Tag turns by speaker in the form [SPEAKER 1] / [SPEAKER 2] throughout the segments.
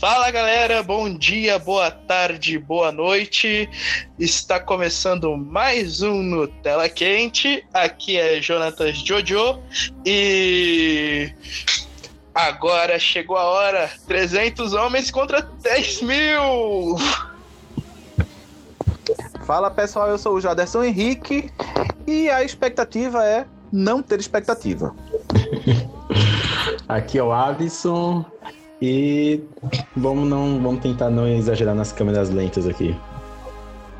[SPEAKER 1] Fala galera, bom dia, boa tarde, boa noite. Está começando mais um Nutella Quente. Aqui é Jonatas Jojo e agora chegou a hora: 300 homens contra 10 mil.
[SPEAKER 2] Fala pessoal, eu sou o Jaderson Henrique e a expectativa é não ter expectativa.
[SPEAKER 3] Aqui é o Alisson e vamos não vamos tentar não exagerar nas câmeras lentas aqui.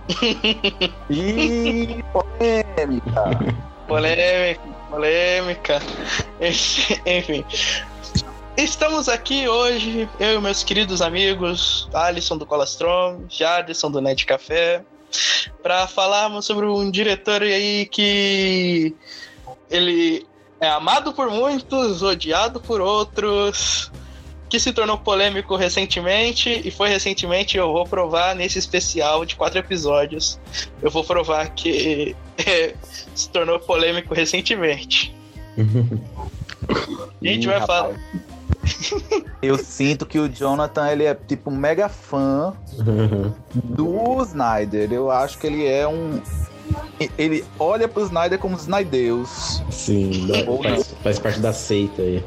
[SPEAKER 2] e polêmica.
[SPEAKER 1] polêmica, polêmica. Enfim. Estamos aqui hoje, eu e meus queridos amigos, Alisson do Colastrom, Jadson do Net Café, para falarmos sobre um diretor aí que ele é amado por muitos, odiado por outros, que se tornou polêmico recentemente e foi recentemente eu vou provar nesse especial de quatro episódios. Eu vou provar que é, se tornou polêmico recentemente. a gente vai rapaz. falar.
[SPEAKER 2] Eu sinto que o Jonathan ele é tipo mega fã do Snyder. Eu acho que ele é um ele olha pro Snyder como Snydeus.
[SPEAKER 3] Sim, faz, faz, parte da seita aí.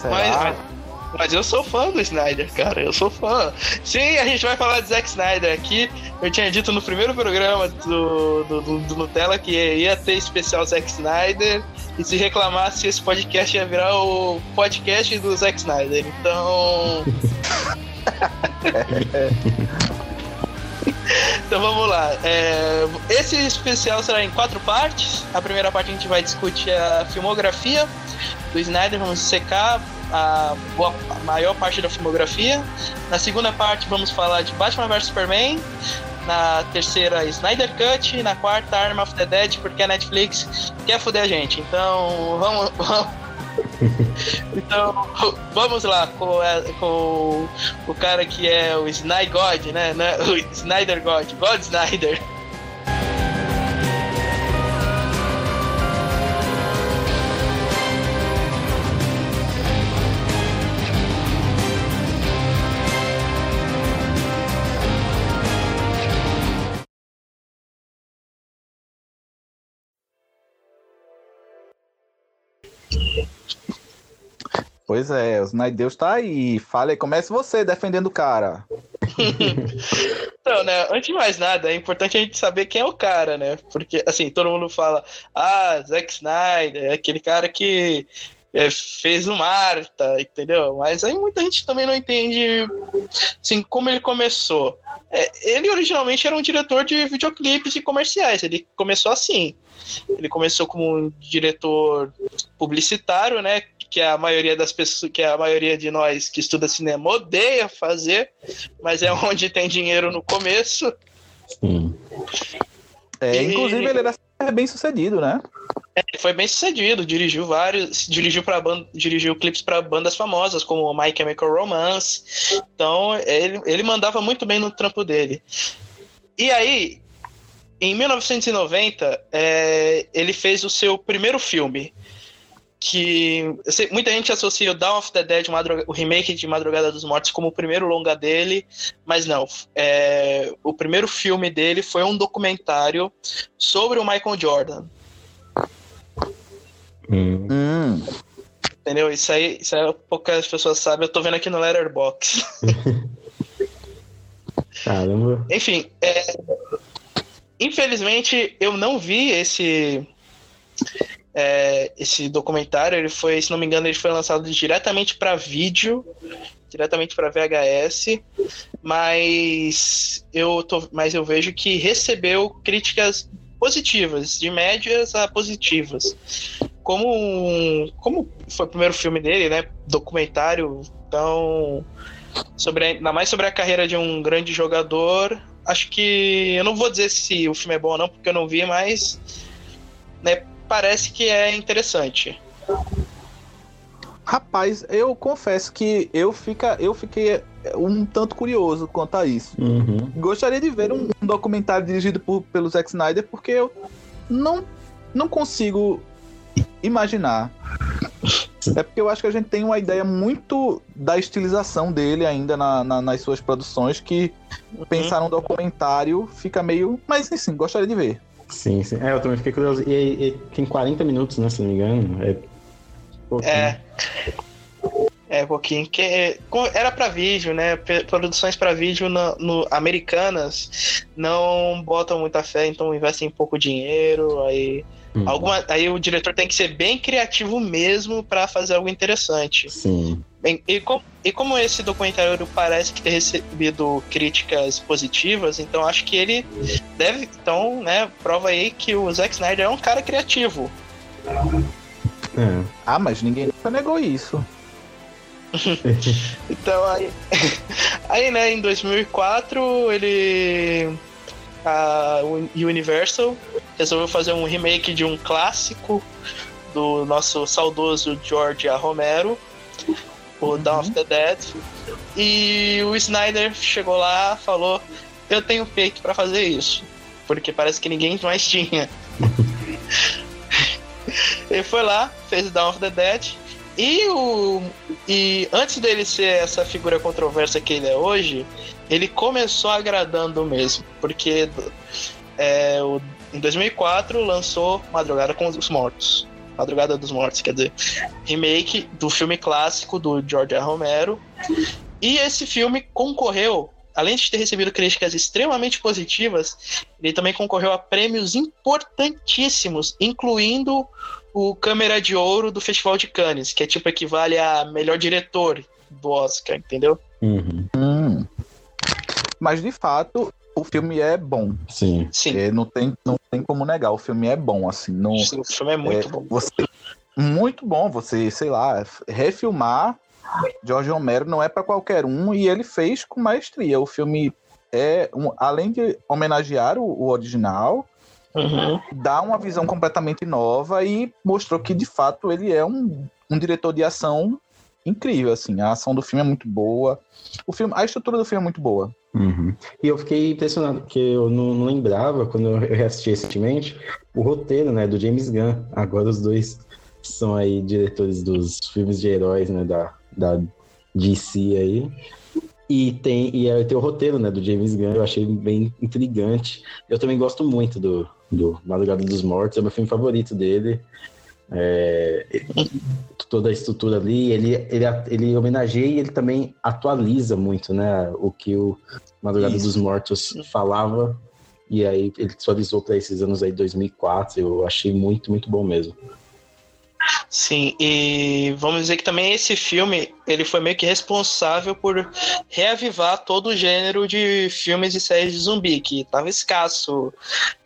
[SPEAKER 1] Será? Mas, mas eu sou fã do Snyder, cara. Eu sou fã. Sim, a gente vai falar de Zack Snyder aqui. Eu tinha dito no primeiro programa do, do, do, do Nutella que ia ter especial Zack Snyder. E se reclamasse, esse podcast ia virar o podcast do Zack Snyder. Então. então vamos lá. É, esse especial será em quatro partes. A primeira parte a gente vai discutir a filmografia do Snyder, vamos secar a, boa, a maior parte da filmografia. Na segunda parte vamos falar de Batman vs Superman. Na terceira, Snyder Cut. Na quarta, Arm of the Dead, porque a Netflix quer foder a gente. Então, vamos. vamos... então, vamos lá com, com, o cara que é o Snyder God, né? O Snyder God, God Snyder.
[SPEAKER 2] Pois é, o Deus tá aí. Fale, comece você defendendo o cara.
[SPEAKER 1] então, né, antes de mais nada, é importante a gente saber quem é o cara, né? Porque, assim, todo mundo fala, ah, Zack Snyder, é aquele cara que é, fez o Marta, entendeu? Mas aí muita gente também não entende, assim, como ele começou. É, ele originalmente era um diretor de videoclipes e comerciais, ele começou assim. Ele começou como um diretor publicitário, né? Que a maioria das pessoas, que a maioria de nós que estuda cinema odeia fazer, mas é onde tem dinheiro no começo.
[SPEAKER 2] Sim. É, e... Inclusive, ele era bem sucedido, né?
[SPEAKER 1] É, foi bem sucedido, dirigiu vários, dirigiu para dirigiu clipes para bandas famosas como My Chemical Romance. Então, ele, ele mandava muito bem no trampo dele. E aí, em 1990, é, ele fez o seu primeiro filme, que sei, muita gente associa o Dawn of the Dead, o remake de Madrugada dos Mortos, como o primeiro longa dele, mas não. É, o primeiro filme dele foi um documentário sobre o Michael Jordan.
[SPEAKER 2] Hum.
[SPEAKER 1] Entendeu? Isso aí, isso aí poucas pessoas sabem. Eu tô vendo aqui no Letterboxd.
[SPEAKER 3] Caramba.
[SPEAKER 1] Enfim, é, Infelizmente, eu não vi esse é, esse documentário. Ele foi, se não me engano, ele foi lançado diretamente para vídeo, diretamente para VHS, mas eu tô, mas eu vejo que recebeu críticas positivas, de médias a positivas. Como um, como foi o primeiro filme dele, né? Documentário, então sobre ainda mais sobre a carreira de um grande jogador, acho que. Eu não vou dizer se o filme é bom ou não, porque eu não vi, mas. Né, parece que é interessante.
[SPEAKER 2] Rapaz, eu confesso que eu, fica, eu fiquei um tanto curioso quanto a isso.
[SPEAKER 3] Uhum.
[SPEAKER 2] Gostaria de ver um, um documentário dirigido por, pelo Zack Snyder, porque eu não, não consigo imaginar É porque eu acho que a gente tem uma ideia muito da estilização dele ainda na, na, nas suas produções que uhum. pensar num documentário fica meio. Mas sim, gostaria de ver.
[SPEAKER 3] Sim, sim. É, eu também fiquei curioso. E, e, tem 40 minutos, né, se não me engano. É.
[SPEAKER 1] É. É, pouquinho. Que era para vídeo, né? Produções para vídeo no, no, americanas não botam muita fé, então investem pouco dinheiro. Aí, hum. alguma, aí o diretor tem que ser bem criativo mesmo para fazer algo interessante.
[SPEAKER 3] Sim.
[SPEAKER 1] Bem, e, com, e como esse documentário parece que ter recebido críticas positivas, então acho que ele deve. Então, né, prova aí que o Zack Snyder é um cara criativo.
[SPEAKER 2] É. Ah, mas ninguém nunca negou isso.
[SPEAKER 1] então aí, aí né, em 2004 ele a Universal resolveu fazer um remake de um clássico do nosso saudoso George A. Romero, o uhum. Dawn of the Dead. E o Snyder chegou lá, falou: "Eu tenho peito para fazer isso", porque parece que ninguém mais tinha. Ele foi lá, fez Dawn of the Dead e, o, e antes dele ser essa figura controversa que ele é hoje, ele começou agradando mesmo, porque é, o, em 2004 lançou Madrugada com os Mortos. Madrugada dos Mortos, quer dizer, remake do filme clássico do George A. Romero. E esse filme concorreu, além de ter recebido críticas extremamente positivas, ele também concorreu a prêmios importantíssimos, incluindo o Câmera de Ouro do Festival de Cannes, que é tipo equivale a melhor diretor do Oscar, entendeu?
[SPEAKER 3] Uhum.
[SPEAKER 2] Mas de fato, o filme é bom.
[SPEAKER 3] Sim.
[SPEAKER 1] Sim.
[SPEAKER 2] É, não, tem, não tem como negar, o filme é bom, assim. Não,
[SPEAKER 1] Sim, o filme é muito é, bom.
[SPEAKER 2] Você, muito bom você, sei lá, refilmar George Romero não é para qualquer um e ele fez com maestria. O filme é, um, além de homenagear o, o original,
[SPEAKER 1] Uhum.
[SPEAKER 2] dá uma visão completamente nova e mostrou que de fato ele é um, um diretor de ação incrível, assim. A ação do filme é muito boa. O filme, a estrutura do filme é muito boa.
[SPEAKER 3] Uhum. E eu fiquei impressionado, porque eu não, não, lembrava, quando eu reassisti recentemente, o roteiro, né, do James Gunn. Agora os dois são aí diretores dos filmes de heróis, né, da, da DC aí. E tem, e tem o roteiro, né, do James Gunn, eu achei bem intrigante. Eu também gosto muito do, do Madrugada dos Mortos, é meu filme favorito dele. É, toda a estrutura ali, ele, ele, ele homenageia e ele também atualiza muito, né, o que o Madrugada Isso. dos Mortos falava, e aí ele atualizou para esses anos aí, 2004, eu achei muito, muito bom mesmo.
[SPEAKER 1] Sim, e vamos dizer que também esse filme ele foi meio que responsável por reavivar todo o gênero de filmes e séries de zumbi que estava escasso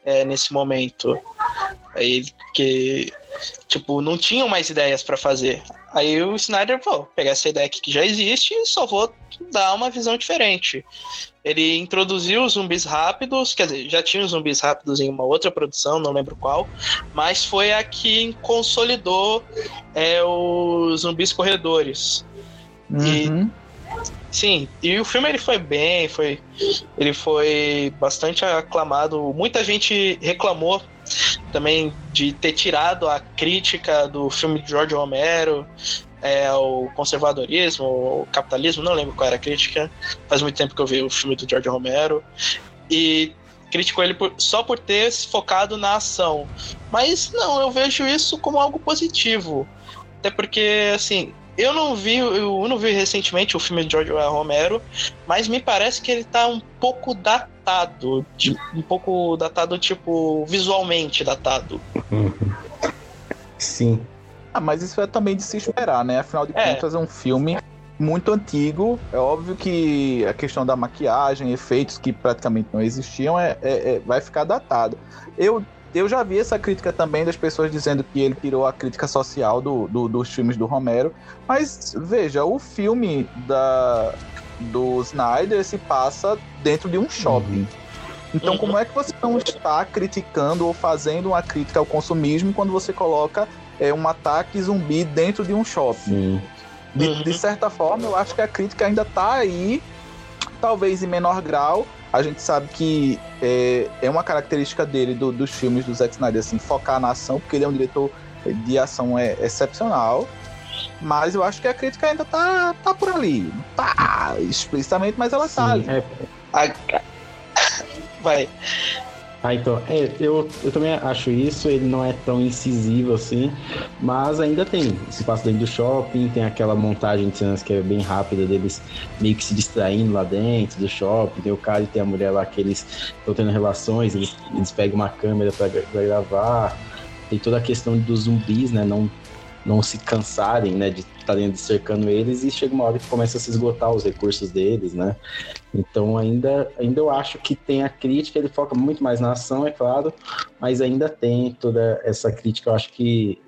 [SPEAKER 1] é, nesse momento. Aí que tipo não tinham mais ideias para fazer. Aí o Snyder, pô, pegar essa ideia aqui que já existe e só vou dar uma visão diferente. Ele introduziu os zumbis rápidos, quer dizer, já tinha os zumbis rápidos em uma outra produção, não lembro qual, mas foi a que consolidou é, os zumbis corredores.
[SPEAKER 2] Uhum. E,
[SPEAKER 1] sim, e o filme ele foi bem, foi, ele foi bastante aclamado. Muita gente reclamou também de ter tirado a crítica do filme de George Romero, é, o conservadorismo, o capitalismo, não lembro qual era a crítica. Faz muito tempo que eu vi o filme do George Romero. E criticou ele por, só por ter se focado na ação. Mas não, eu vejo isso como algo positivo. Até porque, assim, eu não vi, eu não vi recentemente o filme de George Romero, mas me parece que ele tá um pouco datado, um pouco datado, tipo, visualmente datado.
[SPEAKER 3] Sim.
[SPEAKER 2] Ah, mas isso é também de se esperar, né? Afinal de é. contas, é um filme muito antigo. É óbvio que a questão da maquiagem, efeitos que praticamente não existiam, é, é, é, vai ficar datado. Eu, eu já vi essa crítica também das pessoas dizendo que ele tirou a crítica social do, do dos filmes do Romero. Mas veja, o filme da, do Snyder se passa dentro de um shopping. Uhum. Então, como é que você não está criticando ou fazendo uma crítica ao consumismo quando você coloca é, um ataque zumbi dentro de um shopping. De, uhum. de, certa forma, eu acho que a crítica ainda está aí, talvez em menor grau. A gente sabe que é, é uma característica dele, do, dos filmes do Zack Snyder, assim, focar na ação, porque ele é um diretor de ação é excepcional. Mas eu acho que a crítica ainda tá, tá por ali. Não tá explicitamente, mas ela tá
[SPEAKER 3] Sim,
[SPEAKER 2] ali.
[SPEAKER 3] é,
[SPEAKER 1] A- Vai.
[SPEAKER 3] Ah, então, é, eu, eu também acho isso, ele não é tão incisivo assim, mas ainda tem espaço dentro do shopping, tem aquela montagem de cenas que é bem rápida deles meio que se distraindo lá dentro do shopping, tem o cara e tem a mulher lá que eles estão tendo relações, eles, eles pegam uma câmera pra gravar, tem toda a questão dos zumbis, né, não, não se cansarem, né, de estarem cercando eles e chega uma hora que começa a se esgotar os recursos deles, né, então ainda, ainda eu acho que tem a crítica, ele foca muito mais na ação, é claro, mas ainda tem toda essa crítica, eu acho que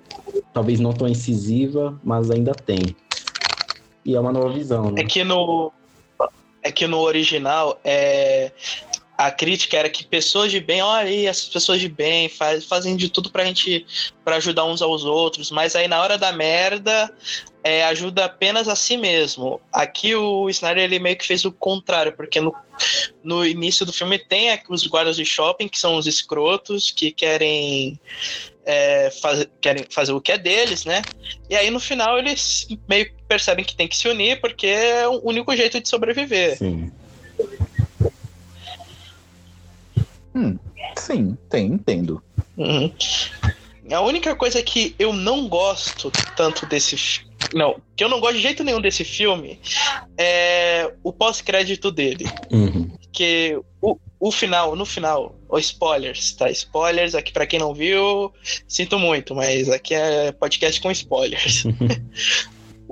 [SPEAKER 3] talvez não tão incisiva, mas ainda tem. E é uma nova visão, né?
[SPEAKER 1] É que no. É que no original é. A crítica era que pessoas de bem, olha aí, essas pessoas de bem faz, fazem de tudo pra gente para ajudar uns aos outros, mas aí na hora da merda é, ajuda apenas a si mesmo. Aqui o Snyder ele meio que fez o contrário, porque no, no início do filme tem os guardas de shopping, que são os escrotos, que querem, é, faz, querem fazer o que é deles, né? E aí no final eles meio que percebem que tem que se unir, porque é o único jeito de sobreviver.
[SPEAKER 3] Sim.
[SPEAKER 2] Hum, sim, tem, entendo.
[SPEAKER 1] Uhum. A única coisa que eu não gosto tanto desse não, que eu não gosto de jeito nenhum desse filme é o pós-crédito dele.
[SPEAKER 3] Uhum.
[SPEAKER 1] Que o, o final, no final, o spoilers, tá? Spoilers, aqui pra quem não viu, sinto muito, mas aqui é podcast com spoilers.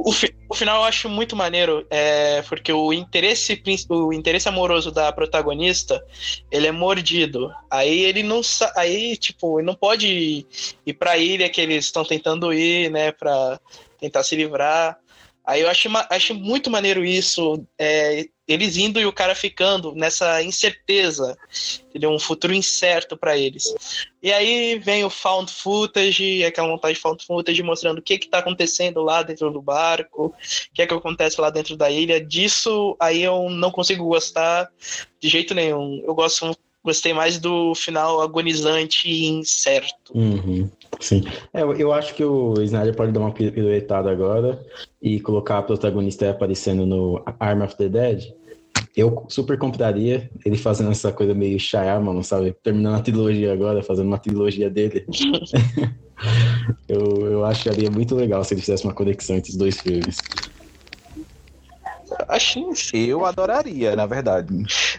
[SPEAKER 1] O, fi- o final eu acho muito maneiro, é, porque o interesse, o interesse amoroso da protagonista, ele é mordido. Aí ele não aí tipo, ele não pode ir pra ilha que eles estão tentando ir, né, Pra tentar se livrar. Aí eu acho, acho muito maneiro isso, é, eles indo e o cara ficando nessa incerteza, entendeu? Um futuro incerto pra eles. E aí vem o found footage, aquela montagem found footage mostrando o que que tá acontecendo lá dentro do barco, o que é que acontece lá dentro da ilha. Disso aí eu não consigo gostar de jeito nenhum. Eu gosto, gostei mais do final agonizante e incerto.
[SPEAKER 3] Uhum. Sim. É, eu, acho que o Snyder pode dar uma pi- piruetada agora e colocar a protagonista aparecendo no Arm of the Dead. Eu super compraria ele fazendo essa coisa meio Shyamalan, sabe? Terminando a trilogia agora, fazendo uma trilogia dele. eu, eu acharia muito legal se ele fizesse uma conexão entre os dois filmes.
[SPEAKER 1] Acho
[SPEAKER 2] Eu adoraria, na verdade.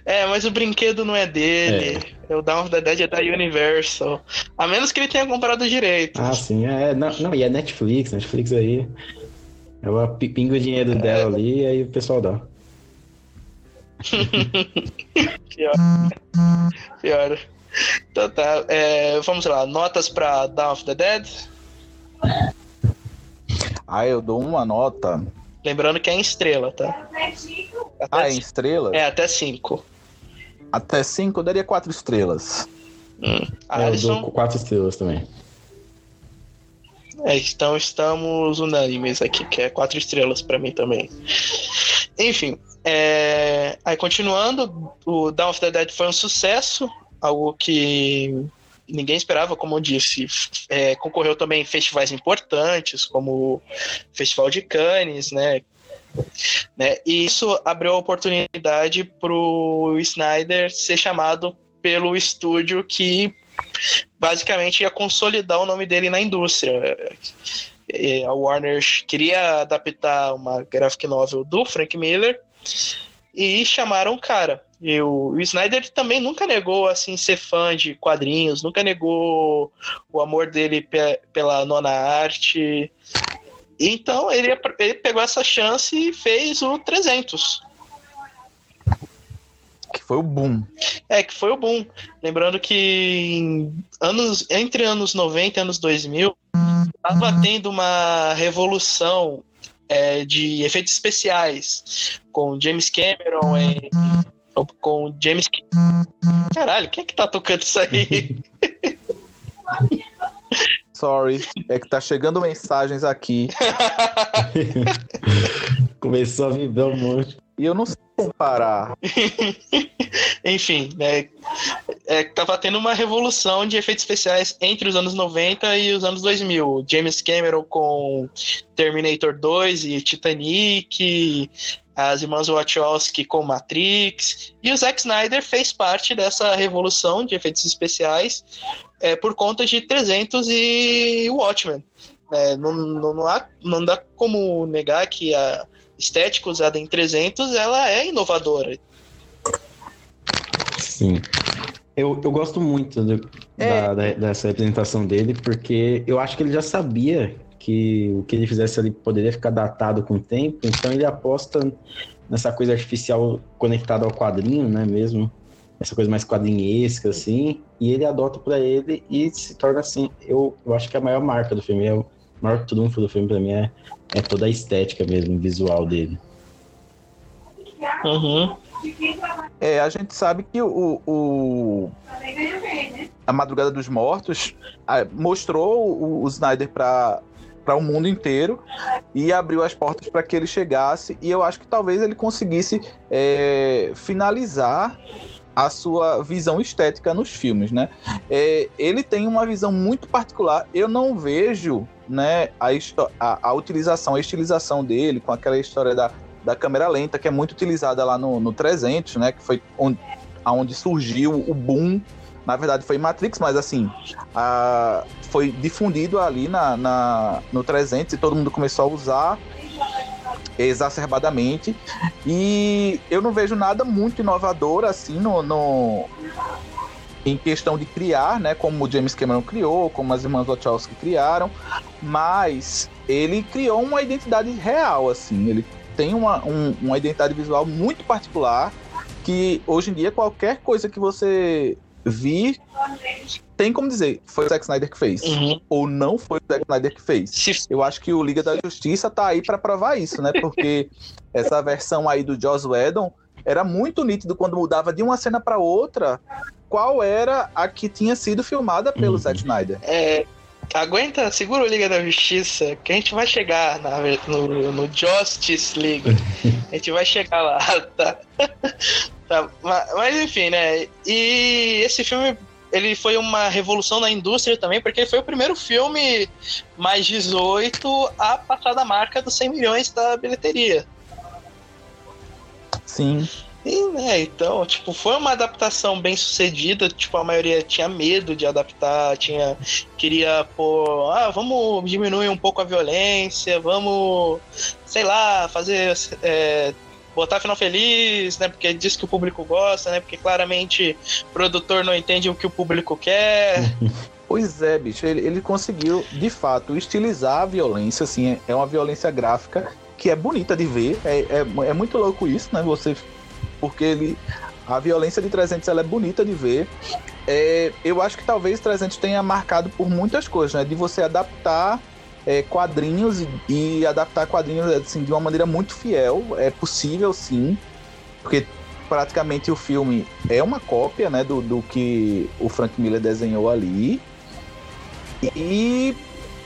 [SPEAKER 1] É, mas o brinquedo não é dele. O Dawn of the Dead é da Universal. A menos que ele tenha comprado direito.
[SPEAKER 3] Ah, sim, é. Não, não, e é Netflix, Netflix aí. Ela pi- pinga o dinheiro dela ali e aí o pessoal dá.
[SPEAKER 1] Pior. Pior. Então tá. é, vamos lá. Notas pra Dawn of the Dead.
[SPEAKER 2] Ah, eu dou uma nota.
[SPEAKER 1] Lembrando que é em estrela, tá? Até
[SPEAKER 2] Ah, em
[SPEAKER 1] ci-
[SPEAKER 2] estrelas?
[SPEAKER 1] É, até 5.
[SPEAKER 2] Até cinco eu daria quatro estrelas.
[SPEAKER 1] Hum.
[SPEAKER 3] É, eu dou quatro estrelas também.
[SPEAKER 1] é, então estamos unânimes aqui, que é quatro estrelas pra mim também. Enfim, é, aí continuando, o Dawn of the Dead foi um sucesso, algo que ninguém esperava, como eu disse. É, concorreu também em festivais importantes, como o Festival de Cannes, né? né? E isso abriu a oportunidade para o Snyder ser chamado pelo estúdio que basicamente ia consolidar o nome dele na indústria. E A Warner queria adaptar uma graphic novel do Frank Miller e chamaram o cara. E o, o Snyder também nunca negou assim ser fã de quadrinhos, nunca negou o amor dele pe- pela nona arte. Então ele, ele pegou essa chance e fez o 300.
[SPEAKER 2] Que foi o boom.
[SPEAKER 1] É, que foi o boom. Lembrando que anos, entre anos 90 e anos 2000, estava tendo uma revolução é, de efeitos especiais com James Cameron e com James. Caralho, quem é que tá tocando isso aí?
[SPEAKER 2] Sorry. É que tá chegando mensagens aqui.
[SPEAKER 3] Começou a vibrar um monte.
[SPEAKER 2] E eu não sei como parar.
[SPEAKER 1] Enfim, né? é, tava tendo uma revolução de efeitos especiais entre os anos 90 e os anos 2000. James Cameron com Terminator 2 e Titanic, as irmãs Wachowski com Matrix, e o Zack Snyder fez parte dessa revolução de efeitos especiais é, por conta de 300 e Watchmen. É, não, não, não, há, não dá como negar que a estética usada em 300 ela é inovadora.
[SPEAKER 3] Sim. Eu, eu gosto muito do, é. da, da, dessa representação dele, porque eu acho que ele já sabia que o que ele fizesse ali poderia ficar datado com o tempo, então ele aposta nessa coisa artificial conectada ao quadrinho, né, mesmo, essa coisa mais quadrinhesca, assim, e ele adota para ele e se torna assim, eu, eu acho que a maior marca do filme, é o maior trunfo do filme para mim é, é toda a estética mesmo, visual dele.
[SPEAKER 1] Uhum.
[SPEAKER 2] É, a gente sabe que o, o a Madrugada dos Mortos mostrou o, o Snyder para para o mundo inteiro e abriu as portas para que ele chegasse e eu acho que talvez ele conseguisse é, finalizar a sua visão estética nos filmes, né? É, ele tem uma visão muito particular. Eu não vejo, né, a, a, a, utilização, a estilização dele com aquela história da, da câmera lenta que é muito utilizada lá no, no 300, né? Que foi onde, onde surgiu o boom na verdade foi Matrix, mas assim, a, foi difundido ali na, na, no 300 e todo mundo começou a usar exacerbadamente. E eu não vejo nada muito inovador assim no, no em questão de criar, né, como o James Cameron criou, como as irmãs Wachowski criaram, mas ele criou uma identidade real, assim, ele tem uma, um, uma identidade visual muito particular que hoje em dia qualquer coisa que você vi. Tem como dizer, foi o Zack Snyder que fez.
[SPEAKER 1] Uhum.
[SPEAKER 2] Ou não foi o Zack Snyder que fez. Eu acho que o Liga da Justiça tá aí para provar isso, né? Porque essa versão aí do Joss Whedon era muito nítido quando mudava de uma cena para outra qual era a que tinha sido filmada pelo uhum. Zack Snyder.
[SPEAKER 1] É, aguenta, segura o Liga da Justiça, que a gente vai chegar na, no, no Justice League. A gente vai chegar lá, tá? Tá, mas enfim, né? E esse filme ele foi uma revolução na indústria também, porque ele foi o primeiro filme mais 18 a passar da marca dos 100 milhões da bilheteria.
[SPEAKER 2] Sim.
[SPEAKER 1] E, né, então, tipo, foi uma adaptação bem sucedida, tipo, a maioria tinha medo de adaptar, tinha queria pôr, ah, vamos diminuir um pouco a violência, vamos, sei lá, fazer é, botar final feliz, né? Porque diz que o público gosta, né? Porque claramente o produtor não entende o que o público quer.
[SPEAKER 2] Pois é, bicho, ele, ele conseguiu, de fato, estilizar a violência, assim, é uma violência gráfica que é bonita de ver, é, é, é muito louco isso, né? Você, porque ele, a violência de 300 ela é bonita de ver. É, eu acho que talvez 300 tenha marcado por muitas coisas, né? De você adaptar é, quadrinhos e, e, adaptar quadrinhos assim, de uma maneira muito fiel. É possível, sim, porque praticamente o filme é uma cópia né, do, do que o Frank Miller desenhou ali. E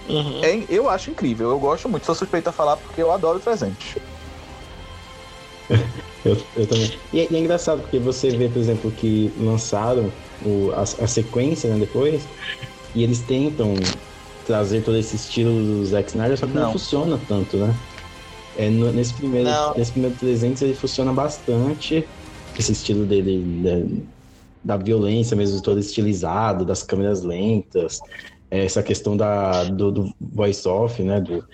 [SPEAKER 2] uhum. é, eu acho incrível, eu gosto muito. Sou suspeito a falar porque eu adoro 300.
[SPEAKER 3] eu, eu também. E é, e é, engraçado porque você vê, por exemplo, que lançaram o, a, a sequência né, depois e eles tentam trazer todo esse estilo do Zack Snyder, só que não, não funciona tanto, né? É, no, nesse, primeiro, nesse primeiro 300 ele funciona bastante, esse estilo dele da, da violência mesmo, todo estilizado, das câmeras lentas, essa questão da, do, do voice-off, né? Do,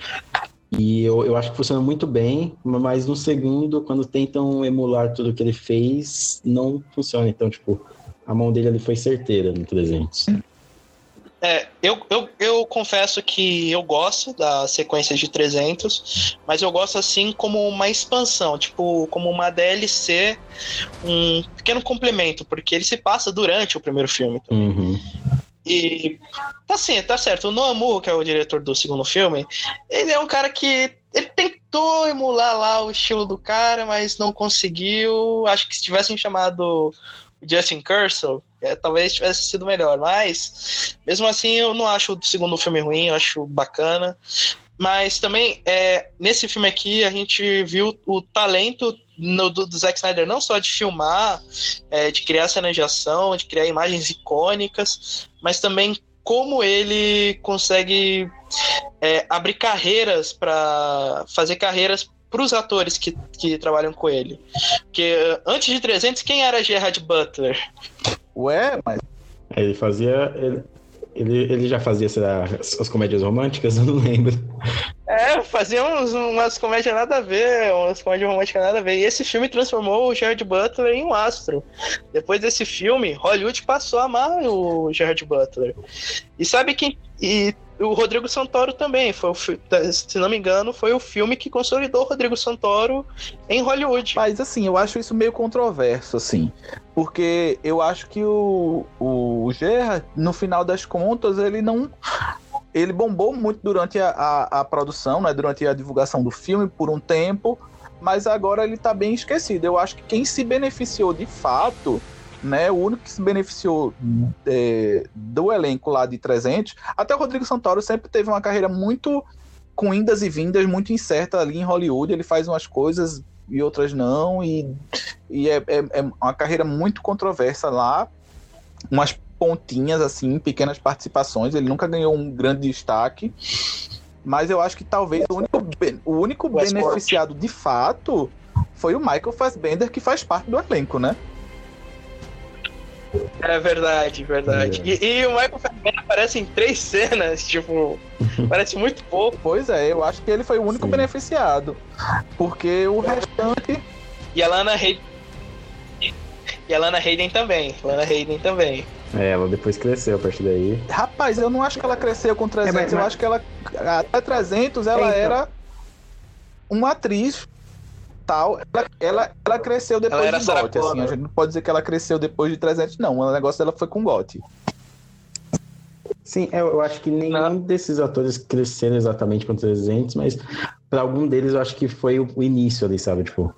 [SPEAKER 3] e eu, eu acho que funciona muito bem, mas no segundo, quando tentam emular tudo que ele fez, não funciona. Então, tipo, a mão dele ali foi certeira no 300.
[SPEAKER 1] É, eu, eu, eu confesso que eu gosto da sequência de 300, mas eu gosto assim como uma expansão, tipo, como uma DLC, um pequeno complemento, porque ele se passa durante o primeiro filme.
[SPEAKER 3] Uhum.
[SPEAKER 1] E tá assim, tá certo. O Noamu, que é o diretor do segundo filme, ele é um cara que ele tentou emular lá o estilo do cara, mas não conseguiu. Acho que se tivessem chamado Justin Kersel, é, talvez tivesse sido melhor. Mas, mesmo assim, eu não acho o segundo filme ruim, eu acho bacana. Mas também, é, nesse filme aqui, a gente viu o talento no, do, do Zack Snyder, não só de filmar, é, de criar cenas de ação, de criar imagens icônicas, mas também como ele consegue é, abrir carreiras para fazer carreiras para os atores que, que trabalham com ele. Porque antes de 300, quem era Gerard Butler?
[SPEAKER 2] Ué, mas.
[SPEAKER 3] Ele fazia. Ele, ele, ele já fazia será, as, as comédias românticas? Eu não lembro.
[SPEAKER 1] É, fazia uns, umas comédias nada a ver, umas comédias românticas nada a ver. E esse filme transformou o Gerard Butler em um astro. Depois desse filme, Hollywood passou a amar o Gerard Butler. E sabe quem. E o Rodrigo Santoro também. Foi o, se não me engano, foi o filme que consolidou o Rodrigo Santoro em Hollywood.
[SPEAKER 2] Mas assim, eu acho isso meio controverso, assim. Porque eu acho que o, o Gerard, no final das contas, ele não. Ele bombou muito durante a, a, a produção, né? Durante a divulgação do filme por um tempo. Mas agora ele tá bem esquecido. Eu acho que quem se beneficiou de fato né? O único que se beneficiou é, do elenco lá de 300, até o Rodrigo Santoro sempre teve uma carreira muito com indas e vindas, muito incerta ali em Hollywood. Ele faz umas coisas e outras não, e, e é, é, é uma carreira muito controversa lá. Umas pontinhas, assim, pequenas participações. Ele nunca ganhou um grande destaque. Mas eu acho que talvez o único, o único beneficiado de fato foi o Michael Fassbender, que faz parte do elenco, né?
[SPEAKER 1] É verdade, verdade. É. E, e, o Michael Fassbender aparece em três cenas, tipo, parece muito pouco.
[SPEAKER 2] Pois é, eu acho que ele foi o único Sim. beneficiado. Porque o restante.
[SPEAKER 1] E a Lana Hayden. E a Lana Hayden também. Lana Hayden também.
[SPEAKER 3] É, ela depois cresceu a partir daí.
[SPEAKER 2] Rapaz, eu não acho que ela cresceu com 300. É, mas, mas... Eu acho que ela. Até 300 ela é, então. era uma atriz tal, ela, ela, ela cresceu depois ela de GOT, assim, a gente não pode dizer que ela cresceu depois de 300, não, o negócio dela foi com GOT.
[SPEAKER 3] Sim, eu, eu acho que nenhum não. desses atores cresceram exatamente com 300, mas para algum deles eu acho que foi o, o, início ali, sabe, tipo,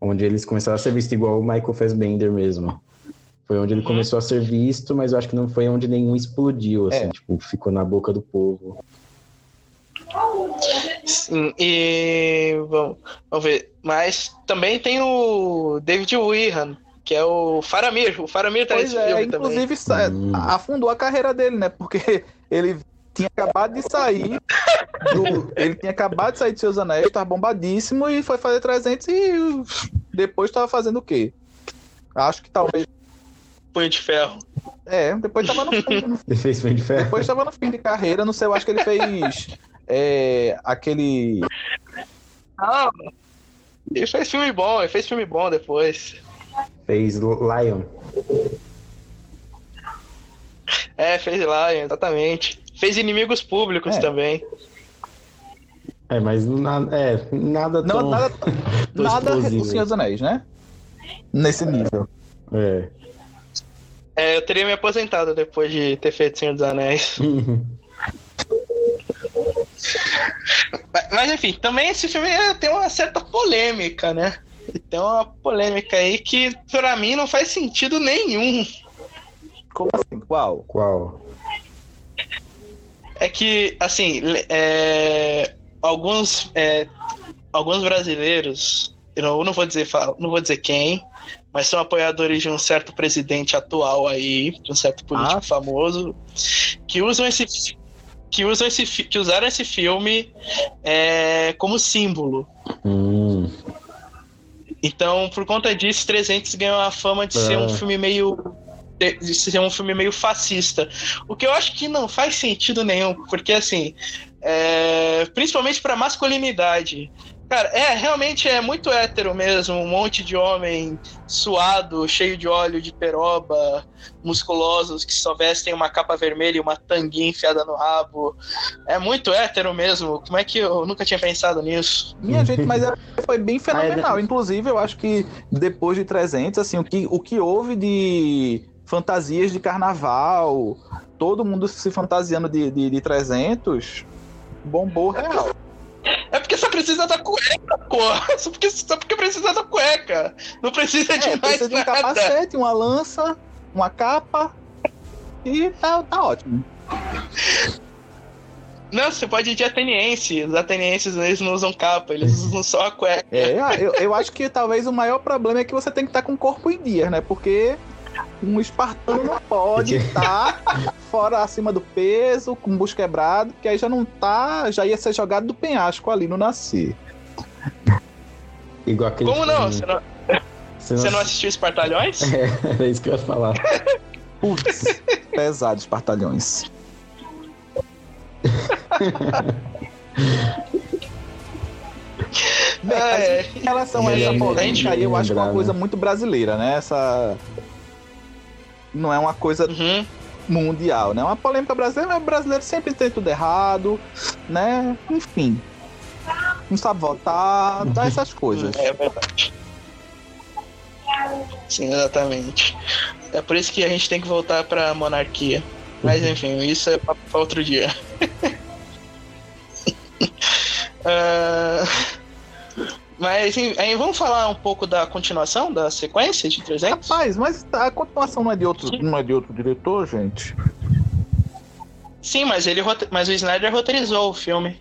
[SPEAKER 3] onde eles começaram a ser vistos igual o Michael Fassbender mesmo. Foi onde ele uhum. começou a ser visto, mas eu acho que não foi onde nenhum explodiu, assim, é. tipo, ficou na boca do povo.
[SPEAKER 1] Sim, e vamos, vamos ver. Mas também tem o David Wehan, que é o Faramir. O Faramir tá pois nesse
[SPEAKER 2] é,
[SPEAKER 1] filme
[SPEAKER 2] inclusive
[SPEAKER 1] também.
[SPEAKER 2] Hum. afundou a carreira dele, né? Porque ele tinha acabado de sair do, ele tinha acabado de sair de seus anéis, tava bombadíssimo e foi fazer 300 e depois tava fazendo o quê? Acho que talvez
[SPEAKER 1] Punho de Ferro.
[SPEAKER 2] É, depois tava no fim.
[SPEAKER 3] Ele fez Punho de Ferro.
[SPEAKER 2] Depois tava no fim de carreira, não sei, eu acho que ele fez é, aquele.
[SPEAKER 1] Não. Ele fez filme bom, ele fez filme bom depois.
[SPEAKER 3] Fez Lion.
[SPEAKER 1] É, fez Lion, exatamente. Fez inimigos públicos é. também.
[SPEAKER 3] É, mas nada, é, nada tão.
[SPEAKER 2] Não, nada, nada o Senhor dos Anéis, né? Nesse nível.
[SPEAKER 3] É.
[SPEAKER 1] É, eu teria me aposentado depois de ter feito Senhor dos Anéis. Mas enfim, também esse filme tem uma certa polêmica, né? Tem uma polêmica aí que pra mim não faz sentido nenhum.
[SPEAKER 2] Como assim? Qual?
[SPEAKER 3] Qual?
[SPEAKER 1] É que, assim, é, alguns, é, alguns brasileiros, eu não, eu não vou dizer não vou dizer quem, mas são apoiadores de um certo presidente atual aí, de um certo político ah. famoso, que usam esse que, usam esse, que usaram esse filme é, como símbolo.
[SPEAKER 3] Hum.
[SPEAKER 1] Então, por conta disso, 300 ganhou a fama de ser um é. filme meio de ser um filme meio fascista. O que eu acho que não faz sentido nenhum, porque assim, é, principalmente para masculinidade. Cara, é, realmente é muito hétero mesmo, um monte de homem suado, cheio de óleo de peroba, musculosos, que só vestem uma capa vermelha e uma tanguinha enfiada no rabo. É muito hétero mesmo. Como é que eu nunca tinha pensado nisso?
[SPEAKER 2] Minha gente, mas é, foi bem fenomenal. Inclusive, eu acho que depois de 300, assim, o que, o que houve de fantasias de carnaval, todo mundo se fantasiando de, de, de 300, bombou real.
[SPEAKER 1] É porque só precisa da cueca, porra. Só porque, só porque precisa da cueca. Não precisa de é, mais precisa nada.
[SPEAKER 2] de um capacete, uma lança, uma capa. E tá, tá ótimo.
[SPEAKER 1] Não, você pode ir de ateniense. Os atenienses eles não usam capa, eles usam só a cueca.
[SPEAKER 2] É, eu, eu acho que talvez o maior problema é que você tem que estar com o corpo em dias, né? Porque um espartano não pode estar fora acima do peso, com o bucho quebrado, que aí já não tá, já ia ser jogado do penhasco ali no nascer.
[SPEAKER 3] Igual aquele
[SPEAKER 1] Como não? Você não,
[SPEAKER 3] Você
[SPEAKER 1] você não assistiu Espartalhões?
[SPEAKER 3] É, era isso que eu ia falar.
[SPEAKER 2] Putz, pesados espartalhões. Bem,
[SPEAKER 1] É,
[SPEAKER 2] em relação a
[SPEAKER 3] Ele
[SPEAKER 2] essa
[SPEAKER 3] é
[SPEAKER 2] polêmica aí, eu acho que é uma
[SPEAKER 3] lembrado.
[SPEAKER 2] coisa muito brasileira, né? Essa. Não é uma coisa
[SPEAKER 1] Uhum.
[SPEAKER 2] mundial, né? Uma polêmica brasileira, mas o brasileiro sempre tem tudo errado, né? Enfim. Não sabe votar, dá essas coisas.
[SPEAKER 1] É verdade. Sim, exatamente. É por isso que a gente tem que voltar pra monarquia. Mas enfim, isso é pra, pra outro dia. Ah, mas enfim, aí vamos falar um pouco da continuação da sequência de 300?
[SPEAKER 2] Rapaz, mas a continuação não é de outro, não é de outro diretor, gente?
[SPEAKER 1] Sim, mas ele mas o Snyder roteirizou o filme.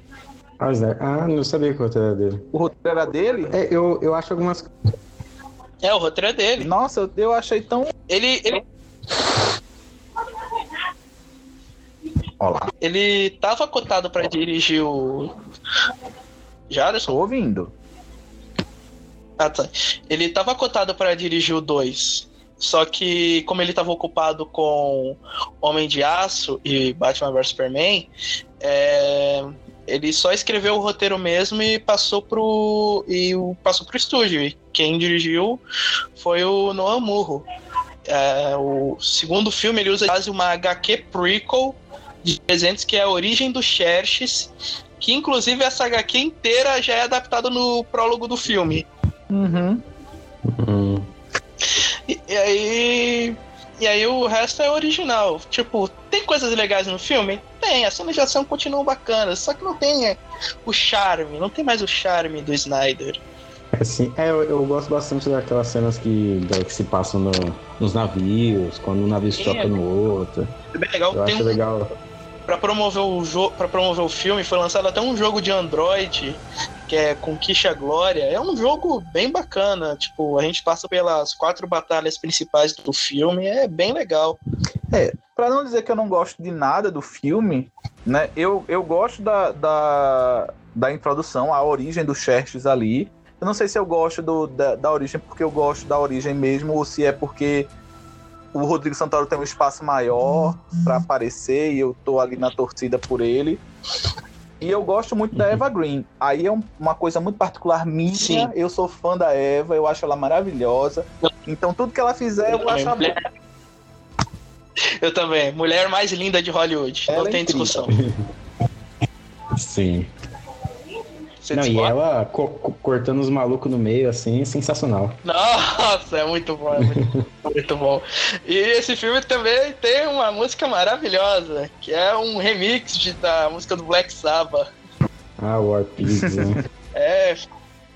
[SPEAKER 3] Ah. Ah, não sabia que o roteiro era dele.
[SPEAKER 2] O roteiro era dele?
[SPEAKER 3] É, eu, eu acho algumas.
[SPEAKER 1] É, o roteiro é dele.
[SPEAKER 2] Nossa, eu, eu achei tão.
[SPEAKER 1] Ele, ele,
[SPEAKER 2] Olha lá,
[SPEAKER 1] ele tava cotado pra dirigir o. Jaderson?
[SPEAKER 2] tô ouvindo.
[SPEAKER 1] Ah, tá. Ele tava cotado para dirigir o 2. Só que, como ele tava ocupado com Homem de Aço e Batman vs Superman, é, ele só escreveu o roteiro mesmo e passou pro. e passou pro estúdio. E quem dirigiu foi o Noah Murro. É, o segundo filme ele usa quase uma HQ prequel de 300 que é a origem do Xerxes, que inclusive essa HQ inteira já é adaptada no prólogo do filme.
[SPEAKER 2] Uhum.
[SPEAKER 3] Hum,
[SPEAKER 1] E, e aí. E aí o resto é original. Tipo, tem coisas legais no filme? Tem, as cenas de ação continuam bacanas, só que não tem é, o charme, não tem mais o charme do Snyder.
[SPEAKER 3] assim, é, eu, eu gosto bastante daquelas cenas que, da- que se passam no- nos navios, quando um navio
[SPEAKER 1] Sim,
[SPEAKER 3] choca
[SPEAKER 1] é.
[SPEAKER 3] no outro.
[SPEAKER 1] É bem legal.
[SPEAKER 3] Eu
[SPEAKER 1] Tem
[SPEAKER 3] acho
[SPEAKER 1] um,
[SPEAKER 3] legal.
[SPEAKER 1] pra, promover o jogo, pra promover o filme, foi lançado até um jogo de Android, que é Conquista a Glória. É um jogo bem bacana. Tipo, a gente passa pelas quatro batalhas principais do filme, é bem legal.
[SPEAKER 2] Pra não dizer que eu não gosto de nada do filme, né? Eu, eu gosto da, da, da introdução, a origem do Xerxes ali. Eu não sei se eu gosto do, da, da origem porque eu gosto da origem mesmo, ou se é porque o Rodrigo Santoro tem um espaço maior pra aparecer e eu tô ali na torcida por ele. E eu gosto muito da
[SPEAKER 3] Uhum.
[SPEAKER 2] Eva Green. Aí é um- uma coisa muito particular minha.
[SPEAKER 1] Sim.
[SPEAKER 2] Eu sou fã da Eva, eu acho ela maravilhosa. Então tudo que ela fizer, eu vou achar bom.
[SPEAKER 1] Mulher- Eu também. Mulher mais linda de Hollywood.
[SPEAKER 2] Ela
[SPEAKER 1] não
[SPEAKER 2] é
[SPEAKER 1] tem
[SPEAKER 2] incrível.
[SPEAKER 1] discussão.
[SPEAKER 3] Sim.
[SPEAKER 1] Você
[SPEAKER 3] Não, e ela co- co- cortando os malucos no meio, assim, sensacional.
[SPEAKER 1] Nossa, é muito bom, é muito, muito bom. E esse filme também tem uma música maravilhosa, que é um remix de- da música do Black Sabbath.
[SPEAKER 3] Ah, War Pigs, né?
[SPEAKER 1] É.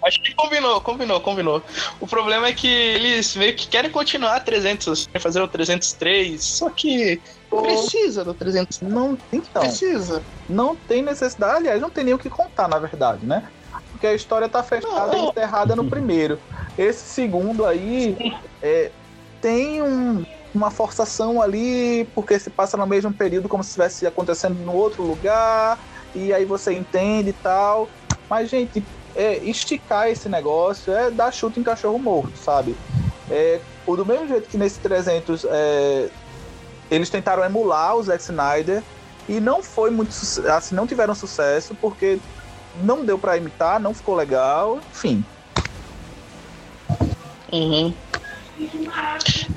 [SPEAKER 1] Acho que combinou, combinou, combinou. O problema é que eles meio que querem continuar 300, querem fazer o 303, só que não precisa do 300.
[SPEAKER 2] Não, então.
[SPEAKER 1] Precisa.
[SPEAKER 2] não tem necessidade, aliás, não tem nem o que contar, na verdade, né? Porque a história tá fechada e enterrada no primeiro. Esse segundo aí é, tem um- uma forçação ali, porque se passa no mesmo período como se estivesse acontecendo no outro lugar, e aí você entende e tal. Mas, gente, é, esticar esse negócio é dar chute em cachorro morto, sabe? É, o do mesmo jeito que nesse 300 é, eles tentaram emular o Zack Snyder, e não foi muito assim, não tiveram sucesso porque não deu pra imitar, não ficou legal, enfim.
[SPEAKER 1] Uhum.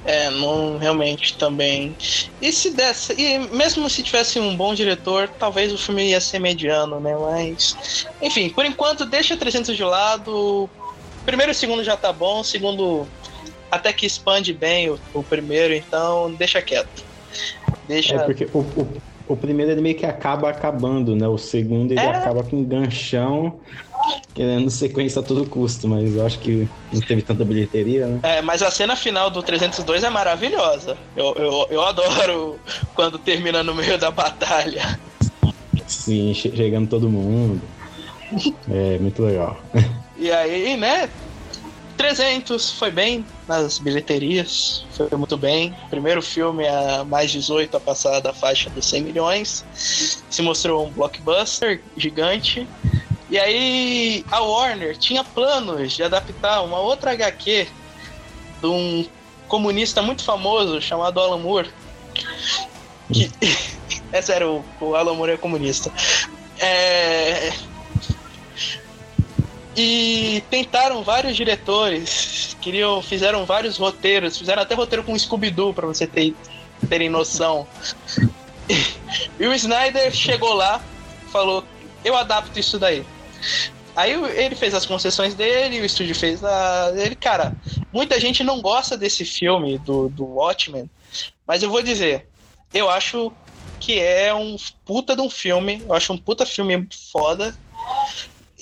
[SPEAKER 1] É, não realmente também. E se desse, e mesmo se tivesse um bom diretor, talvez o filme ia ser mediano, né? Mas, enfim, por enquanto deixa 300 de lado. Primeiro e segundo já tá bom, segundo até que expande bem o, o primeiro, então deixa quieto. Deixa.
[SPEAKER 3] É porque o, o, o primeiro ele meio que acaba acabando, né? O segundo ele
[SPEAKER 1] É.
[SPEAKER 3] acaba com um ganchão, querendo sequência a todo custo, mas eu acho que não teve tanta bilheteria, né?
[SPEAKER 1] É, mas a cena final do 302 é maravilhosa. Eu, eu, eu adoro quando termina no meio da batalha.
[SPEAKER 3] Sim. Chegando todo mundo. É, muito legal.
[SPEAKER 1] E aí, né? 300 foi bem nas bilheterias, foi muito bem. Primeiro filme a mais 18 a passar da faixa dos 100 milhões. Se mostrou um blockbuster gigante. E aí a Warner tinha planos de adaptar uma outra HQ de um comunista muito famoso chamado Alan Moore. Que... é sério, o Alan Moore é comunista. É... E tentaram vários diretores, queriam, fizeram vários roteiros, fizeram até roteiro com Scooby-Doo, pra você ter, terem noção. E o Snyder chegou lá, falou: Eu adapto isso daí. Aí ele fez as concessões dele, o estúdio fez a. Ele, cara, muita gente não gosta desse filme, do, do Watchmen, mas eu vou dizer, eu acho que é um puta de um filme, eu acho um puta filme foda.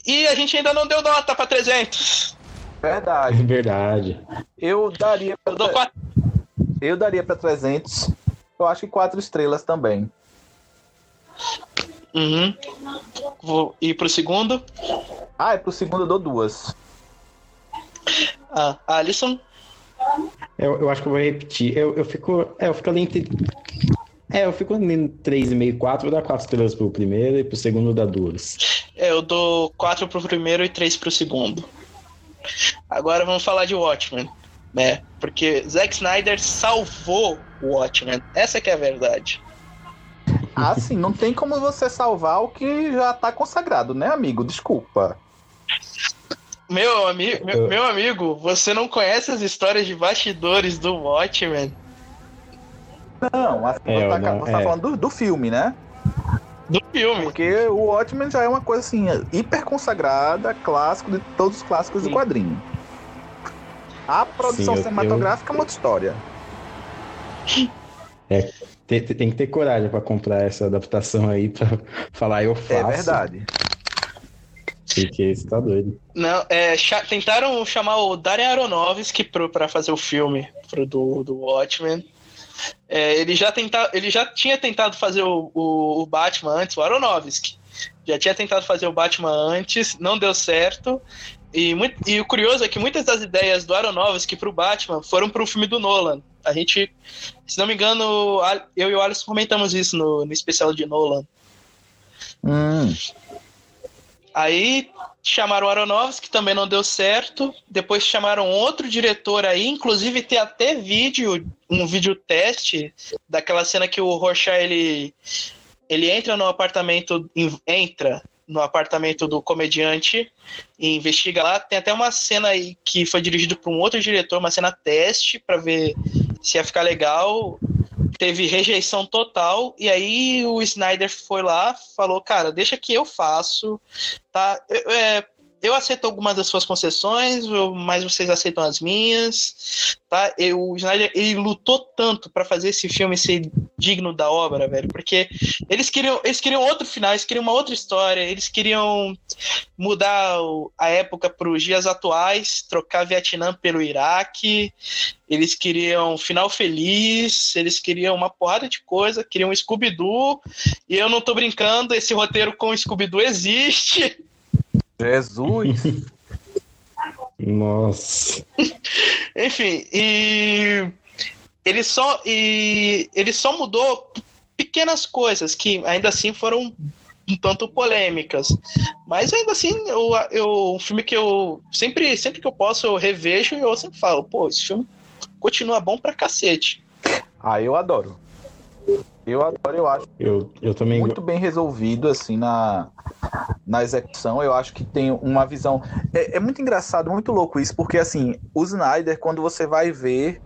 [SPEAKER 1] E a gente ainda não deu nota pra 300.
[SPEAKER 2] Verdade.
[SPEAKER 3] Verdade.
[SPEAKER 2] Eu daria pra,
[SPEAKER 1] Eu dou quatro.
[SPEAKER 2] eu daria pra 300. Eu acho que quatro estrelas também.
[SPEAKER 1] Uhum. Vou ir pro segundo.
[SPEAKER 2] Ah, é pro segundo eu dou duas.
[SPEAKER 1] Ah, Alisson.
[SPEAKER 3] Eu, eu acho que eu vou repetir. Eu, eu fico. É, eu fico ali entre. É, eu fico ali entre 3,5 e 4. Vou dar 4 estrelas pro primeiro e pro segundo dá duas.
[SPEAKER 1] É, eu dou 4 pro primeiro e 3 pro segundo. Agora vamos falar de Watchmen, né? Porque Zack Snyder salvou o Watchmen. Essa que é a verdade.
[SPEAKER 2] Ah, sim, não tem como você salvar o que já tá consagrado, né, amigo? Desculpa.
[SPEAKER 1] Meu, ami meu, meu amigo, você não conhece as histórias de bastidores do Watchmen?
[SPEAKER 2] Não, assim,
[SPEAKER 3] É,
[SPEAKER 2] você, tá,
[SPEAKER 3] não,
[SPEAKER 2] você tá
[SPEAKER 3] é.
[SPEAKER 2] falando do, do filme, né?
[SPEAKER 1] Do filme.
[SPEAKER 2] Porque o Watchmen já é uma coisa assim, hiper consagrada, clássico de todos os clássicos
[SPEAKER 1] Sim.
[SPEAKER 2] do quadrinho. A produção
[SPEAKER 3] Sim, eu-
[SPEAKER 2] cinematográfica é uma outra história.
[SPEAKER 3] Tem, tem- tem que ter coragem pra comprar essa adaptação aí pra falar eu faço.
[SPEAKER 2] É verdade.
[SPEAKER 3] Porque isso tá doido.
[SPEAKER 1] Não, é, cha- tentaram chamar o Darren Aronofsky pro, pra fazer o filme pro, do, do Watchmen. É, ele, já tenta, ele já tinha tentado fazer o, o, o Batman antes, o Aronofsky. Já tinha tentado fazer o Batman antes, não deu certo. E, muito, e o curioso é que muitas das ideias do Aronofsky pro Batman foram pro filme do Nolan. A gente, se não me engano, eu e o Alisson comentamos isso no, no especial de Nolan.
[SPEAKER 2] Hum,
[SPEAKER 1] Aí chamaram o Aronofsky, também não deu certo. Depois chamaram outro diretor aí, inclusive tem até vídeo, um vídeo teste daquela cena que o Rorschach ele ele entra no apartamento, entra no apartamento do comediante e investiga lá. Tem até uma cena aí que foi dirigido por um outro diretor, uma cena teste para ver se ia ficar legal. Teve rejeição total e aí o Snyder foi lá, falou, cara, deixa que eu faço, tá? É, eu aceito algumas das suas concessões, mas vocês aceitam as minhas, tá? Eu, o Snyder ele lutou tanto para fazer esse filme ser digno da obra, velho, porque eles queriam, eles queriam outro final, eles queriam uma outra história, eles queriam mudar a época para os dias atuais, trocar Vietnã pelo Iraque, eles queriam final feliz, eles queriam uma porrada de coisa, queriam Scooby-Doo, e eu não tô brincando, esse roteiro com Scooby-Doo existe.
[SPEAKER 2] Jesus.
[SPEAKER 3] Nossa.
[SPEAKER 1] Enfim, e ele só e ele só mudou pequenas coisas que ainda assim foram um tanto polêmicas. Mas ainda assim, eu, eu, um filme que eu sempre, sempre que eu posso, eu revejo e eu sempre falo, pô, esse filme continua bom pra cacete.
[SPEAKER 2] Ah, eu adoro. Eu adoro, eu acho
[SPEAKER 3] Eu, eu também.
[SPEAKER 2] muito bem resolvido, assim, na, na execução. Eu acho que tem uma visão. É, é muito engraçado, muito louco isso, porque, assim, o Snyder, quando você vai ver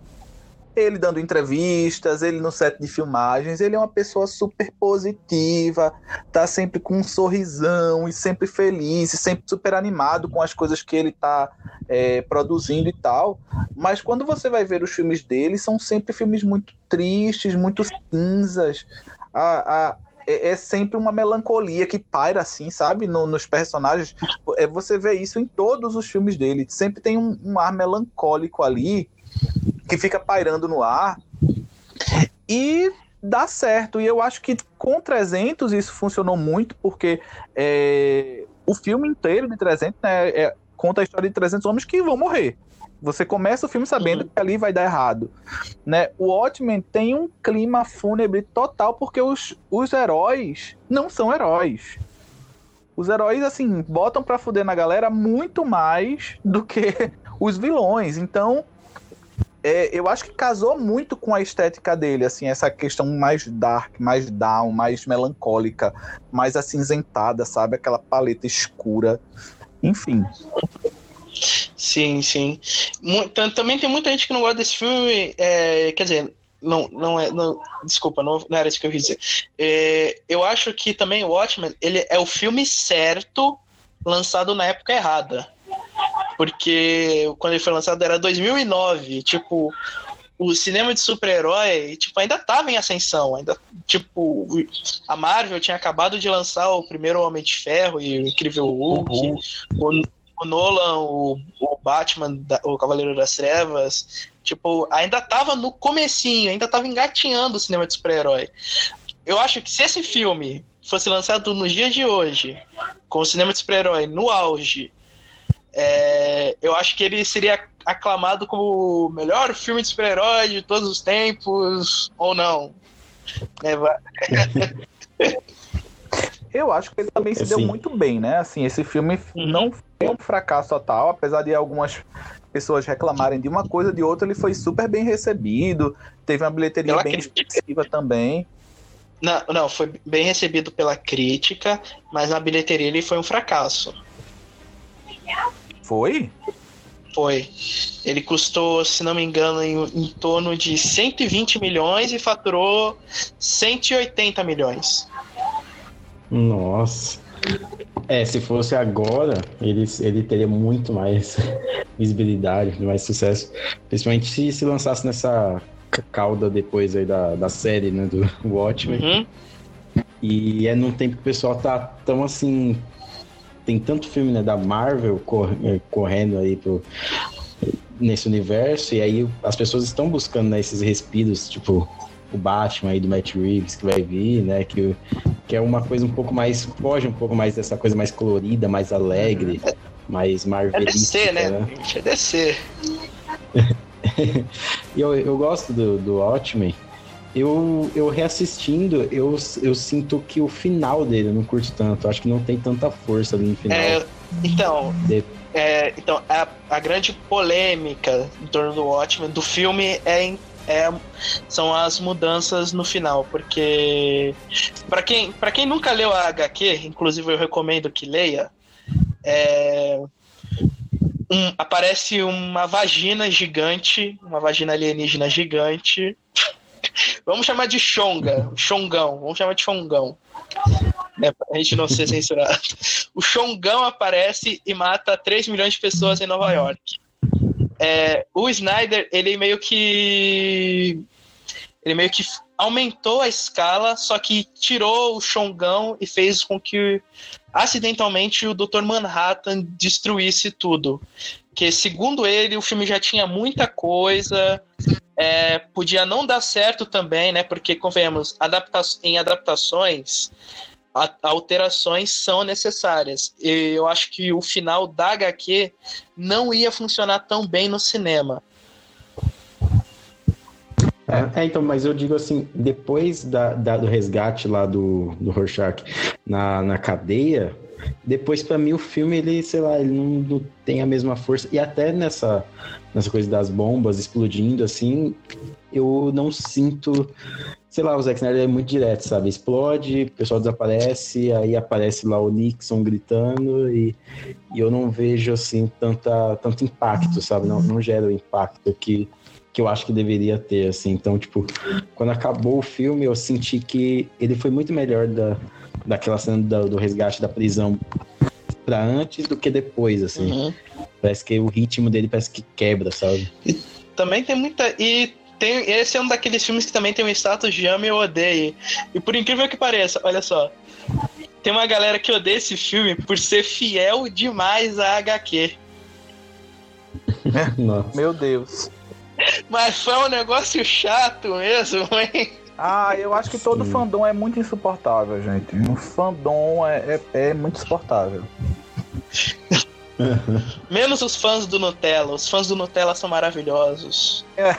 [SPEAKER 2] ele dando entrevistas, ele no set de filmagens, ele é uma pessoa super positiva, tá sempre com um sorrisão e sempre feliz, e sempre super animado com as coisas que ele tá é, produzindo e tal. Mas quando você vai ver os filmes dele, são sempre filmes muito tristes, muito cinzas. A, a, é, é sempre uma melancolia que paira assim, sabe? No- nos personagens. É, você vê isso em todos os filmes dele. Sempre tem um, um ar melancólico ali que fica pairando no ar. E dá certo. E eu acho que com 300 isso funcionou muito, porque é, o filme inteiro de 300 né, é, conta a história de 300 homens que vão morrer. Você começa o filme sabendo uhum. que ali vai dar errado. Né? O Watchmen tem um clima fúnebre total, porque os, os heróis não são heróis. Os heróis, assim, botam pra fuder na galera muito mais do que os vilões. Então, é, eu acho que casou muito com a estética dele, assim, essa questão mais dark, mais down, mais melancólica, mais acinzentada, sabe? Aquela paleta escura. Enfim.
[SPEAKER 1] Sim, sim. Também tem muita gente que não gosta desse filme. É, quer dizer, não, não é. Não, desculpa, não, não, era isso que eu quis dizer. É, eu acho que também o Watchmen ele é o filme certo lançado na época errada. Porque quando ele foi lançado era 2009. Tipo, o cinema de super-herói tipo, ainda estava em ascensão. Ainda, tipo, a Marvel tinha acabado de lançar o primeiro Homem de Ferro e o Incrível Hulk. Uhum. O, o Nolan, o, o Batman, o Cavaleiro das Trevas, tipo, ainda tava no comecinho, ainda tava engatinhando o cinema de super-herói. Eu acho que se esse filme fosse lançado nos dias de hoje, com o cinema de super-herói no auge, é, eu acho que ele seria aclamado como o melhor filme de super-herói de todos os tempos, ou não. É,
[SPEAKER 2] eu acho que ele também se deu muito bem, né? Assim, esse filme uhum. não foi um fracasso total, apesar de algumas pessoas reclamarem de uma coisa, de outra, ele foi super bem recebido, teve uma bilheteria pela bem expressiva também.
[SPEAKER 1] Não, não, foi bem recebido pela crítica, mas na bilheteria ele foi um fracasso.
[SPEAKER 2] Foi?
[SPEAKER 1] Foi. Ele custou, se não me engano, em, em torno de 120 milhões e faturou 180 milhões.
[SPEAKER 3] Nossa. É, se fosse agora, ele, ele teria muito mais visibilidade, mais sucesso. Principalmente se se lançasse nessa cauda depois aí da, da série, né, do Watchmen. Uhum. E é num tempo que o pessoal tá tão assim. Tem tanto filme né, da Marvel cor, é, correndo aí pro, nesse universo, e aí as pessoas estão buscando né, esses respiros, tipo, o Batman aí do Matt Reeves que vai vir, né? Que, que é uma coisa um pouco mais. foge um pouco mais dessa coisa mais colorida, mais alegre, mais marvelista.
[SPEAKER 1] É DC, né? né? É DC.
[SPEAKER 3] e eu, eu gosto do, do Watchmen. Eu, eu reassistindo, eu, eu sinto que o final dele eu não curto tanto. Acho que não tem tanta força ali no final.
[SPEAKER 1] É, então, de... é, então a, a grande polêmica em torno do Watchmen, do filme, é em é, são as mudanças no final, porque para quem, pra quem nunca leu a HQ, inclusive eu recomendo que leia, é, um, aparece uma vagina gigante, uma vagina alienígena gigante. Vamos chamar de Xonga, Xongão, vamos chamar de Xongão. Né, pra gente não ser censurado. O Xongão aparece e mata 3 milhões de pessoas em Nova York. É, o Snyder, ele meio que. Ele meio que aumentou a escala, só que tirou o Xongão e fez com que acidentalmente o Dr. Manhattan destruísse tudo. Que segundo ele, o filme já tinha muita coisa, é, podia não dar certo também, né? Porque, convenhamos, adapta em adaptações, alterações são necessárias. E eu acho que o final da HQ não ia funcionar tão bem no cinema.
[SPEAKER 3] É, é, então, mas eu digo assim, depois da, da, do resgate lá do, do Rorschach na, na cadeia, depois para mim o filme, ele, sei lá, ele não, não, tem a mesma força. E até nessa, nessa coisa das bombas explodindo, assim, eu não sinto sei lá, o Zack Snyder é muito direto, sabe? Explode, o pessoal desaparece, aí aparece lá o Nixon gritando e, e eu não vejo, assim, tanta, tanto impacto, sabe? Não, não gera o impacto que, que eu acho que deveria ter, assim. Então, tipo, quando acabou o filme, eu senti que ele foi muito melhor da, daquela cena do, do resgate da prisão pra antes do que depois, assim. Uhum. Parece que o ritmo dele parece que quebra, sabe?
[SPEAKER 1] E também tem muita... E tem, esse é um daqueles filmes que também tem um status de ame ou odeie. E por incrível que pareça, olha só. Tem uma galera que odeia esse filme por ser fiel demais à HQ.
[SPEAKER 2] Meu Deus.
[SPEAKER 1] Mas foi um negócio chato mesmo, hein?
[SPEAKER 2] Ah, eu acho que todo Sim. fandom é muito insuportável, gente. Um fandom é, é, é muito insuportável.
[SPEAKER 1] Menos os fãs do Nutella. Os fãs do Nutella são maravilhosos. É.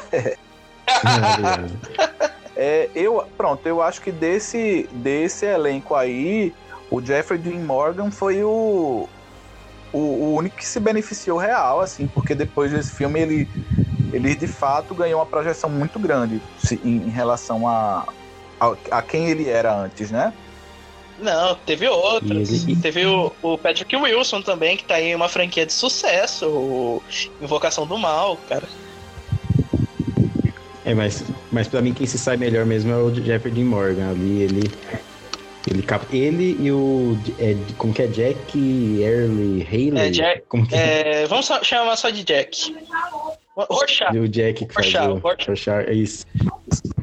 [SPEAKER 2] é, eu, pronto, eu acho que desse, desse elenco aí, o Jeffrey Dean Morgan foi o, o, o, único que se beneficiou real, assim, porque depois desse filme ele, ele de fato ganhou uma projeção muito grande em, em relação a, a, a quem ele era antes, né?
[SPEAKER 1] Não, teve outros. Ele... Teve o, o, Patrick Wilson também, que tá em uma franquia de sucesso, o Invocação do Mal, cara.
[SPEAKER 3] É, mas, mas pra mim quem se sai melhor mesmo é o Jeffrey Dean Morgan. Ali ele. Ele, cap... ele e o. É, como que é? Jack Early Haley?
[SPEAKER 1] É, Jack, como que é? é vamos só, chamar só de Jack.
[SPEAKER 3] Rorschach. E o Jack que faz o Rorschach. É isso.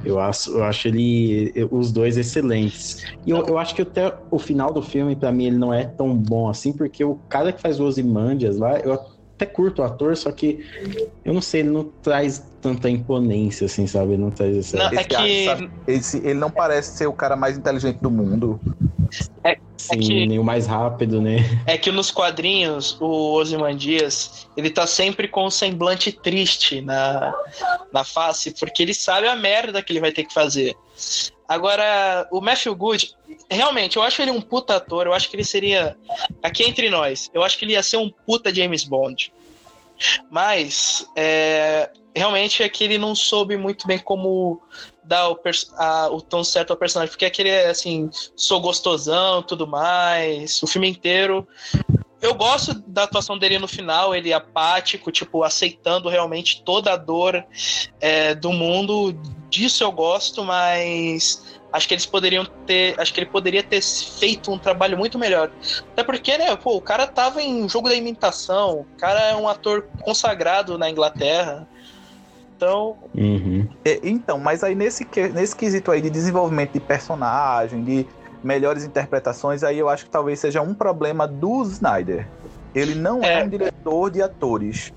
[SPEAKER 3] Eu acho, eu acho ele os dois excelentes. E eu, eu acho que até o final do filme, para mim, ele não é tão bom assim, porque o cara que faz o Ozymandias lá, eu até curto o ator, só que eu não sei, ele não traz tanta imponência, assim, sabe? Ele não traz essa.
[SPEAKER 2] Não, é que... esse, ele não parece ser o cara mais inteligente do mundo.
[SPEAKER 3] É, Sim, é que, nem o mais rápido, né?
[SPEAKER 1] É que nos quadrinhos, o Ozymandias, ele tá sempre com um semblante triste na, na face, porque ele sabe a merda que ele vai ter que fazer. Agora, o Matthew Good, realmente, eu acho ele um puta ator, eu acho que ele seria, aqui entre nós, eu acho que ele ia ser um puta James Bond. Mas, é, realmente é que ele não soube muito bem como dar o, a, o tom certo ao personagem, porque aquele é assim, sou gostosão, tudo mais, o filme inteiro. Eu gosto da atuação dele no final, ele apático, tipo, aceitando realmente toda a dor é, do mundo. Disso eu gosto, mas acho que eles poderiam ter. Acho que ele poderia ter feito um trabalho muito melhor. Até porque, né, pô, o cara tava em jogo da imitação, o cara é um ator consagrado na Inglaterra. Então.
[SPEAKER 2] Uhum. É, então, mas aí nesse, nesse quesito aí de desenvolvimento de personagem, de melhores interpretações, aí eu acho que talvez seja um problema do Snyder. Ele não é, é um diretor de atores.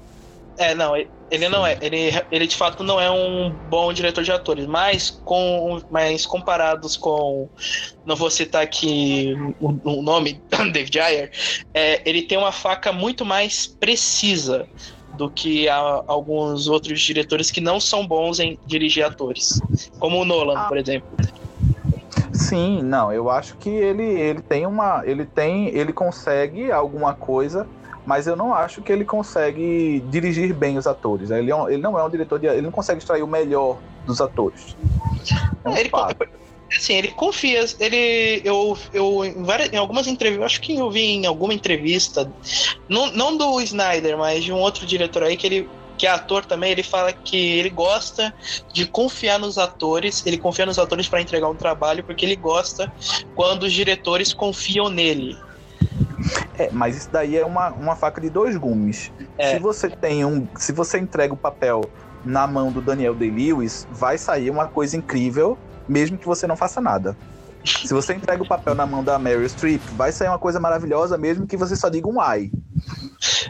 [SPEAKER 1] É, não, ele não é. Ele, ele de fato não é um bom diretor de atores, mas, com, mas comparados com. Não vou citar aqui o, o nome, David Ayer, é, ele tem uma faca muito mais precisa do que a, alguns outros diretores que não são bons em dirigir atores, como o Nolan, ah. por exemplo.
[SPEAKER 2] Sim, não, eu acho que ele, ele tem uma, ele tem, ele consegue alguma coisa, mas eu não acho que ele consegue dirigir bem os atores. Ele, é um, ele não é um diretor de, ele não consegue extrair o melhor dos atores.
[SPEAKER 1] É um ele, assim, ele confia. Ele, eu, eu em, várias, em algumas entrevistas, acho que eu vi em alguma entrevista, não, não do Snyder, mas de um outro diretor aí que ele que é ator também, ele fala que ele gosta de confiar nos atores, ele confia nos atores para entregar um trabalho, porque ele gosta quando os diretores confiam nele.
[SPEAKER 2] É, mas isso daí é uma, uma faca de dois gumes. É. Se você tem um. Se você entrega o papel na mão do Daniel Day-Lewis, vai sair uma coisa incrível mesmo que você não faça nada. Se você entrega o papel na mão da Meryl Streep, vai sair uma coisa maravilhosa, mesmo que você só diga um ai.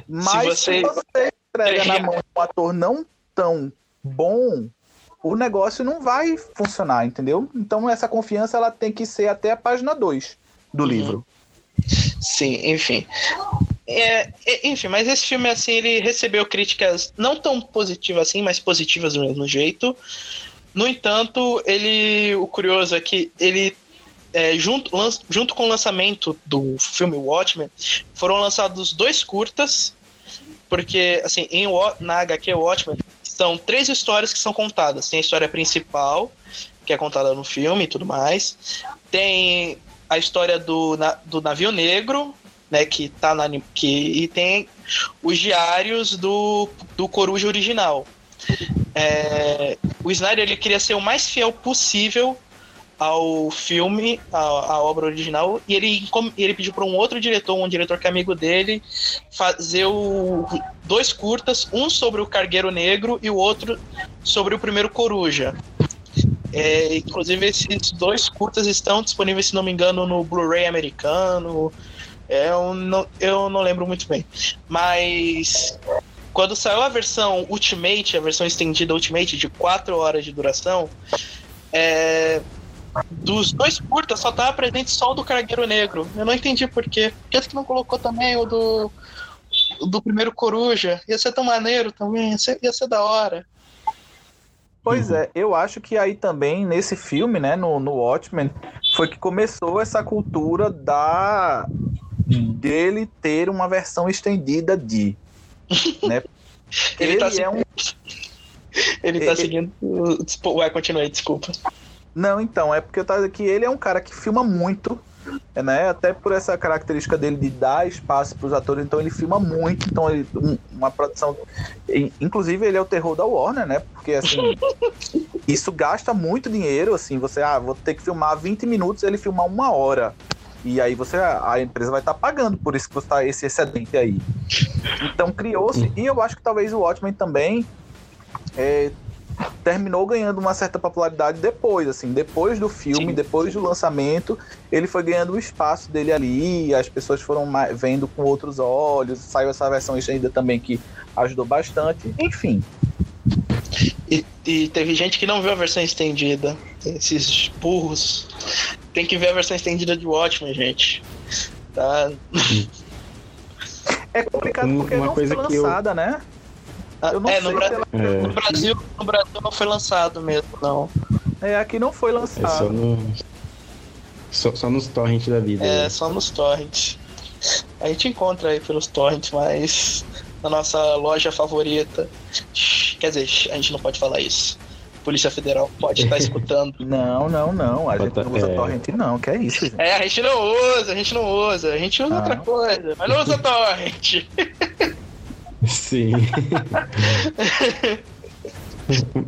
[SPEAKER 2] Mas se você, se você entrega na mão de um ator não tão bom, o negócio não vai funcionar, entendeu? Então essa confiança ela tem que ser até a página 2 do uhum. livro.
[SPEAKER 1] Sim, enfim. É, é, enfim, mas esse filme assim ele recebeu críticas não tão positivas assim, mas positivas do mesmo jeito. No entanto, ele, o curioso é que ele é, junto, junto com o lançamento do filme Watchmen, foram lançados dois curtas, porque assim, em, na HQ Watchmen são três histórias que são contadas. Tem a história principal, que é contada no filme e tudo mais. Tem a história do, na, do navio negro, né, que tá na que e tem os diários do, do Coruja original, é, o Snyder ele queria ser o mais fiel possível ao filme, à, à obra original, e ele, ele pediu para um outro diretor, um diretor que é amigo dele, fazer o, dois curtas, um sobre o Cargueiro Negro e o outro sobre o primeiro Coruja. É, inclusive, esses dois curtas estão disponíveis, se não me engano, no Blu-ray americano. É, eu, não, eu não lembro muito bem. Mas quando saiu a versão Ultimate, a versão estendida Ultimate de 4 horas de duração, é, dos dois curtas só tava presente só o do Cargueiro Negro. Eu não entendi por quê. Por que que não colocou também o do, do primeiro Coruja? Ia ser tão maneiro também, ia ser, ia ser da hora.
[SPEAKER 2] Pois é, eu acho que aí também, nesse filme, né, no, no Watchmen, foi que começou essa cultura da dele ter uma versão estendida de. Né?
[SPEAKER 1] Ele, tá
[SPEAKER 2] é um.
[SPEAKER 1] Ele tá
[SPEAKER 2] Ele-
[SPEAKER 1] seguindo. Ué, continue, desculpa.
[SPEAKER 2] Não, então, é porque eu tava que ele é um cara que filma muito, né? Até por essa característica dele de dar espaço para os atores, então ele filma muito, então ele, um- uma produção. in- Inclusive, ele é o terror da Warner, né? Porque assim, isso gasta muito dinheiro, assim, você, ah, vou ter que filmar 20 minutos, ele filmar uma hora. E aí você, a empresa vai estar pagando por isso que você tá esse excedente aí. Então criou-se, e eu acho que talvez o Watchmen também é, terminou ganhando uma certa popularidade depois, assim, depois do filme,
[SPEAKER 1] Sim.
[SPEAKER 2] depois do lançamento, ele foi ganhando o espaço dele ali, as pessoas foram vendo com outros olhos, saiu essa versão estendida também que ajudou bastante, enfim.
[SPEAKER 1] E, e teve gente que não viu a versão estendida. Esses burros. Tem que ver a versão estendida de Watchmen, gente. Tá?
[SPEAKER 2] É complicado porque
[SPEAKER 3] uma
[SPEAKER 2] não
[SPEAKER 3] coisa
[SPEAKER 2] foi
[SPEAKER 3] que eu-
[SPEAKER 2] lançada, né? Eu não
[SPEAKER 1] é,
[SPEAKER 2] sei
[SPEAKER 1] no,
[SPEAKER 2] se
[SPEAKER 1] Bra-
[SPEAKER 2] ela-
[SPEAKER 3] É,
[SPEAKER 1] no Brasil, no Brasil não foi lançado mesmo, não.
[SPEAKER 2] é, aqui não foi
[SPEAKER 3] é
[SPEAKER 2] lançada.
[SPEAKER 3] só no. Só, só nos torrents da vida.
[SPEAKER 1] É
[SPEAKER 3] né?
[SPEAKER 1] só nos torrents. A gente encontra aí pelos torrents, mas na nossa loja favorita. Quer dizer, a gente não pode falar isso. Polícia Federal pode estar escutando.
[SPEAKER 2] Não, não, não. A gente não usa
[SPEAKER 3] é.
[SPEAKER 2] torrent, não. Que é isso, gente.
[SPEAKER 1] É, a gente não usa, a gente não usa, a gente usa
[SPEAKER 2] Ah.
[SPEAKER 1] outra coisa, mas não usa torrent.
[SPEAKER 3] Sim.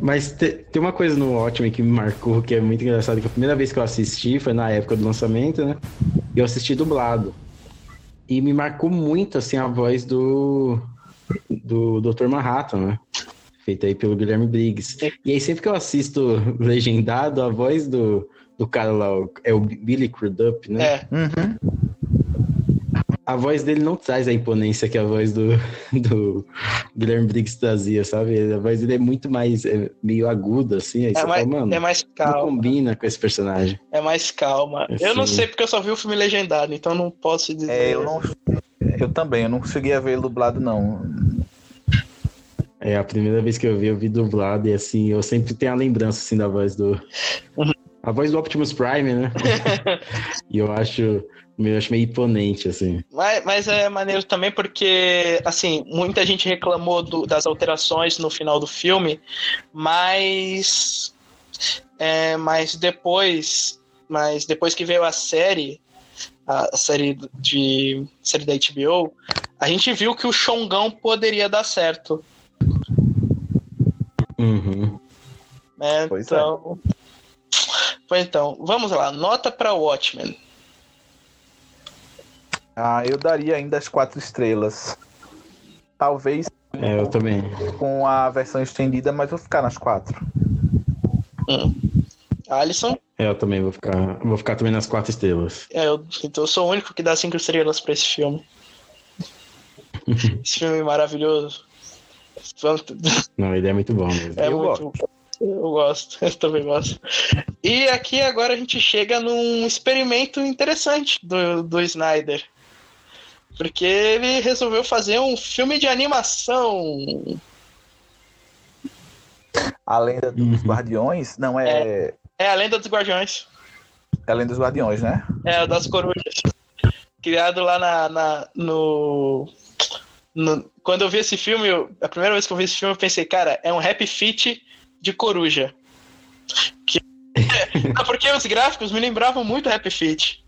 [SPEAKER 3] Mas te- tem uma coisa no Watchmen que me marcou, que é muito engraçado, que a primeira vez que eu assisti foi na época do lançamento, né? E eu assisti dublado. E me marcou muito, assim, a voz do, do Dr. Manhattan, né? Feita aí pelo Guilherme Briggs. E aí sempre que eu assisto legendado, a voz do, do cara lá, é o Billy Crudup, né?
[SPEAKER 1] É,
[SPEAKER 2] Uhum.
[SPEAKER 3] A voz dele não traz a imponência que a voz do, do Guilherme Briggs trazia, sabe? A voz dele é muito mais é, meio aguda, assim. Aí
[SPEAKER 1] é
[SPEAKER 3] você
[SPEAKER 1] mais,
[SPEAKER 3] fala, mano,
[SPEAKER 1] é mais
[SPEAKER 3] não
[SPEAKER 1] calma.
[SPEAKER 3] combina com esse personagem.
[SPEAKER 1] É mais calma. Eu não
[SPEAKER 3] Sim.
[SPEAKER 1] sei porque eu só vi o filme legendado, então não posso dizer.
[SPEAKER 2] É, eu não. Eu também, eu não cheguei a ver ele dublado, não.
[SPEAKER 3] É a primeira vez que eu vi, eu vi dublado e assim, eu sempre tenho a lembrança assim da voz do. A voz do Optimus Prime, né? e eu acho, eu acho meio imponente, assim.
[SPEAKER 1] Mas, mas é maneiro também porque, assim, muita gente reclamou do- das alterações no final do filme, mas. É, mas depois. Mas depois que veio a série, a série de. série da HBO, a gente viu que o Xongão poderia dar certo.
[SPEAKER 3] Uhum.
[SPEAKER 2] Pois é.
[SPEAKER 1] então. Pois então, vamos lá, nota para Watchmen.
[SPEAKER 2] Ah, eu daria ainda as quatro estrelas. Talvez
[SPEAKER 3] É, eu também.
[SPEAKER 2] com a versão estendida, mas vou ficar nas quatro.
[SPEAKER 1] Hum. Alisson,
[SPEAKER 3] É, eu também vou ficar. Vou ficar também nas quatro estrelas.
[SPEAKER 1] é, eu, então eu sou o único que dá cinco estrelas para esse filme. esse filme é maravilhoso.
[SPEAKER 3] Não, ele é muito bom mesmo.
[SPEAKER 1] É
[SPEAKER 2] Eu
[SPEAKER 1] muito. Eu gosto, eu também gosto. E aqui agora a gente chega num experimento interessante do, do Snyder. Porque ele resolveu fazer um filme de animação.
[SPEAKER 2] A lenda dos
[SPEAKER 3] Uhum.
[SPEAKER 2] guardiões. Não, é,
[SPEAKER 1] É a Lenda dos Guardiões.
[SPEAKER 2] é a lenda dos guardiões, né?
[SPEAKER 1] É, das corujas. Criado lá na, na- no, no- Quando eu vi esse filme, eu- a primeira vez que eu vi esse filme, eu pensei, cara, é um rap fit de coruja. Que... Porque os gráficos me lembravam muito Rap Fit.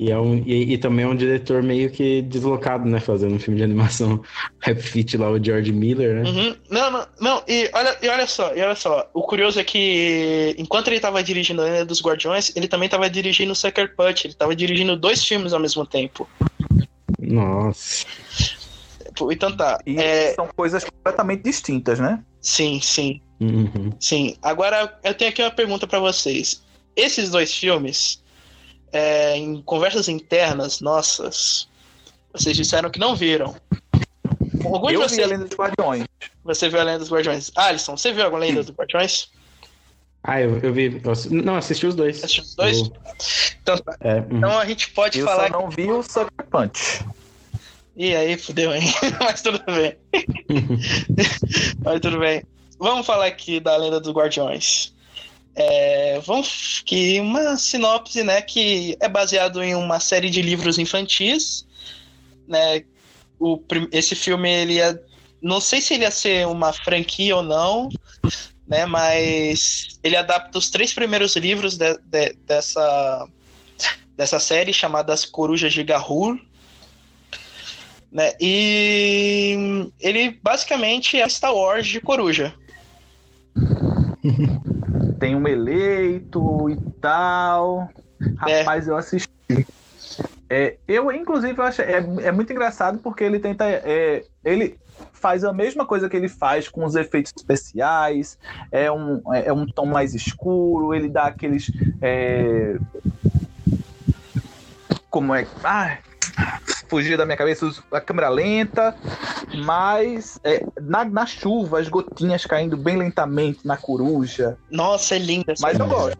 [SPEAKER 3] E, é um, e, e também é um diretor meio que deslocado, né? Fazendo um filme de animação Rap Fit lá, o George Miller, né?
[SPEAKER 1] Uhum. Não, não, não, e olha, e olha só, e olha só, o curioso é que enquanto ele tava dirigindo a dos Guardiões, ele também tava dirigindo Sucker Punch, ele tava dirigindo dois filmes ao mesmo tempo.
[SPEAKER 3] Nossa.
[SPEAKER 1] Então tá,
[SPEAKER 2] E
[SPEAKER 1] é,
[SPEAKER 2] são coisas completamente distintas, né?
[SPEAKER 1] sim, sim,
[SPEAKER 3] Uhum.
[SPEAKER 1] sim. Agora eu tenho aqui uma pergunta pra vocês. Esses dois filmes, é, em conversas internas nossas, vocês disseram que não viram. Algum de
[SPEAKER 2] eu vi a lenda dos guardiões.
[SPEAKER 1] Você viu a Lenda dos Guardiões. Alisson, você viu a Lenda dos Guardiões?
[SPEAKER 3] Ah, eu, eu vi. Eu, não, assisti os dois.
[SPEAKER 1] Assistiu os dois?
[SPEAKER 3] Eu-
[SPEAKER 1] Então, tá.
[SPEAKER 3] É, uhum.
[SPEAKER 1] então a gente pode
[SPEAKER 2] Eu
[SPEAKER 1] falar.
[SPEAKER 2] só não vi o Sucker Punch.
[SPEAKER 1] E aí, fudeu, hein? Mas tudo bem. Mas tudo bem. Vamos falar aqui da Lenda dos Guardiões. É, vamos que uma sinopse, né, que é baseado em uma série de livros infantis, né? O, esse filme ele ia, não sei se ele ia ser uma franquia ou não, né? Mas ele adapta os três primeiros livros de- de- dessa dessa série chamada As Corujas de Gahul, né? E ele basicamente é Star Wars de coruja.
[SPEAKER 2] Tem um eleito e tal.
[SPEAKER 1] É.
[SPEAKER 2] Rapaz, eu assisti. É, eu, inclusive, eu acho, é, é muito engraçado porque ele tenta. é, ele faz a mesma coisa que ele faz com os efeitos especiais. É um, é um tom mais escuro, ele dá aqueles. é, como é. Ah, fugia da minha cabeça a câmera lenta, mas é, na, na chuva, as gotinhas caindo bem lentamente na coruja.
[SPEAKER 1] Nossa, é linda essa,
[SPEAKER 2] Mas eu gosto.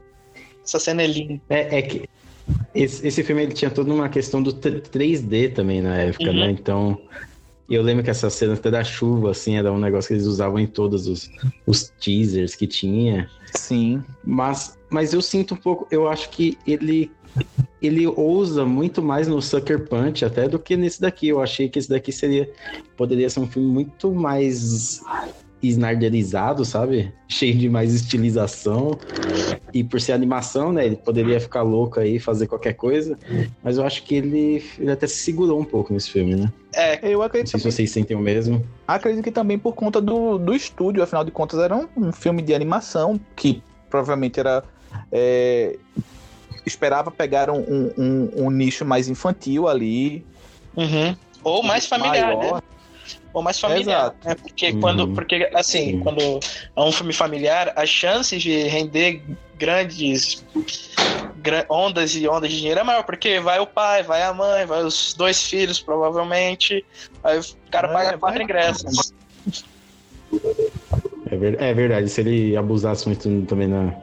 [SPEAKER 1] essa cena é linda.
[SPEAKER 3] É, é que esse, esse filme ele tinha toda uma questão do t- 3D também na época,
[SPEAKER 1] Uhum.
[SPEAKER 3] né? Então, eu lembro que essa cena até da chuva, assim, era um negócio que eles usavam em todos os, os teasers que tinha.
[SPEAKER 2] Sim.
[SPEAKER 3] Mas, mas eu sinto um pouco, eu acho que ele ele ousa muito mais no Sucker Punch até do que nesse daqui. Eu achei que esse daqui seria poderia ser um filme muito mais snarderizado, sabe? Cheio de mais estilização. E por ser animação, né, ele poderia ficar louco aí, fazer qualquer coisa, mas eu acho que ele, ele até se segurou um pouco nesse filme, né?
[SPEAKER 1] É,
[SPEAKER 2] Eu
[SPEAKER 3] Não
[SPEAKER 2] acredito,
[SPEAKER 3] sei se vocês sentem o mesmo.
[SPEAKER 2] acredito que também por conta do, do estúdio, afinal de contas, era um, um filme de animação que provavelmente era. é, esperava pegar um, um- um- um nicho mais infantil ali.
[SPEAKER 1] uhum. ou mais familiar,
[SPEAKER 2] maior.
[SPEAKER 1] né? Ou mais familiar.
[SPEAKER 2] Exato.
[SPEAKER 1] Né? Porque
[SPEAKER 3] Uhum.
[SPEAKER 1] quando, porque assim,
[SPEAKER 3] Sim.
[SPEAKER 1] quando é um filme familiar, as chances de render grandes gra- ondas e ondas de dinheiro é maior, porque vai o pai, vai a mãe, vai os dois filhos, provavelmente. Aí o cara
[SPEAKER 2] É,
[SPEAKER 1] paga quatro
[SPEAKER 2] vai-
[SPEAKER 1] ingressos.
[SPEAKER 3] É, é verdade, se ele abusasse muito também na,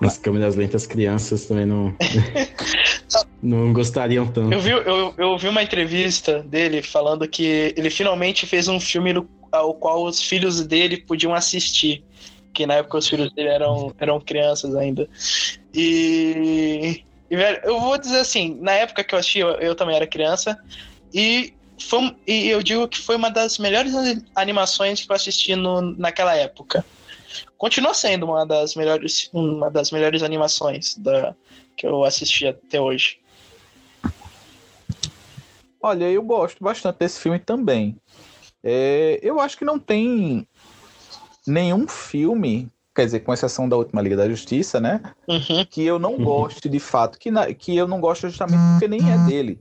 [SPEAKER 3] nas câmeras lentas, as crianças também não, não gostariam tanto.
[SPEAKER 1] Eu vi, eu, eu vi uma entrevista dele falando que ele finalmente fez um filme no- ao qual os filhos dele podiam assistir. Que na época os filhos dele eram, eram crianças ainda. E, e, velho, eu vou dizer assim, na época que eu assisti, eu, eu também era criança, e, foi, e eu digo que foi uma das melhores animações que eu assisti no, naquela época. Continua sendo uma das melhores, uma das melhores animações da, que eu assisti até hoje.
[SPEAKER 2] Olha, eu gosto bastante desse filme também. É, eu acho que não tem nenhum filme, quer dizer, com exceção da última Liga da Justiça, né?
[SPEAKER 1] Uhum.
[SPEAKER 2] que eu não
[SPEAKER 3] Uhum.
[SPEAKER 2] gosto de fato, que, na- que eu não gosto justamente porque nem é dele.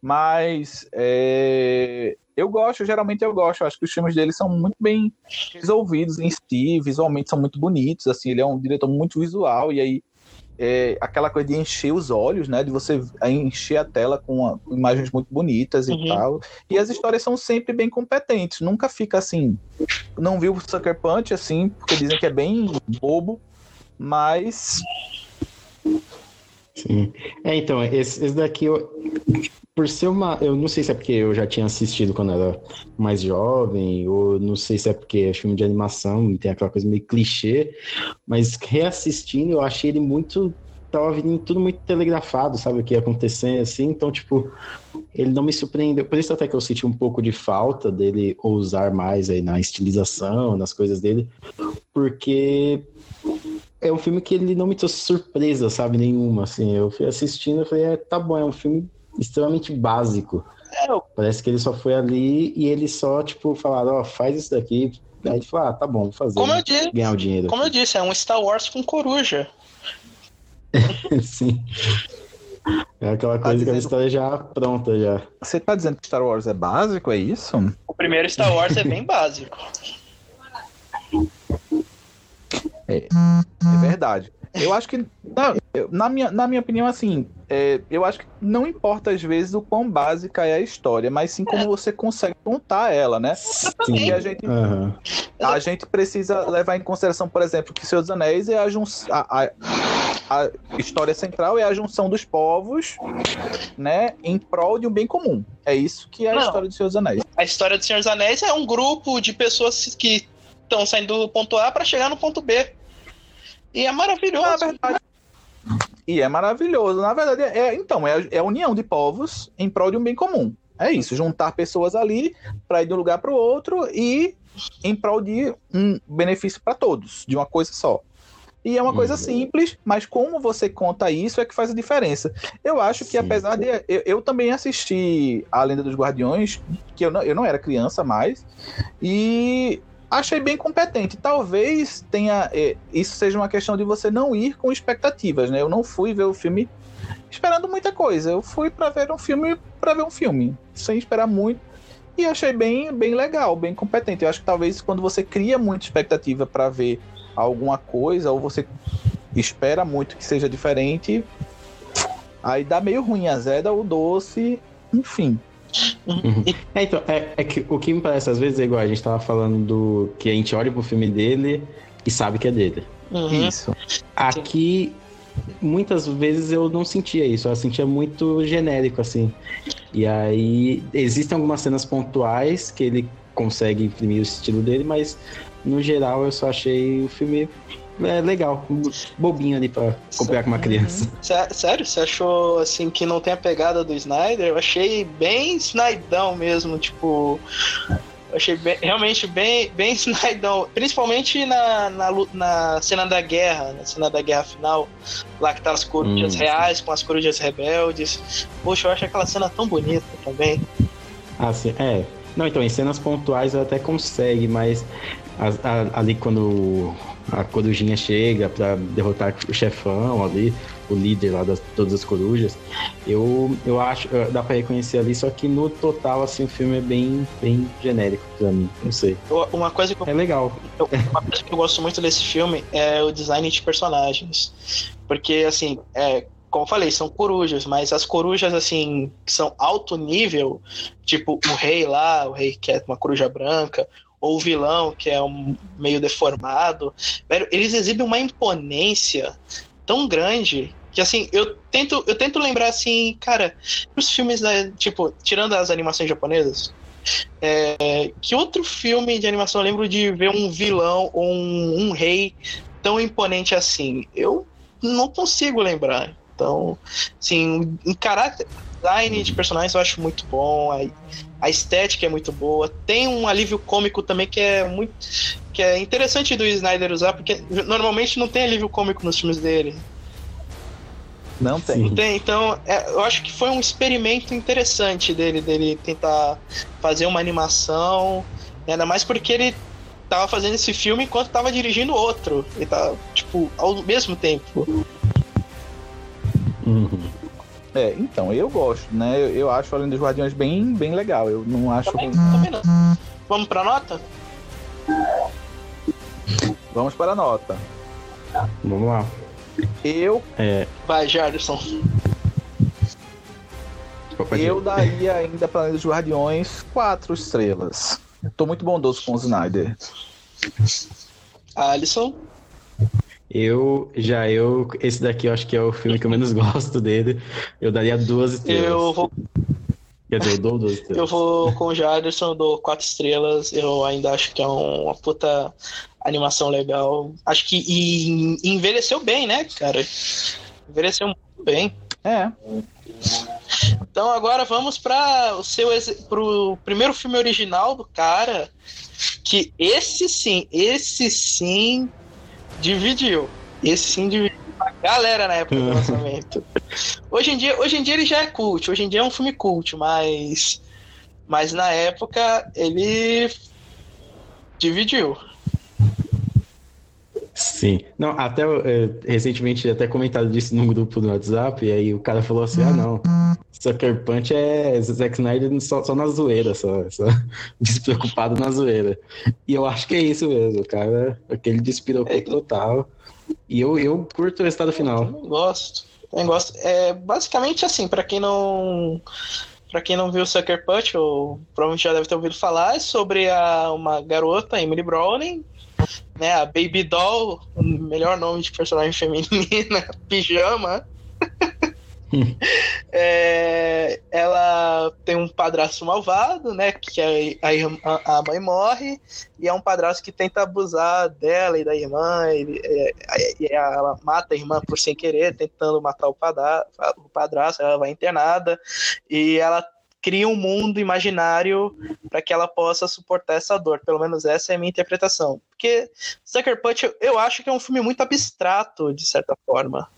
[SPEAKER 2] Mas é, eu gosto, geralmente eu gosto. Eu acho que os filmes dele são muito bem resolvidos em si, visualmente são muito bonitos. Assim, ele é um diretor muito visual e aí é, aquela coisa de encher os olhos, né? De você encher a tela com, com imagens muito bonitas e
[SPEAKER 1] Uhum.
[SPEAKER 2] tal. E as histórias são sempre bem competentes. Nunca fica assim. Não vi o Sucker Punch assim, porque dizem que é bem bobo. Mas
[SPEAKER 3] Sim. É, então, esse, esse daqui, eu, por ser uma. Eu não sei se é porque eu já tinha assistido quando era mais jovem, ou não sei se é porque é filme de animação, tem aquela coisa meio clichê, mas reassistindo, eu achei ele muito. Tava vindo tudo muito telegrafado, sabe? O que ia acontecer assim, então, tipo, ele não me surpreendeu. Por isso, até que eu senti um pouco de falta dele ousar mais aí na estilização, nas coisas dele, porque é um filme que ele não me trouxe surpresa, sabe, nenhuma, assim, eu fui assistindo e falei, é, tá bom, é um filme extremamente básico,
[SPEAKER 1] É, eu-
[SPEAKER 3] parece que ele só foi ali e ele só, tipo, falaram, ó, faz isso daqui, aí ele falou, ah, tá bom, vou fazer,
[SPEAKER 1] como,
[SPEAKER 3] né?
[SPEAKER 1] eu disse,
[SPEAKER 3] ganhar o dinheiro.
[SPEAKER 1] como eu disse, é um Star Wars com coruja.
[SPEAKER 3] Sim. É aquela
[SPEAKER 2] Tá
[SPEAKER 3] coisa que a
[SPEAKER 2] dizendo-
[SPEAKER 3] história já pronta, já.
[SPEAKER 2] você tá dizendo que Star Wars é básico, é isso?
[SPEAKER 1] O primeiro Star Wars é bem básico.
[SPEAKER 2] É verdade. Eu acho que. Eu, na, minha, na minha opinião, assim, é, eu acho que não importa às vezes o quão básica é a história, mas sim como é. você consegue contar ela, né? Sim. a gente, uhum. a gente precisa levar em consideração, por exemplo, que Senhor dos Anéis é a, a, a, a história central é a junção dos povos, né, em prol de um bem comum. É isso que é a não. história do Senhor dos Anéis.
[SPEAKER 1] A história do Senhor dos Anéis é um grupo de pessoas que estão saindo do ponto A para chegar no ponto B. E é maravilhoso. Na verdade,
[SPEAKER 2] e é maravilhoso. Na verdade, é, então, é, é a união de povos em prol de um bem comum. É isso, juntar pessoas ali para ir de um lugar para o outro e em prol de um benefício para todos, de uma coisa só. E é uma coisa uhum. simples, mas como você conta isso é que faz a diferença. Eu acho que, Sim. apesar de. Eu, eu, também assisti A Lenda dos Guardiões, que eu não, eu não era criança mais, e achei bem competente. Talvez tenha. É, isso seja uma questão de você não ir com expectativas, né? Eu não fui ver o filme esperando muita coisa. Eu fui para ver um filme para ver um filme, sem esperar muito. E achei bem, bem legal, bem competente. Eu acho que talvez quando você cria muita expectativa para ver alguma coisa, ou você espera muito que seja diferente, aí dá meio ruim a Zeda, o doce, enfim.
[SPEAKER 3] Uhum. É, então, é, é, que o que me parece às vezes é igual, a gente tava falando do que a gente olha pro filme dele e sabe que é dele.
[SPEAKER 2] Uhum. Isso.
[SPEAKER 3] Aqui, muitas vezes eu não sentia isso, eu sentia muito genérico, assim. E aí, existem algumas cenas pontuais que ele consegue imprimir o estilo dele, mas no geral eu só achei o filme é legal, bobinho ali pra acompanhar com uma criança.
[SPEAKER 1] Sério? Você achou assim que não tem a pegada do Snyder? Eu achei bem Snydão mesmo, tipo. achei bem, realmente bem, bem Snydão, principalmente na, na, na, cena da guerra, na cena da guerra final, lá que tá as corujas hum, reais com as corujas rebeldes. Poxa, eu acho aquela cena tão bonita também.
[SPEAKER 3] Ah, sim, é. Não, então, em cenas pontuais eu até consegue, mas a, a, ali quando a corujinha chega para derrotar o chefão ali, o líder lá das todas as corujas. Eu, eu acho, dá para reconhecer ali, só que no total assim o filme é bem bem genérico para mim, não sei.
[SPEAKER 1] Uma coisa que eu,
[SPEAKER 3] é legal.
[SPEAKER 1] Eu, uma coisa que eu gosto muito desse filme é o design de personagens. Porque assim, é, como eu falei, são corujas, mas as corujas, assim, que são alto nível, tipo o rei lá, o rei que é uma coruja branca, ou o vilão, que é um meio deformado, velho, eles exibem uma imponência tão grande que assim, eu tento, eu tento lembrar assim, cara, os filmes, né, tipo, tirando as animações japonesas, é, que outro filme de animação eu lembro de ver um vilão ou um, um rei tão imponente assim? Eu não consigo lembrar. Então, assim, em caráter, design de personagens eu acho muito bom, a, a estética é muito boa, tem um alívio cômico também que é muito que é interessante do Snyder usar, porque normalmente não tem alívio cômico nos filmes dele.
[SPEAKER 2] Não tem. Não
[SPEAKER 1] tem, então é, eu acho que foi um experimento interessante dele, dele tentar fazer uma animação, ainda mais porque ele tava fazendo esse filme enquanto tava dirigindo outro. Ele tá, tipo, ao mesmo tempo.
[SPEAKER 2] Uhum. É, então, eu gosto, né? Eu, eu acho Além dos Guardiões bem, bem legal. Eu não acho. Também, também
[SPEAKER 1] não. Vamos pra nota?
[SPEAKER 2] Vamos para a nota.
[SPEAKER 3] Vamos lá.
[SPEAKER 2] Eu.
[SPEAKER 1] É... Vai, Jarderson.
[SPEAKER 2] Eu daria ainda para Além dos Guardiões quatro estrelas. Tô muito bondoso com o Snyder.
[SPEAKER 1] Alisson.
[SPEAKER 3] Eu, já eu, esse daqui eu acho que é o filme que eu menos gosto dele. Eu daria duas estrelas.
[SPEAKER 1] Eu vou.
[SPEAKER 3] Quer dizer, eu dou duas estrelas.
[SPEAKER 1] Eu vou com o Jaderson, dou quatro estrelas. Eu ainda acho que é uma puta animação legal. Acho que e, envelheceu bem, né, cara? Envelheceu muito bem.
[SPEAKER 2] É.
[SPEAKER 1] Então agora vamos para o seu pro primeiro filme original do cara, que esse sim, esse sim dividiu. Esse sim dividiu a galera na época do lançamento. Hoje em, dia, hoje em dia ele já é cult, hoje em dia é um filme cult, mas. Mas na época ele dividiu.
[SPEAKER 3] Sim. Não, até é, recentemente até comentado disso num grupo no WhatsApp, e aí o cara falou assim: ah, não, Sucker Punch é Zack Snyder só, só na zoeira, só, só despreocupado na zoeira. E eu acho que é isso mesmo, o cara, aquele despirocou é, total. E eu, eu curto o resultado final.
[SPEAKER 1] Eu gosto. Eu gosto. É basicamente assim, para quem não. Pra quem não viu Sucker Punch, ou provavelmente já deve ter ouvido falar, é sobre a, uma garota, Emily Browning, né? A Baby Doll, o melhor nome de personagem feminina, pijama. é, ela tem um padrasto malvado, né? Que a, a, a, mãe morre, e é um padrasto que tenta abusar dela e da irmã. E, e ela mata a irmã por sem querer, tentando matar o padrasto, o padrasto ela vai internada, e ela cria um mundo imaginário para que ela possa suportar essa dor. Pelo menos essa é a minha interpretação. Porque Sucker Punch eu acho que é um filme muito abstrato, de certa forma.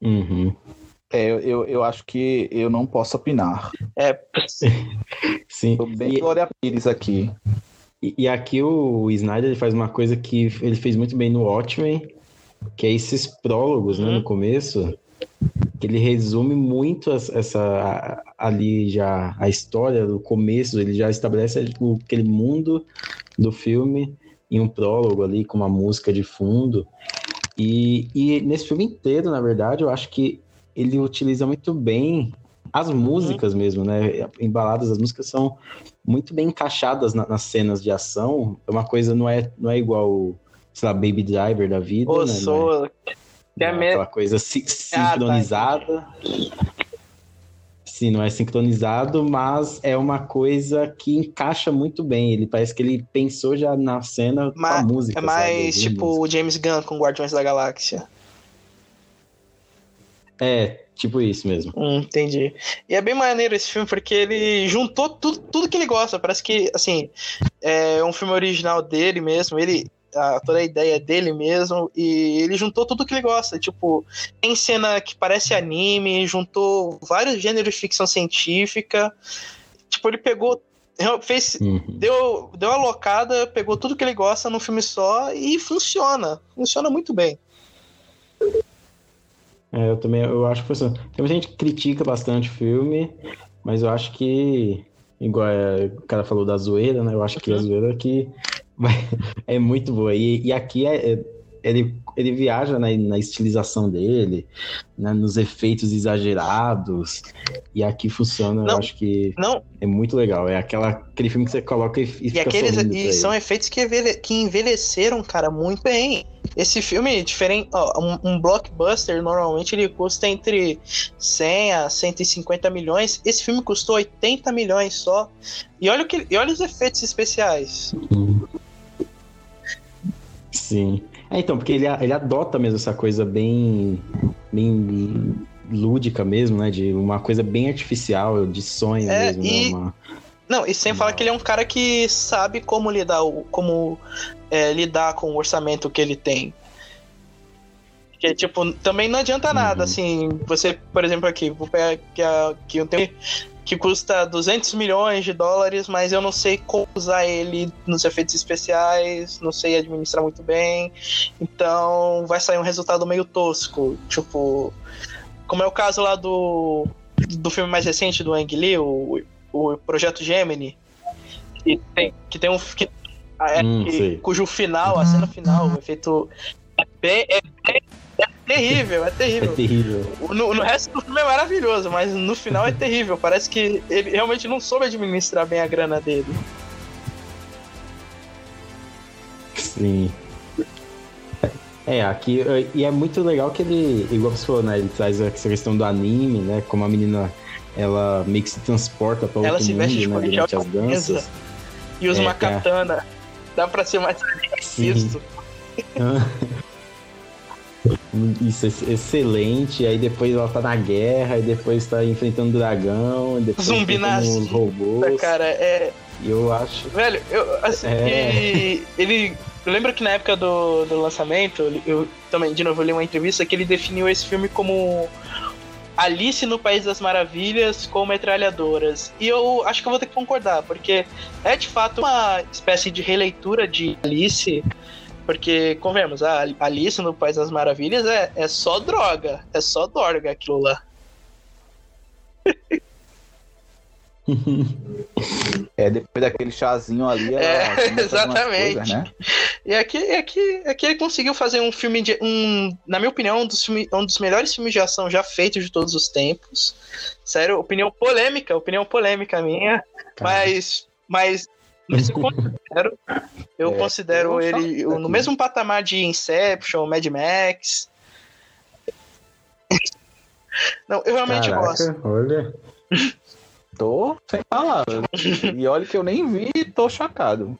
[SPEAKER 2] Uhum. É, eu, eu acho que eu não posso opinar.
[SPEAKER 1] É.
[SPEAKER 2] Sim. Tô bem e, Glória Pires aqui.
[SPEAKER 3] E, e, aqui o Snyder faz uma coisa que ele fez muito bem no Watchmen, que é esses prólogos, né, no uhum. começo, que ele resume muito essa ali já a história do começo, ele já estabelece aquele mundo do filme em um prólogo ali com uma música de fundo. E, e nesse filme inteiro, na verdade, eu acho que ele utiliza muito bem as músicas uhum. mesmo, né? Embaladas, as músicas são muito bem encaixadas na, nas cenas de ação. É uma coisa não é, não é igual, sei lá, Baby Driver da vida,
[SPEAKER 1] Ô,
[SPEAKER 3] né?
[SPEAKER 1] Sou...
[SPEAKER 3] Não é, não é aquela coisa si sincronizada. Ah, tá. Sim, não é sincronizado, mas é uma coisa que encaixa muito bem. Ele parece que ele pensou já na cena
[SPEAKER 1] mas, com a música. É mais sabe? tipo o James Gunn com Guardiões da Galáxia.
[SPEAKER 3] É, tipo isso mesmo.
[SPEAKER 1] Hum, entendi. E é bem maneiro esse filme porque ele juntou tudo, tudo que ele gosta. Parece que, assim, é um filme original dele mesmo. Ele, a, toda a ideia dele mesmo, e ele juntou tudo que ele gosta. Tipo, tem cena que parece anime, juntou vários gêneros de ficção científica. Tipo, ele pegou. Fez, uhum. deu, deu a locada, pegou tudo que ele gosta num filme só e funciona. Funciona muito bem.
[SPEAKER 3] É, eu também eu acho que funciona. Tem muita gente que critica bastante o filme, mas eu acho que, igual é, o cara falou da zoeira, né? Eu acho que a uhum. zoeira é é muito boa. E, e aqui é, é, ele, ele viaja na, na estilização dele, né, nos efeitos exagerados. E aqui funciona, não, eu acho que
[SPEAKER 1] não.
[SPEAKER 3] é muito legal. É aquela, aquele filme que você coloca e, e,
[SPEAKER 1] e aqueles E são ele. efeitos que, envelhe, que envelheceram, cara, muito bem. Esse filme, diferente, ó, um, um, blockbuster, normalmente ele custa entre 100 a 150 milhões. Esse filme custou 80 milhões só. E olha, o que, e olha os efeitos especiais. Uhum.
[SPEAKER 3] Sim. É, então, porque ele, ele adota mesmo essa coisa bem, bem lúdica mesmo, né? De uma coisa bem artificial, de sonho é, mesmo, né,
[SPEAKER 1] e...
[SPEAKER 3] né? Uma...
[SPEAKER 1] Não, e sem uma... falar que ele é um cara que sabe como lidar, como é, lidar com o orçamento que ele tem. Que, tipo, também não adianta nada, uhum. assim, você, por exemplo, aqui, vou pegar que, que eu tenho que custa 200 milhões de dólares, mas eu não sei como usar ele nos efeitos especiais, não sei administrar muito bem, então vai sair um resultado meio tosco, tipo, como é o caso lá do, do filme mais recente do Ang Lee, o, o Projeto Gemini, que tem, que tem um... Que, é, hum, que, cujo final, a cena final, o efeito é bem, é bem terrível, é terrível.
[SPEAKER 3] É terrível.
[SPEAKER 1] No, no, resto do filme é maravilhoso, mas no final é terrível. Parece que ele realmente não soube administrar bem a grana dele.
[SPEAKER 3] Sim. É, aqui. E é muito legal que ele, igual você falou, né? Ele traz essa questão do anime, né? Como a menina ela meio que se transporta para outro mundo, né? Durante as danças.
[SPEAKER 1] E usa é, uma katana. É. Dá pra ser mais isso.
[SPEAKER 3] Isso, excelente. Aí depois ela tá na guerra, e depois tá enfrentando dragão, depois
[SPEAKER 1] Zumbi
[SPEAKER 3] os robôs.
[SPEAKER 1] Cara, é.
[SPEAKER 3] Eu acho.
[SPEAKER 1] Velho, eu, assim, é... ele. Eu lembro que na época do, do lançamento, eu também, de novo, li uma entrevista que ele definiu esse filme como Alice no País das Maravilhas com metralhadoras. E eu acho que eu vou ter que concordar, porque é de fato uma espécie de releitura de Alice porque, convenhamos, a Alice no País das Maravilhas é, é só droga. É só droga aquilo lá.
[SPEAKER 2] é, depois daquele chazinho ali,
[SPEAKER 1] é, exatamente. Coisas, né? E aqui, aqui, aqui ele conseguiu fazer um filme de. Um, na minha opinião, um dos, filme, um dos melhores filmes de ação já feitos de todos os tempos. Sério, opinião polêmica, opinião polêmica minha. Mas. Mas. Mas eu considero, eu é, considero ele no mesmo patamar de Inception, Mad Max. Não, eu realmente
[SPEAKER 3] Caraca,
[SPEAKER 1] gosto.
[SPEAKER 3] Olha.
[SPEAKER 2] Tô sem palavras. e olha que eu nem vi e tô chocado.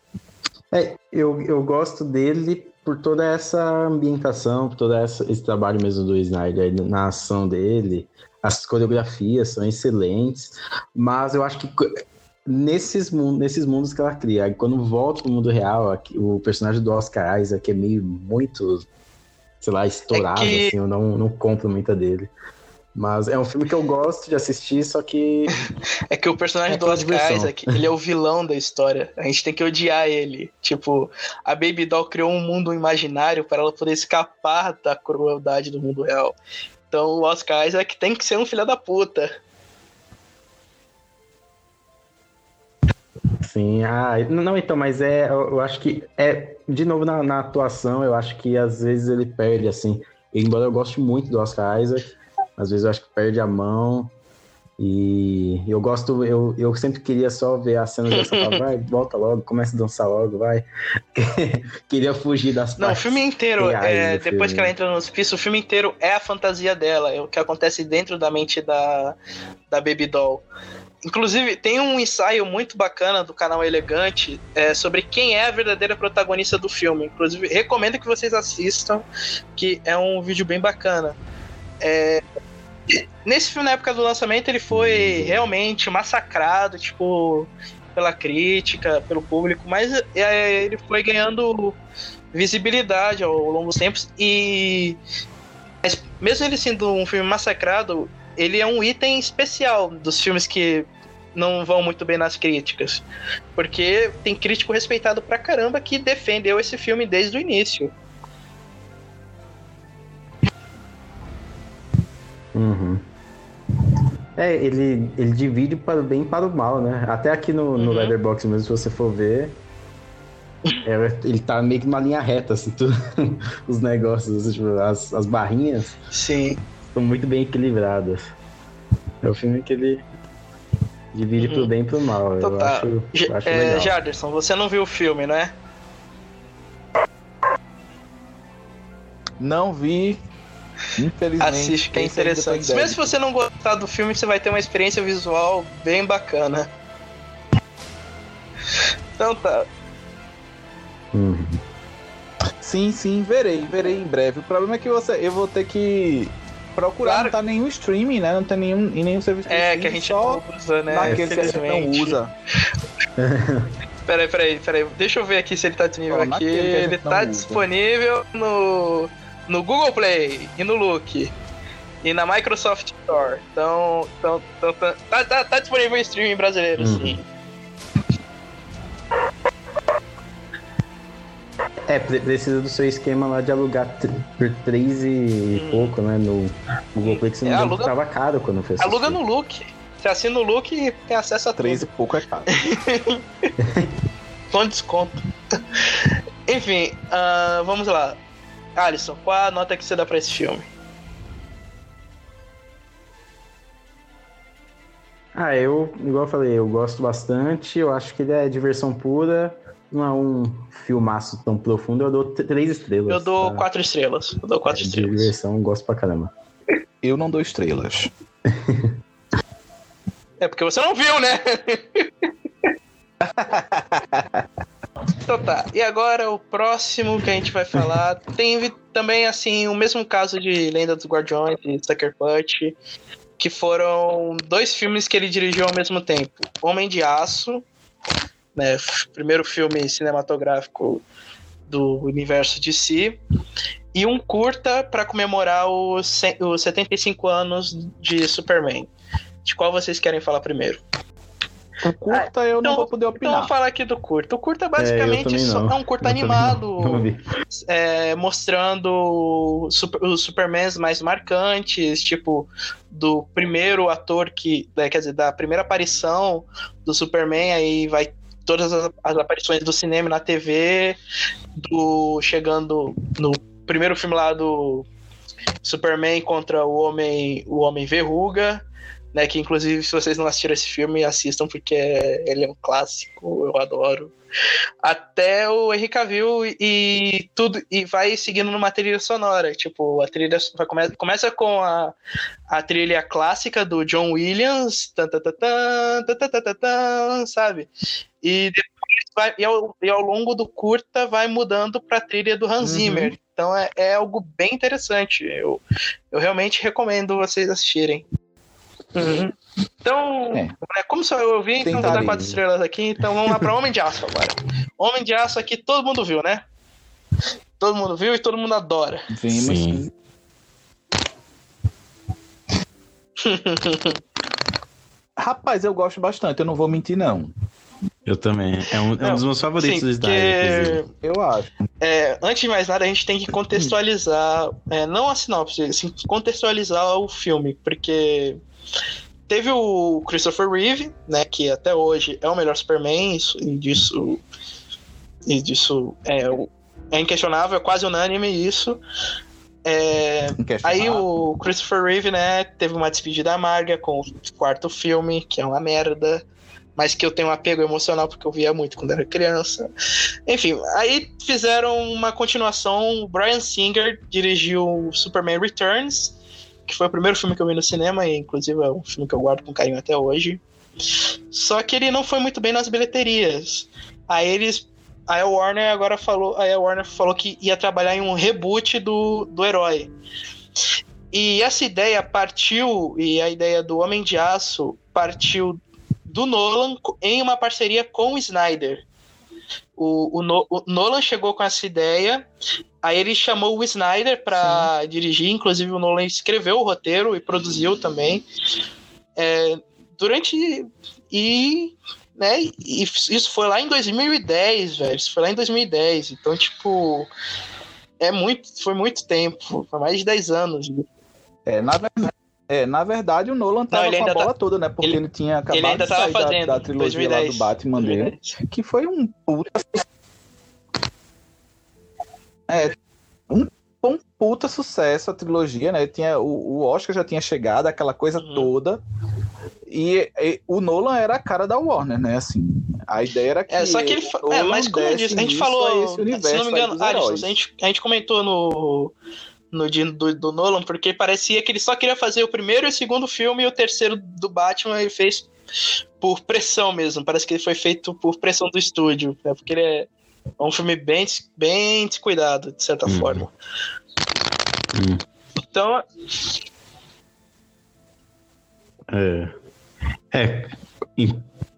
[SPEAKER 3] É, eu, eu gosto dele por toda essa ambientação, por todo essa, esse trabalho mesmo do Snyder na ação dele. As coreografias são excelentes, mas eu acho que nesses, nesses mundos que ela cria, quando volta pro mundo real, o personagem do Oscar Isaac é meio muito, sei lá, estourado, é que... assim, eu não, não compro muita dele. Mas é um filme que eu gosto de assistir, só que.
[SPEAKER 1] é que o personagem é do Oscar Isaac, ele é o vilão da história. A gente tem que odiar ele. Tipo, a Baby Doll criou um mundo imaginário para ela poder escapar da crueldade do mundo real. Então o Oscar Isaac tem que ser um filho da puta.
[SPEAKER 3] Sim, ah, não, então, mas é, eu, acho que é, de novo na, na, atuação, eu acho que às vezes ele perde, assim, embora eu goste muito do Oscar Isaac, às vezes eu acho que perde a mão. E eu gosto, eu, eu sempre queria só ver a cena dessa vai, volta logo, começa a dançar logo, vai. queria fugir das
[SPEAKER 1] Não, o filme inteiro, é, depois filme. que ela entra no hospício, o filme inteiro é a fantasia dela, é o que acontece dentro da mente da, da Baby Doll. Inclusive, tem um ensaio muito bacana do canal Elegante é, sobre quem é a verdadeira protagonista do filme. Inclusive, recomendo que vocês assistam, que é um vídeo bem bacana. É, nesse filme, na época do lançamento, ele foi realmente massacrado, tipo, pela crítica, pelo público, mas é, ele foi ganhando visibilidade ao longo dos tempos e mas mesmo ele sendo um filme massacrado, ele é um item especial dos filmes que não vão muito bem nas críticas. Porque tem crítico respeitado pra caramba que defendeu esse filme desde o início.
[SPEAKER 3] Uhum. É, ele, ele divide para o bem e para o mal, né? Até aqui no, uhum. no Leatherbox mesmo, se você for ver, é, ele tá meio que numa linha reta, assim, tudo, os negócios, tipo, as, as barrinhas.
[SPEAKER 1] Sim.
[SPEAKER 3] Estão muito bem equilibradas. É o filme que ele divide uhum. pro bem e pro mal. Então, eu tá. acho, eu acho é,
[SPEAKER 1] Jaderson, você não viu o filme, né?
[SPEAKER 2] Não vi, Infelizmente.
[SPEAKER 1] Assiste, que é interessante. Mesmo se você não gostar do filme, você vai ter uma experiência visual bem bacana. Então tá.
[SPEAKER 2] Uhum. Sim, sim, verei, verei em breve. O problema é que você, eu vou ter que procurar, claro. não tá nenhum streaming, né? Não tem nenhum, em nenhum serviço
[SPEAKER 1] É, que a gente só usa, né?
[SPEAKER 2] Naquele que a gente não usa.
[SPEAKER 1] peraí, peraí, peraí. Deixa eu ver aqui se ele tá disponível aqui. Ele tá usa. disponível no no Google Play e no Look e na Microsoft Store. Então, então, então tá, tá, tá, disponível em streaming brasileiro, uhum. sim.
[SPEAKER 3] É, precisa do seu esquema lá de alugar por 3 e hum. pouco, né? No Google Play, que você não é, aluga, tava caro quando fez
[SPEAKER 1] Aluga no Look. Você assina o Look e tem acesso a
[SPEAKER 2] 3 e pouco é caro.
[SPEAKER 1] Com desconto. Enfim, uh, vamos lá. Alisson, qual a nota que você dá pra esse filme?
[SPEAKER 3] Ah, eu, igual eu falei, eu gosto bastante. Eu acho que ele é diversão pura. Não é um filmaço tão profundo. Eu dou três estrelas.
[SPEAKER 1] Eu dou tá? quatro estrelas. Eu dou quatro é, estrelas.
[SPEAKER 3] Diversão, gosto pra caramba.
[SPEAKER 2] Eu não dou estrelas.
[SPEAKER 1] é porque você não viu, né? Então tá, e agora o próximo que a gente vai falar tem também, assim, o mesmo caso de Lenda dos Guardiões e Sucker Punch, que foram dois filmes que ele dirigiu ao mesmo tempo. Homem de Aço, né, primeiro filme cinematográfico do universo de si, e um curta para comemorar os, os 75 anos de Superman. De qual vocês querem falar primeiro?
[SPEAKER 2] O curta ah, eu então, não vou poder opinar.
[SPEAKER 1] Então vou falar aqui do curta. O curta basicamente é, é um curta eu animado, é, mostrando super, os Supermans mais marcantes, tipo, do primeiro ator que. É, quer dizer, da primeira aparição do Superman, aí vai todas as, as aparições do cinema na TV, do chegando no primeiro filme lá do Superman contra o Homem, o Homem Verruga, né? Que inclusive, se vocês não assistiram esse filme, assistam, porque ele é um clássico, eu adoro. Até o Henry Cavill e tudo, e vai seguindo numa trilha sonora. Tipo, a trilha vai, come, começa com a, a trilha clássica do John Williams, tan, tan, tan, tan, sabe? E depois vai, e ao, e ao longo do curta vai mudando pra trilha do Hans Zimmer. Uhum. Então é, é algo bem interessante. Eu, eu realmente recomendo vocês assistirem. Uhum. Então, é. Né, como só eu ouvi, então vou dar quatro estrelas aqui. Então vamos lá para Homem de Aço agora. Homem de Aço aqui todo mundo viu, né? Todo mundo viu e todo mundo adora.
[SPEAKER 2] Vimos. Sim. Rapaz, eu gosto bastante, eu não vou mentir, não.
[SPEAKER 3] Eu também. É um, é um dos meus favoritos sim, do Snyder,
[SPEAKER 2] Eu acho.
[SPEAKER 1] É, antes de mais nada, a gente tem que contextualizar, é, não a sinopse, assim, contextualizar o filme, porque teve o Christopher Reeve, né, que até hoje é o melhor Superman, isso, e disso, e disso é, é inquestionável, é quase unânime isso. É, aí o Christopher Reeve, né, teve uma despedida amarga com o quarto filme, que é uma merda mas que eu tenho um apego emocional porque eu via muito quando era criança. Enfim, aí fizeram uma continuação. O Brian Singer dirigiu Superman Returns, que foi o primeiro filme que eu vi no cinema, e inclusive é um filme que eu guardo com carinho até hoje. Só que ele não foi muito bem nas bilheterias. Aí eles. Aí a Warner agora falou. Aí a Warner falou que ia trabalhar em um reboot do, do herói. E essa ideia partiu, e a ideia do Homem de Aço partiu do Nolan em uma parceria com o Snyder. O, o, no, o Nolan chegou com essa ideia, aí ele chamou o Snyder para dirigir, inclusive o Nolan escreveu o roteiro e produziu também. É, durante. E. Né, e isso foi lá em 2010, velho. Isso foi lá em 2010. Então, tipo. É muito, foi muito tempo, foi mais de 10 anos.
[SPEAKER 2] É, na verdade, é, na verdade o Nolan tava não, com a bola tá... toda, né? Porque ele, ele tinha acabado ele ainda de sair fazendo, da, da trilogia 2010. lá do Batman 2010. dele, que foi um puta... É, um, um puta sucesso a trilogia, né? Tinha, o, o Oscar já tinha chegado, aquela coisa uhum. toda. E, e, o Nolan era a cara da Warner, né? Assim, a ideia era que.
[SPEAKER 1] É, só que ele. É, mas como eu disse, a gente falou. Se não me engano, a gente, a gente comentou no no do, do Nolan, porque parecia que ele só queria fazer o primeiro e o segundo filme e o terceiro do Batman ele fez por pressão mesmo. Parece que ele foi feito por pressão do estúdio, né? porque ele é um filme bem, bem descuidado, de certa hum. forma. Hum. Então.
[SPEAKER 3] É. É.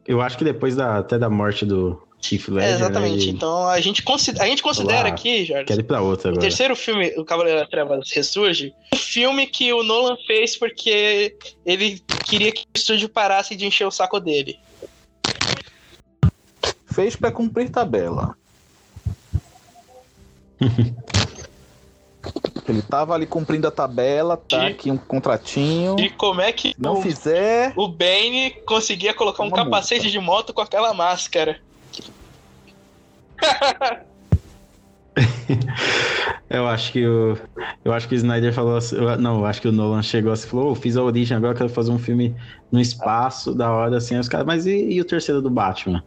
[SPEAKER 3] Eu acho que depois da, até da morte do, Chief Ledger. É,
[SPEAKER 1] exatamente. Né, então a gente, considera, a gente considera aqui, Jorge.
[SPEAKER 3] Quero ir pra outra agora.
[SPEAKER 1] O terceiro filme, O Cavaleiro das Trevas Ressurge, um filme que o Nolan fez porque ele queria que o estúdio parasse de encher o saco dele.
[SPEAKER 2] Fez para cumprir tabela. Ele tava ali cumprindo a tabela, tá aqui um contratinho.
[SPEAKER 1] E como é que
[SPEAKER 2] não o, fizer,
[SPEAKER 1] o Bane conseguia colocar um capacete multa. de moto com aquela máscara?
[SPEAKER 3] eu acho que o eu acho que o Snyder falou assim, não, eu acho que o Nolan chegou assim, falou, oh, fiz a origem agora quero fazer um filme no espaço da hora assim, os caras, mas e, e, o terceiro do Batman?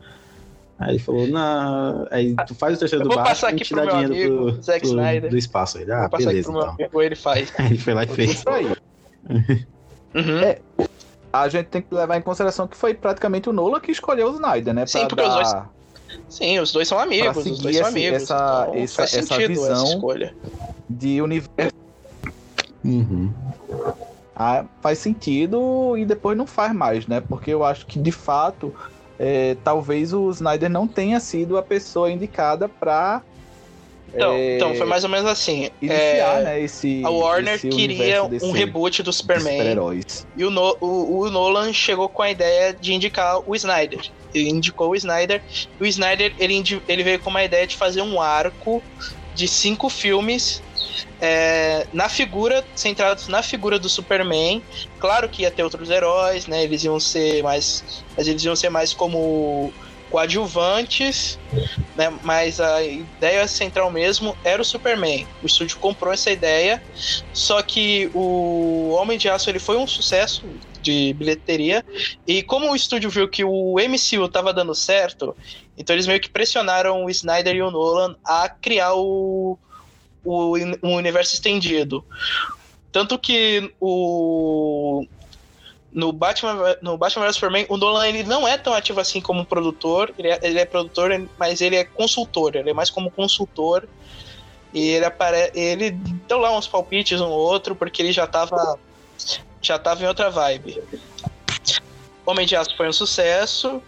[SPEAKER 3] Aí ele falou, não, aí tu faz o terceiro do Batman e te dá dinheiro amigo, pro, Zack Snyder. do espaço. Ele, ah, beleza, então.
[SPEAKER 1] Amigo, ele faz.
[SPEAKER 3] Aí ele foi lá e fez.
[SPEAKER 2] uhum. é, a gente tem que levar em consideração que foi praticamente o Nolan que escolheu o Snyder, né?
[SPEAKER 1] Sim, porque dar... os dois Sim, os dois são amigos, os dois são amigos.
[SPEAKER 2] Essa, então, essa, faz essa visão essa escolha. de universo. Uhum. Ah, faz sentido e depois não faz mais, né? Porque eu acho que de fato é, talvez o Snyder não tenha sido a pessoa indicada para
[SPEAKER 1] então, é... então, foi mais ou menos assim.
[SPEAKER 2] Iniciar, é... né, esse,
[SPEAKER 1] a Warner esse queria um reboot do Superman. E o, no, o, o, Nolan chegou com a ideia de indicar o Snyder. Ele indicou o Snyder. E o Snyder ele, ele veio com uma ideia de fazer um arco de cinco filmes é, na figura, centrados na figura do Superman. Claro que ia ter outros heróis, né? Eles iam ser mais. Mas eles iam ser mais como coadjuvantes, né? Mas a ideia central mesmo era o Superman. O estúdio comprou essa ideia, só que o Homem de Aço ele foi um sucesso de bilheteria e como o estúdio viu que o MCU estava dando certo, então eles meio que pressionaram o Snyder e o Nolan a criar o, o, o universo estendido. Tanto que o no Batman, no Batman vs Superman, o Nolan ele não é tão ativo assim como produtor, ele é, ele é, produtor, mas ele é consultor, ele é mais como consultor. E ele aparece, ele deu lá uns palpites um ou outro, porque ele já tava já tava em outra vibe. Homem de Aço foi um sucesso,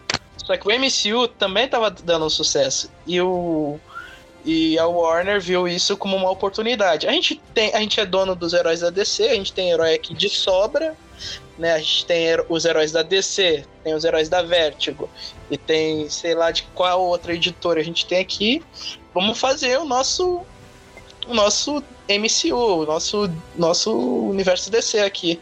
[SPEAKER 1] só que o MCU também tava dando um sucesso. E o e a Warner viu isso como uma oportunidade. A gente tem, a gente é dono dos heróis da DC, a gente tem herói aqui de sobra né? A gente tem os heróis da DC, tem os heróis da Vertigo e tem, sei lá, de qual outra editora a gente tem aqui. Vamos fazer o nosso o nosso MCU, o nosso, nosso universo DC aqui.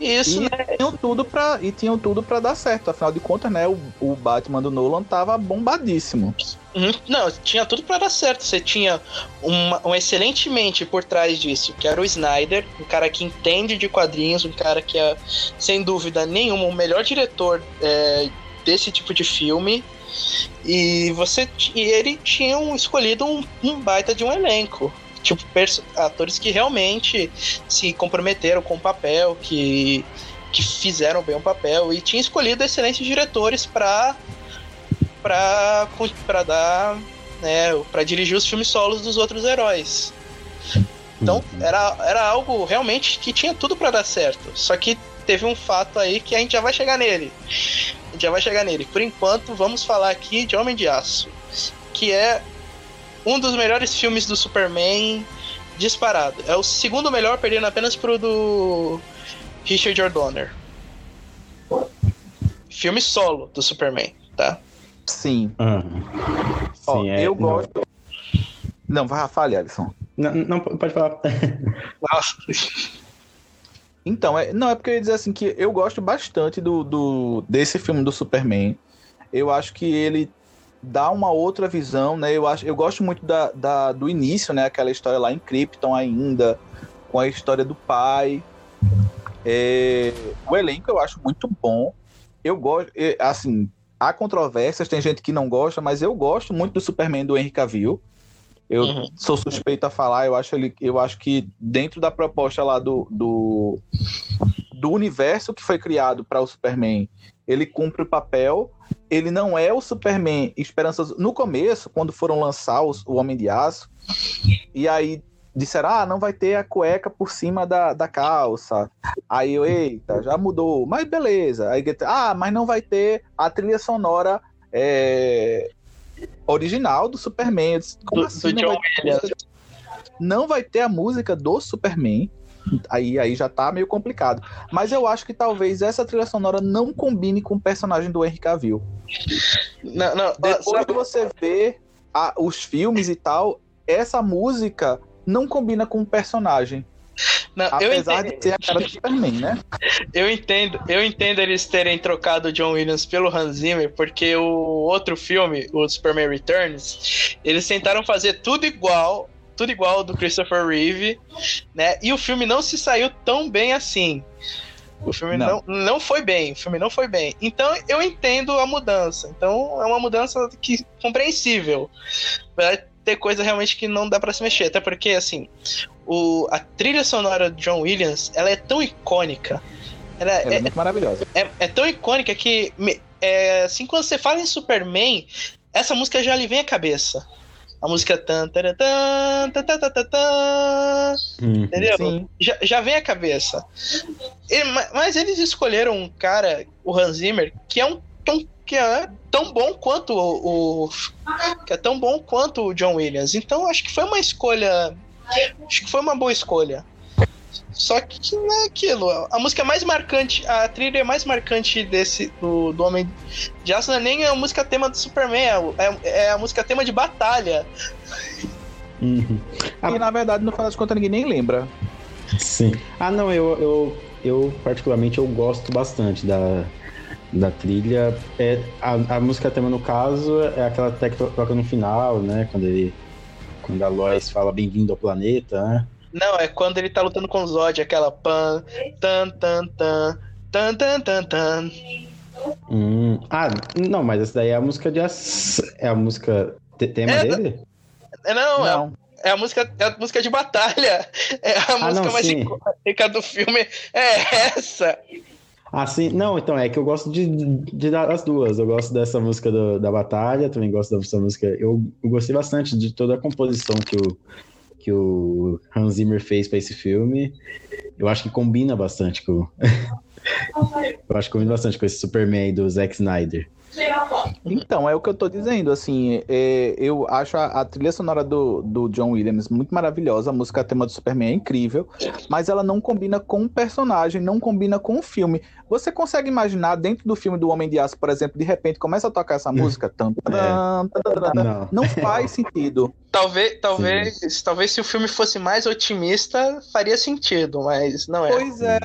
[SPEAKER 1] Isso,
[SPEAKER 2] e né? Tinham tudo pra, e tinham tudo para dar certo. Afinal de contas, né? O, o Batman do Nolan tava bombadíssimo.
[SPEAKER 1] Uhum. Não, tinha tudo para dar certo. Você tinha uma, um excelente mente por trás disso, que era o Snyder, um cara que entende de quadrinhos, um cara que é, sem dúvida nenhuma, o melhor diretor é, desse tipo de filme. E você e ele tinham escolhido um, um baita de um elenco tipo atores que realmente se comprometeram com o papel, que que fizeram bem o papel e tinha escolhido excelentes diretores para para dar, né, para dirigir os filmes solos dos outros heróis. Então uhum. era, era algo realmente que tinha tudo para dar certo. Só que teve um fato aí que a gente já vai chegar nele. A gente já vai chegar nele. Por enquanto, vamos falar aqui de Homem de Aço, que é um dos melhores filmes do Superman disparado. É o segundo melhor, perdendo apenas pro do Richard O'Donnell. Filme solo do Superman, tá?
[SPEAKER 2] Sim. Uhum. Ó, Sim é, eu não... gosto. Não, vai, fale, Alisson.
[SPEAKER 3] Não, não pode falar. Nossa.
[SPEAKER 2] Então, é, não, é porque eu ia dizer assim que eu gosto bastante do, do desse filme do Superman. Eu acho que ele dá uma outra visão, né? Eu acho, eu gosto muito da, da, do início, né? Aquela história lá em Krypton ainda, com a história do pai. É, o elenco eu acho muito bom. Eu gosto, assim, há controvérsias, tem gente que não gosta, mas eu gosto muito do Superman do Henry Cavill. Eu uhum. sou suspeito a falar, eu acho, ele, eu acho que dentro da proposta lá do, do, do universo que foi criado para o Superman, ele cumpre o papel. Ele não é o Superman esperançoso. No começo, quando foram lançar os, o Homem de Aço, e aí disseram, ah, não vai ter a cueca por cima da, da calça. Aí eu, eita, já mudou. Mas beleza. Aí, ah, mas não vai ter a trilha sonora é, original do Superman. Como do, assim? Do não, vai ter, não vai ter a música do Superman aí, aí já tá meio complicado. Mas eu acho que talvez essa trilha sonora não combine com o personagem do Henry Cavill. Não, não, Depois sabe... que você vê a, os filmes e tal, essa música não combina com o personagem. Não, Apesar de ser a cara do Superman, né?
[SPEAKER 1] Eu entendo, eu entendo eles terem trocado o John Williams pelo Hans Zimmer, porque o outro filme, o Superman Returns, eles tentaram fazer tudo igual tudo igual do Christopher Reeve, né? E o filme não se saiu tão bem assim. O filme não. não, não foi bem, o filme não foi bem. Então eu entendo a mudança. Então é uma mudança que compreensível. Vai ter coisa realmente que não dá para se mexer, até porque assim, o, a trilha sonora de John Williams, ela é tão icônica.
[SPEAKER 2] Ela, ela é, é, muito maravilhosa.
[SPEAKER 1] É, é tão icônica que é, assim quando você fala em Superman, essa música já lhe vem à cabeça a música tan, tan, tan, tan, tan, tan, tan, uhum, entendeu? Já, já vem à cabeça. E, mas eles escolheram um cara, o Hans Zimmer, que é um tão, que é tão bom quanto o, o, que é tão bom quanto o John Williams. Então acho que foi uma escolha, acho que foi uma boa escolha. Só que não é aquilo. A música mais marcante, a trilha mais marcante desse do, do Homem de Aço não é nem a música tema do Superman, é, é, é a música tema de batalha.
[SPEAKER 2] Uhum. Ah, e na verdade, no final das contas, ninguém nem lembra.
[SPEAKER 3] Sim. Ah, não, eu, eu, eu particularmente eu gosto bastante da, da trilha. É, a, a música tema, no caso, é aquela até que toca no final, né? Quando ele. Quando a Lois fala bem-vindo ao planeta, né?
[SPEAKER 1] Não, é quando ele tá lutando com o Zod, aquela pan, tan, tan, tan, tan, tan, tan, tan.
[SPEAKER 3] Hum, ah, não, mas essa daí é a música de. É a música tema é, dele?
[SPEAKER 1] Não, é não. É, é a música, é a música de batalha. É a ah, música não, mais icônica do filme. É essa.
[SPEAKER 3] Assim, não, então é que eu gosto de, de dar as duas. Eu gosto dessa música do, da batalha, também gosto dessa música. Eu, eu, gostei bastante de toda a composição que o, que o Hans Zimmer fez para esse filme. Eu acho que combina bastante com. eu acho que combina bastante com esse Superman do Zack Snyder.
[SPEAKER 2] Então, é o que eu tô dizendo, assim, é, eu acho a, a, trilha sonora do, do John Williams muito maravilhosa, a música tema do Superman é incrível, mas ela não combina com o personagem, não combina com o filme. Você consegue imaginar dentro do filme do Homem de Aço, por exemplo, de repente começa a tocar essa música? Tam, tam, tam, não. não faz sentido.
[SPEAKER 1] Talvez, talvez, talvez se o filme fosse mais otimista, faria sentido, mas não é.
[SPEAKER 2] Pois é.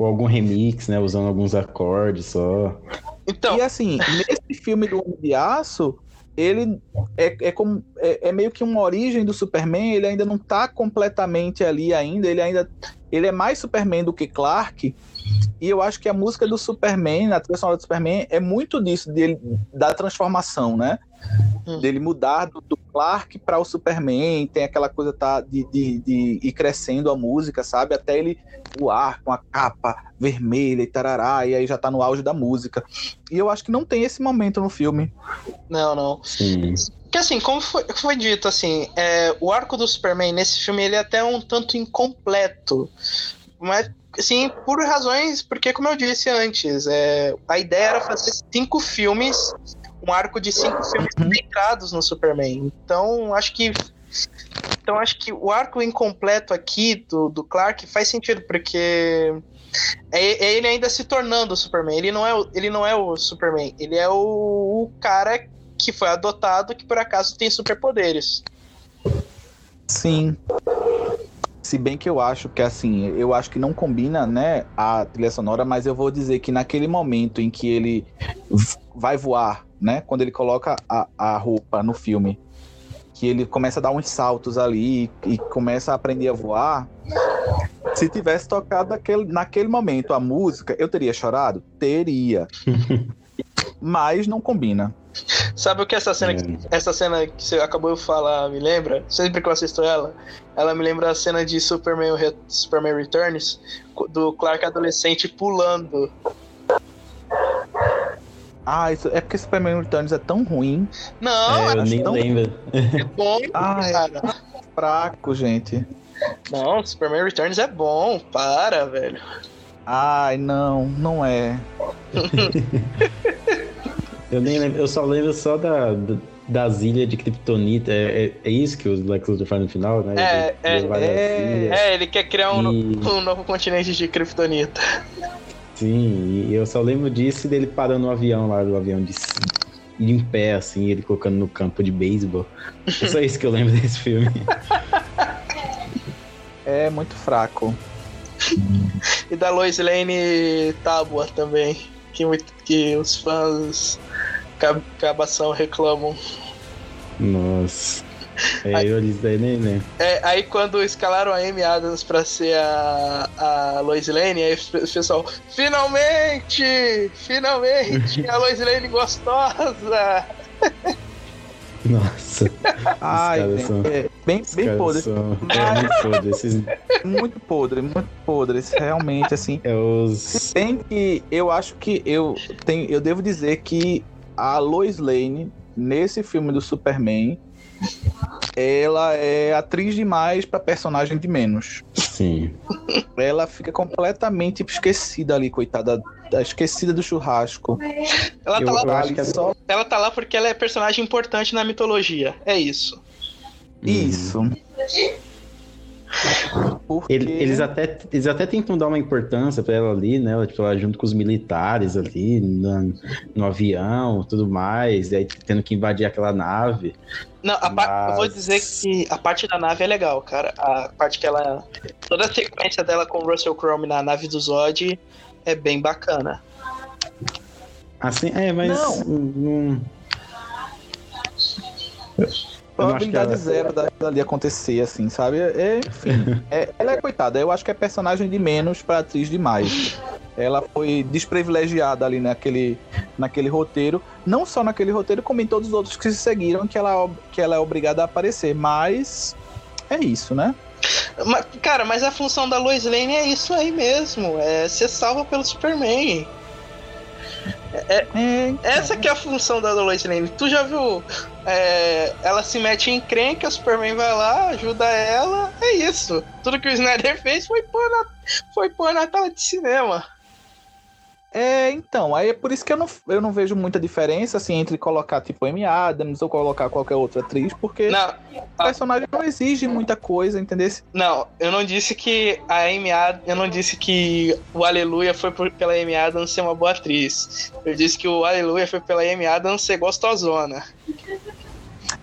[SPEAKER 3] Ou algum remix, né? Usando alguns acordes só.
[SPEAKER 2] Então... E assim, nesse filme do Homem de Aço, ele é, é, como, é, é, meio que uma origem do Superman, ele ainda não tá completamente ali ainda, ele ainda ele é mais Superman do que Clark, e eu acho que a música do Superman, a trilha sonora do Superman, é muito disso, dele, da transformação, né? Hum. Dele mudar do, do Clark para o Superman, tem aquela coisa tá, de, de, de ir crescendo a música, sabe? Até ele voar com a capa vermelha e tarará, e aí já tá no auge da música. E eu acho que não tem esse momento no filme.
[SPEAKER 1] Não, não. Sim. Porque assim, como foi, foi dito, assim, é, o arco do Superman nesse filme ele é até um tanto incompleto. Mas Sim, por razões, porque como eu disse antes, é, a ideia era fazer cinco filmes, um arco de cinco filmes dedicados no Superman. Então, acho que então acho que o arco incompleto aqui do, do Clark faz sentido, porque é, é ele ainda se tornando o Superman. Ele não é, o, ele não é o Superman, ele é o, o cara que foi adotado que por acaso tem superpoderes.
[SPEAKER 2] Sim. Se bem que eu acho que assim, eu acho que não combina, né, a trilha sonora, mas eu vou dizer que naquele momento em que ele vai voar, né, quando ele coloca a, a roupa no filme, que ele começa a dar uns saltos ali e, e começa a aprender a voar. Se tivesse tocado naquele, naquele momento a música, eu teria chorado? Teria. mas não combina.
[SPEAKER 1] Sabe o que essa cena, é. essa cena que você acabou de falar me lembra? Sempre que eu assisto ela, ela me lembra a cena de Superman, Superman Returns, do Clark adolescente pulando.
[SPEAKER 2] Ah, isso é porque Superman Returns é tão ruim.
[SPEAKER 1] Não,
[SPEAKER 3] é, eu nem
[SPEAKER 1] tão...
[SPEAKER 3] lembro.
[SPEAKER 1] É bom,
[SPEAKER 2] ah, é fraco, gente.
[SPEAKER 1] Não, Superman Returns é bom, para, velho.
[SPEAKER 2] Ai, não, não é.
[SPEAKER 3] Eu nem lembro, eu só lembro só da, das ilhas de Kryptonita. É, é, é, isso que o Lex Luthor faz no final, né?
[SPEAKER 1] É, ele, é, é, é, ele quer criar um, e... um novo continente de Kryptonita.
[SPEAKER 3] Sim, e eu só lembro disso e dele parando no avião lá, do avião de em pé, assim, ele colocando no campo de beisebol. É só isso que eu lembro desse filme.
[SPEAKER 2] É muito fraco.
[SPEAKER 1] e da Lois Lane Tábua também que, que os fãs cabação reclamam.
[SPEAKER 3] Nossa. É, aí, eu eles daí nem, né?
[SPEAKER 1] É, aí quando escalaram a Amy Adams pra ser a, a Lois Lane, aí o pessoal, finalmente! Finalmente! a Lois Lane gostosa!
[SPEAKER 3] Nossa.
[SPEAKER 2] Ai, são, é, bem, bem podre. São,
[SPEAKER 3] é, muito podre. Esses...
[SPEAKER 2] Muito podre, muito podre. Realmente, assim.
[SPEAKER 3] É os...
[SPEAKER 2] Tem que. Eu acho que eu, tenho, eu devo dizer que a Lois Lane, nesse filme do Superman, ela é atriz demais para personagem de menos.
[SPEAKER 3] Sim.
[SPEAKER 2] Ela fica completamente esquecida ali, coitada, esquecida do churrasco.
[SPEAKER 1] Ela tá, lá, ela, só... ela tá lá porque ela é personagem importante na mitologia. É isso.
[SPEAKER 2] Isso.
[SPEAKER 3] Porque... Eles, até, eles até tentam dar uma importância para ela ali, né? Tipo, ela junto com os militares ali, no, no avião tudo mais, e aí tendo que invadir aquela nave.
[SPEAKER 1] Não, a Mas... eu vou dizer que a parte da nave é legal, cara. A parte que ela. Toda a sequência dela com o Russell Crowe na nave do Zod é bem bacana.
[SPEAKER 3] Assim, é, mas.
[SPEAKER 2] Não.
[SPEAKER 3] não-
[SPEAKER 2] Probabilidade
[SPEAKER 3] ela-
[SPEAKER 2] zero da- dali acontecer, assim, sabe? É, enfim, é- ela é coitada. Eu acho que é personagem de menos pra atriz demais. Ela foi desprivilegiada ali naquele, naquele roteiro. Não só naquele roteiro, como em todos os outros que se seguiram, que ela, que ela é obrigada a aparecer. Mas é isso, né?
[SPEAKER 1] Ma- Cara, mas a função da Lois Lane é isso aí mesmo. É ser salva pelo Superman.
[SPEAKER 2] É,
[SPEAKER 1] Essa que é a função da Lois Lane. Tu já viu? é, ela se mete em encrenca, o Superman vai lá, ajuda ela. É isso. Tudo que o Snyder fez foi pôr na, foi pôr na tela de cinema.
[SPEAKER 2] É, então, aí é por isso que eu não, eu não vejo muita diferença, assim, entre colocar, tipo, Amy Adams ou colocar qualquer outra atriz, porque
[SPEAKER 1] Não,
[SPEAKER 2] o personagem não exige muita coisa, entendeu?
[SPEAKER 1] não, eu não disse que a Amy Adams, eu não disse que o Aleluia foi por- pela Amy Adams ser uma boa atriz. Eu disse que o Aleluia foi pela Amy Adams ser gostosona.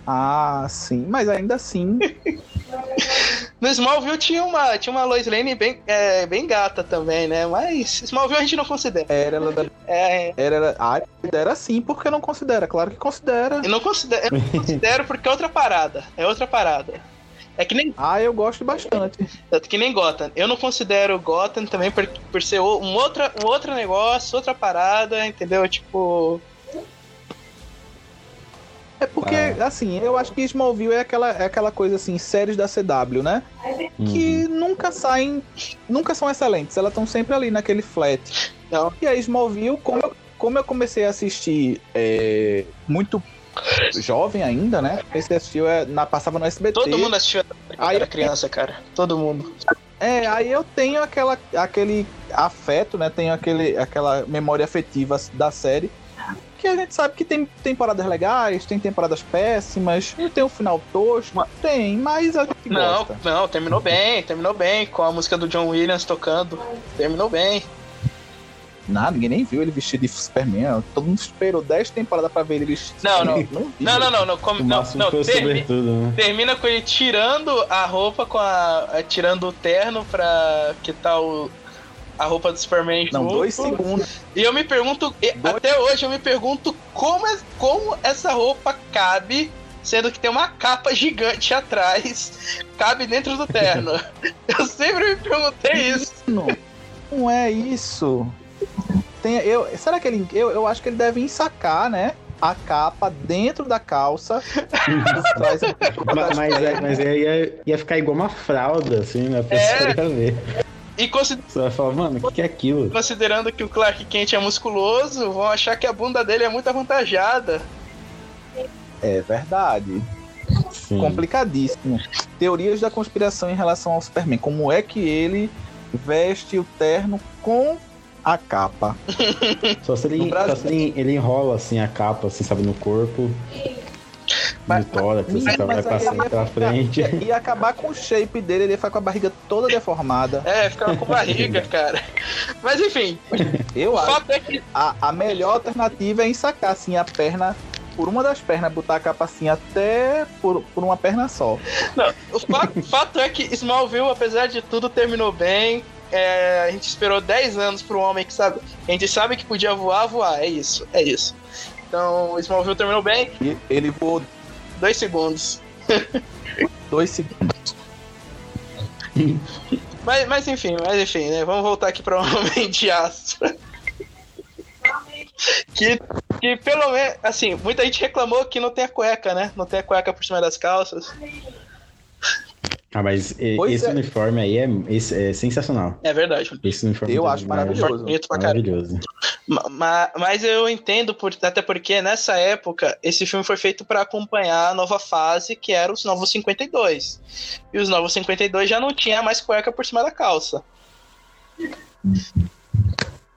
[SPEAKER 2] Ah, sim, mas ainda assim,
[SPEAKER 1] No Smallville tinha uma, tinha uma Lois Lane bem, é, bem gata também, né? Mas Smallville a gente não considera.
[SPEAKER 2] era, ela
[SPEAKER 1] É,
[SPEAKER 2] era, era, ah, era sim, porque não considera, claro que considera.
[SPEAKER 1] eu não considero, eu não considero porque é outra parada. É outra parada. É que nem,
[SPEAKER 2] Ah, eu gosto bastante.
[SPEAKER 1] é que nem Gotham. Eu não considero Gotham também por, por ser um, outra, um outro negócio, outra parada, entendeu? Tipo.
[SPEAKER 2] É porque, assim, eu acho que Smallville é aquela, é aquela coisa assim, séries da CW, né? Que nunca saem, nunca são excelentes, elas estão sempre ali naquele flat.
[SPEAKER 1] Não.
[SPEAKER 2] E a Smallville, como eu, como eu comecei a assistir é, muito jovem ainda, né? Esse assistiu é, na, passava no SBT.
[SPEAKER 1] Todo mundo assistiu quando
[SPEAKER 2] Aí-
[SPEAKER 1] era criança, cara. Todo mundo.
[SPEAKER 2] É, aí eu tenho aquela, aquele afeto, né? Tenho aquele, aquela memória afetiva da série. Que a gente sabe que tem temporadas legais, tem temporadas péssimas, tem um final tosco, tem, mas a gente
[SPEAKER 1] Não,
[SPEAKER 2] gosta.
[SPEAKER 1] não, terminou bem, terminou bem, com a música do John Williams tocando. Terminou bem.
[SPEAKER 2] Nada, ninguém nem viu ele vestido de Superman. Todo mundo esperou 10 temporadas pra ver ele vestido de
[SPEAKER 1] Não, não. Não, não, não, não. Como,
[SPEAKER 3] O
[SPEAKER 1] não, não termi-
[SPEAKER 3] sobretudo, né?
[SPEAKER 1] Termina com ele tirando a roupa com a. a- tirando o terno pra que tá o. A roupa do Superman
[SPEAKER 2] Não,
[SPEAKER 1] junto.
[SPEAKER 2] dois segundos.
[SPEAKER 1] E eu me pergunto,
[SPEAKER 2] Dois-
[SPEAKER 1] até hoje eu me pergunto como, é- como essa roupa cabe, sendo que tem uma capa gigante atrás, cabe dentro do terno. eu sempre me perguntei isso.
[SPEAKER 2] Não, não é isso. Tem, eu, será que ele. Eu, eu acho que ele deve ensacar, né? A capa dentro da calça. traz a capa
[SPEAKER 3] Ma-
[SPEAKER 2] das
[SPEAKER 3] Mas, é- mas aí ia, ia ficar igual uma fralda, assim, né? A pessoa
[SPEAKER 1] É.
[SPEAKER 3] ia ver.
[SPEAKER 1] E consi-
[SPEAKER 3] Você vai falar, mano, o que, que é aquilo?
[SPEAKER 1] considerando que o Clark Kent é musculoso, vão achar que a bunda dele é muito avantajada.
[SPEAKER 2] É verdade.
[SPEAKER 3] Sim.
[SPEAKER 2] Complicadíssimo. Teorias da conspiração em relação ao Superman. Como é que ele veste o terno com a capa?
[SPEAKER 3] Só se ele, só se ele, ele enrola assim a capa, assim, sabe, no corpo.
[SPEAKER 1] Mas-
[SPEAKER 3] tórax, assim,
[SPEAKER 2] Mas
[SPEAKER 3] sabe, vai passando pra frente.
[SPEAKER 2] ia- ia acabar com o shape dele, ele ia ficar com a barriga toda deformada.
[SPEAKER 1] É, ficava com barriga, cara. Mas enfim,
[SPEAKER 2] Eu
[SPEAKER 1] o
[SPEAKER 2] acho
[SPEAKER 1] fato é que
[SPEAKER 2] a, a melhor alternativa é ensacar assim a perna por uma das pernas, botar a capa assim até por, por uma perna só.
[SPEAKER 1] Não, o fato, fato é que Smallville, apesar de tudo, terminou bem. É, a gente esperou 10 anos para um homem que sabe. A gente sabe que podia voar, voar. É isso, é isso. Então, Smallville terminou bem,
[SPEAKER 2] E ele voou
[SPEAKER 1] dois segundos.
[SPEAKER 2] dois segundos.
[SPEAKER 1] Mas, mas enfim, mas enfim, né? Vamos voltar aqui para o Homem de Aço. que, que pelo menos, assim, muita gente reclamou que não tem a cueca, né? Não tem a cueca por cima das calças.
[SPEAKER 3] Ah, mas
[SPEAKER 2] Pois
[SPEAKER 3] esse
[SPEAKER 2] é.
[SPEAKER 3] uniforme aí é, esse é sensacional.
[SPEAKER 1] É verdade.
[SPEAKER 3] Esse uniforme
[SPEAKER 2] Eu acho
[SPEAKER 3] demais.
[SPEAKER 2] maravilhoso.
[SPEAKER 1] Bonito pra caramba.
[SPEAKER 3] Maravilhoso.
[SPEAKER 1] Ma- ma- Mas eu entendo, por, até porque nessa época esse filme foi feito para acompanhar a nova fase, que era os Novos 52. E os Novos 52 já não tinha mais cueca por cima da calça.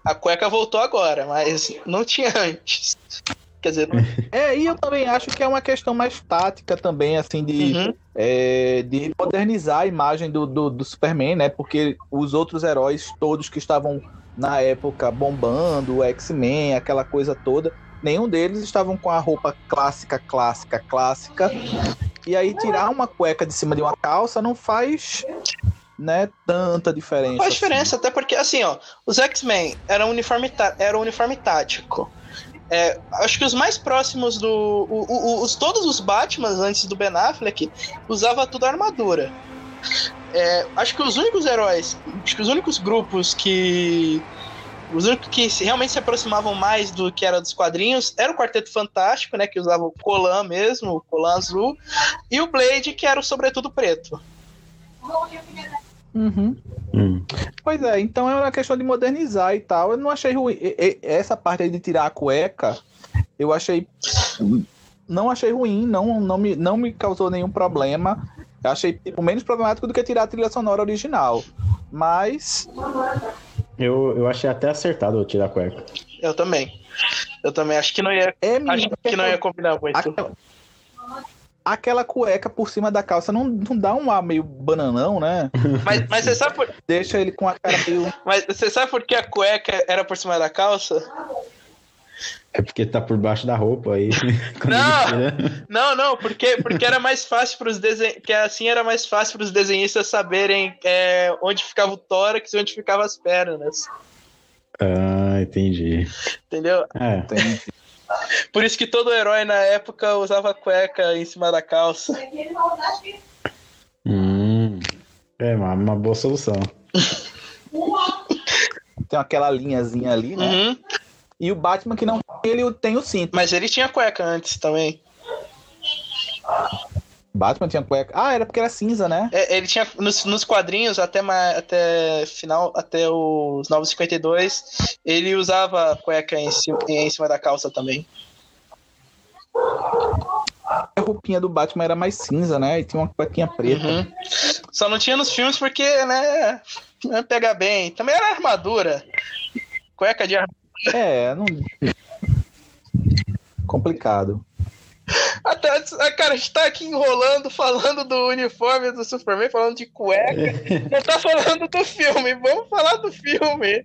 [SPEAKER 1] A cueca voltou agora, mas não tinha antes. Quer dizer, não...
[SPEAKER 2] É, e eu também acho que é uma questão mais tática também, assim, de,
[SPEAKER 1] Uhum.
[SPEAKER 2] É, de modernizar a imagem do, do, do Superman, né? Porque os outros heróis todos que estavam na época bombando, o X-Men, aquela coisa toda, nenhum deles estavam com a roupa clássica, clássica, clássica. E aí tirar uma cueca de cima de uma calça não faz, né, tanta diferença.
[SPEAKER 1] faz diferença, até porque assim, ó, os X-Men eram uniforme, era um uniforme tático. É, acho que os mais próximos do. O, o, os, todos os Batmans antes do Ben Affleck usava tudo armadura. É, acho que os únicos heróis, acho que os únicos grupos que os únicos que realmente se aproximavam mais do que era dos quadrinhos era o Quarteto Fantástico, né? Que usava o colan mesmo, o colan azul, e o Blade, que era o sobretudo preto.
[SPEAKER 2] Uhum. Hum. Pois é, então é uma questão de modernizar e tal. Eu não achei ruim. Essa parte aí de tirar a cueca, eu achei. Não achei ruim, não, não, me, não me causou nenhum problema. Eu achei tipo, menos problemático do que tirar a trilha sonora original. Mas.
[SPEAKER 3] Eu, eu achei até acertado tirar a cueca.
[SPEAKER 1] Eu também. Eu também acho que não ia. É, acho que não ia combinar muito.
[SPEAKER 2] Aquela, aquela cueca por cima da calça não, não dá um ar meio bananão, né?
[SPEAKER 1] Mas, mas você sabe por...
[SPEAKER 2] Deixa ele com a cara meio.
[SPEAKER 1] Mas você sabe por que a cueca era por cima da calça?
[SPEAKER 3] É porque tá por baixo da roupa aí.
[SPEAKER 1] não, não, não, porque, porque era mais fácil para os desen... que assim era mais fácil para os desenhistas saberem é, onde ficava o tórax e onde ficavam as pernas.
[SPEAKER 3] Ah, entendi.
[SPEAKER 1] Entendeu?
[SPEAKER 3] É. Entendi.
[SPEAKER 1] Por isso que todo herói na época usava cueca em cima da calça.
[SPEAKER 3] Hum, é uma, uma boa solução.
[SPEAKER 2] Tem aquela linhazinha ali, né? Uhum. E o Batman que não ele tem o cinto.
[SPEAKER 1] Mas ele tinha cueca antes também.
[SPEAKER 2] Batman tinha cueca. Ah, era porque era cinza, né?
[SPEAKER 1] É, ele tinha nos, nos quadrinhos até até final até os 952, ele usava cueca em cima, em cima da calça também.
[SPEAKER 2] A roupinha do Batman era mais cinza, né? E tinha uma cuequinha preta. Uhum.
[SPEAKER 1] Só não tinha nos filmes porque, né? Não pega bem. Também era armadura. Cueca de armadura.
[SPEAKER 2] É, não. Complicado.
[SPEAKER 1] Até, ah, cara, a gente tá aqui enrolando, falando do uniforme do Superman, falando de cueca. não tá falando do filme. Vamos falar do filme.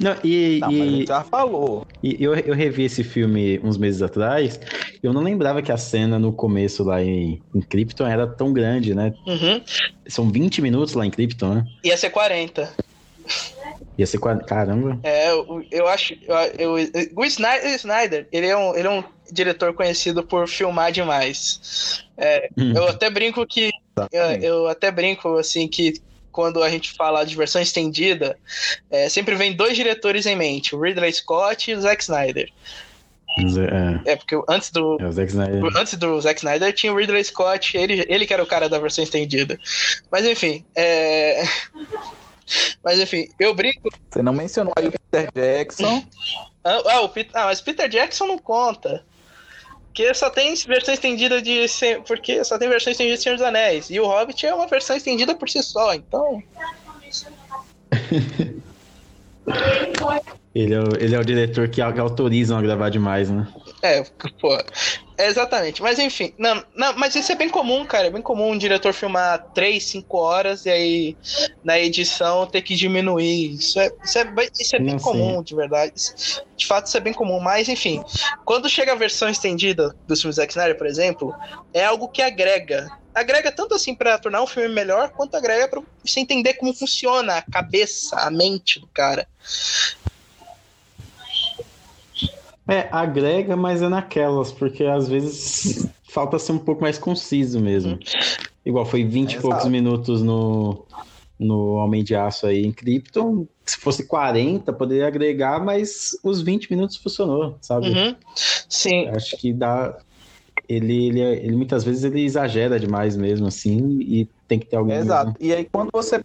[SPEAKER 3] Não, e,
[SPEAKER 2] não, e já falou.
[SPEAKER 3] E eu, eu revi esse filme uns meses atrás. Eu não lembrava que a cena no começo lá em, em Krypton era tão grande, né?
[SPEAKER 1] Uhum.
[SPEAKER 3] São 20 minutos lá em Krypton, né?
[SPEAKER 1] Ia ser 40.
[SPEAKER 3] Ia ser caramba.
[SPEAKER 1] É, eu, eu acho. Eu, eu, o Snyder, ele é, um, ele é um diretor conhecido por filmar demais. É, hum. Eu até brinco que. Eu, eu, até brinco assim que quando a gente fala de versão estendida, é, sempre vem dois diretores em mente: o Ridley Scott e o Zack Snyder. É. é, porque antes do,
[SPEAKER 3] é
[SPEAKER 1] antes do Zack Snyder tinha o Ridley Scott, ele, ele que era o cara da versão estendida. Mas enfim, é... Mas enfim, eu brinco.
[SPEAKER 2] Você não mencionou aí o Peter Jackson.
[SPEAKER 1] ah, ah, o Peter... ah, mas Peter Jackson não conta. Porque só tem versão estendida de. Porque só tem versão estendida de Senhor dos Anéis. E o Hobbit é uma versão estendida por si só, então.
[SPEAKER 3] ele, é o, ele é o diretor que autorizam a gravar demais, né?
[SPEAKER 1] É, pô. É exatamente. Mas enfim, não, não, mas isso é bem comum, cara. É bem comum um diretor filmar 3, 5 horas e aí na edição ter que diminuir. Isso é, isso é, isso é bem comum, de verdade. De fato, isso é bem comum. Mas enfim, quando chega a versão estendida do filme Zack Snyder, por exemplo, é algo que agrega. Agrega tanto assim para tornar um filme melhor, quanto agrega para você entender como funciona a cabeça, a mente do cara.
[SPEAKER 3] É, agrega, mas é naquelas, porque às vezes falta ser um pouco mais conciso mesmo. Igual foi 20 e poucos minutos no, no Homem de Aço aí em Krypton. Se fosse 40, poderia agregar, mas os 20 minutos funcionou, sabe?
[SPEAKER 1] Uhum. Sim.
[SPEAKER 3] Acho que dá. Ele, ele, ele muitas vezes ele exagera demais mesmo, assim, e tem que ter alguém.
[SPEAKER 2] Exato. Mesmo. E aí, quando você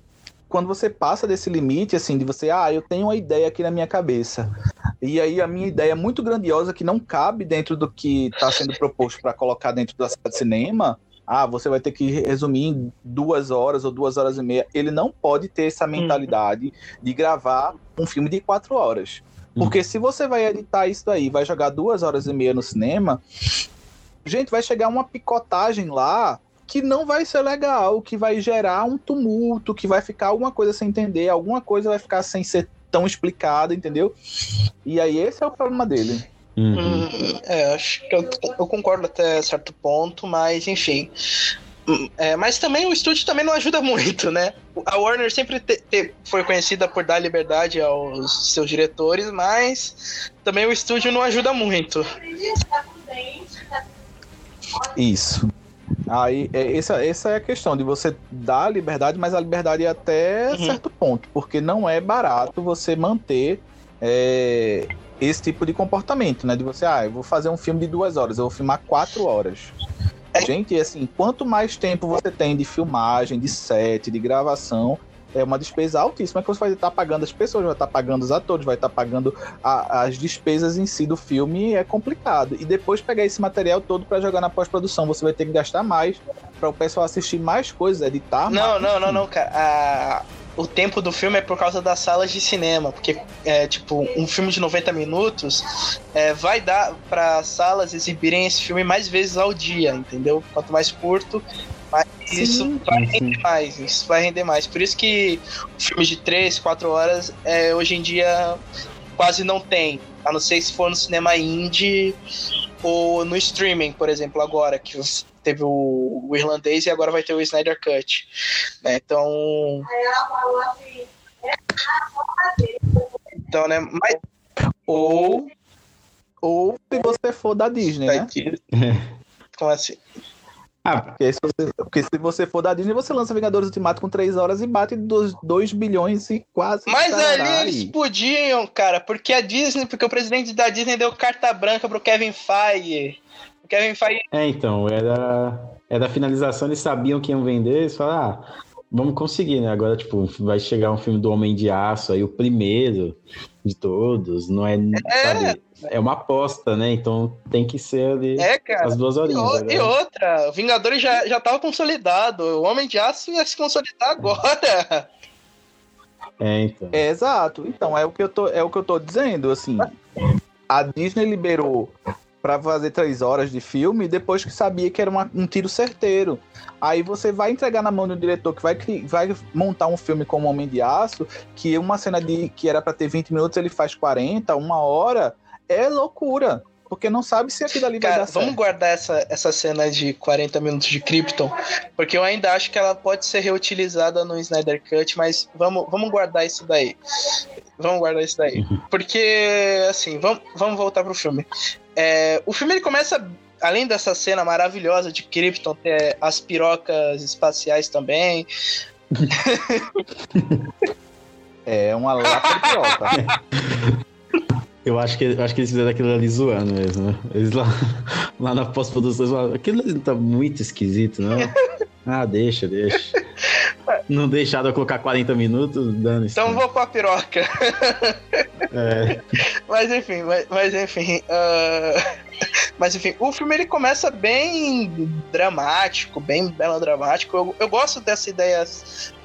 [SPEAKER 2] quando você passa desse limite, assim, de você, ah, eu tenho uma ideia aqui na minha cabeça. E aí a minha ideia é muito grandiosa que não cabe dentro do que está sendo proposto para colocar dentro da sala de cinema. Ah, você vai ter que resumir em duas horas ou duas horas e meia. Ele não pode ter essa uhum. mentalidade uhum. de gravar um filme de quatro horas. Porque uhum. se você vai editar isso daí, vai jogar duas horas e meia no cinema, gente, vai chegar uma picotagem lá que não vai ser legal, que vai gerar um tumulto, que vai ficar alguma coisa sem entender, alguma coisa vai ficar sem ser tão explicada, entendeu? E aí esse é o problema dele.
[SPEAKER 1] Uhum. Hum, é, acho que eu, eu, concordo até certo ponto, mas enfim. É, mas também o estúdio também não ajuda muito, né? A Warner sempre te, te, foi conhecida por dar liberdade aos seus diretores, mas também o estúdio não ajuda muito.
[SPEAKER 2] Isso. Aí, é, essa, essa é a questão de você dar liberdade, mas a liberdade é até uhum. certo ponto, porque não é barato você manter é, esse tipo de comportamento, né? De você, ah, eu vou fazer um filme de duas horas, eu vou filmar quatro horas. É. Gente, assim, quanto mais tempo você tem de filmagem, de set, de gravação, é uma despesa altíssima que você vai estar pagando as pessoas, vai estar pagando os atores, vai estar pagando a, as despesas em si do filme, é complicado. E depois pegar esse material todo para jogar na pós-produção, você vai ter que gastar mais para o pessoal assistir mais coisas, editar.
[SPEAKER 1] Não, mais, não, não, não, cara. A, o tempo do filme é por causa das salas de cinema, porque é tipo um filme de 90 minutos é, vai dar para salas exibirem esse filme mais vezes ao dia, entendeu? Quanto mais curto, mais sim, isso vai render mais, isso vai render mais. Por isso que filmes de 3, 4 horas é, hoje em dia quase não tem, a não ser se for no cinema indie ou no streaming, por exemplo, agora que teve o, o, irlandês e agora vai ter o Snyder Cut. Né? Então. Então, né? Mas...
[SPEAKER 2] Ou. Ou se você for da Disney, né?
[SPEAKER 1] Como assim?
[SPEAKER 2] Ah, porque se, você, porque se você for da Disney, você lança Vingadores Ultimato com 3 horas e bate 2 bilhões e quase.
[SPEAKER 1] Mas ali eles podiam, cara, porque a Disney, porque o presidente da Disney deu carta branca pro Kevin Feige. Kevin Feige.
[SPEAKER 3] É, então, era, era a finalização, eles sabiam que iam vender, eles falaram, ah, vamos conseguir, né? Agora, tipo, vai chegar um filme do Homem de Aço, aí o primeiro de todos, não é, é. sabe? É uma aposta, né? Então tem que ser ali
[SPEAKER 1] é, cara.
[SPEAKER 3] as duas horinhas.
[SPEAKER 1] E, e outra, o Vingadores já, já tava consolidado, o Homem de Aço ia se consolidar agora.
[SPEAKER 3] É, então.
[SPEAKER 2] É, exato. Então, é o que eu tô, é o que eu tô dizendo, assim. A Disney liberou para fazer três horas de filme depois que sabia que era uma, um tiro certeiro. Aí você vai entregar na mão do diretor que vai, vai montar um filme como Homem de Aço, que uma cena de que era para ter 20 minutos, ele faz 40, uma hora. É loucura. Porque não sabe se aquilo ali
[SPEAKER 1] Cara,
[SPEAKER 2] vai dar
[SPEAKER 1] vamos
[SPEAKER 2] certo.
[SPEAKER 1] guardar essa, essa cena de 40 minutos de Krypton, porque eu ainda acho que ela pode ser reutilizada no Snyder Cut, mas vamos, vamos guardar isso daí. Vamos guardar isso daí. Uhum. Porque, assim, vamos, vamos voltar pro filme. É, o filme ele começa, além dessa cena maravilhosa de Krypton, ter as pirocas espaciais também.
[SPEAKER 2] é uma lata de piroca.
[SPEAKER 3] Eu acho que, eu acho que eles fizeram aquilo ali zoando mesmo. Né? Eles lá, lá na pós-produção aquilo ali tá muito esquisito, não? Ah, deixa, deixa. Não deixaram eu colocar 40 minutos, dando isso.
[SPEAKER 1] Então vou com a piroca. É. Mas enfim, mas, mas enfim. Uh... Mas enfim, o filme ele começa bem dramático, bem melodramático. Eu, eu gosto dessa ideia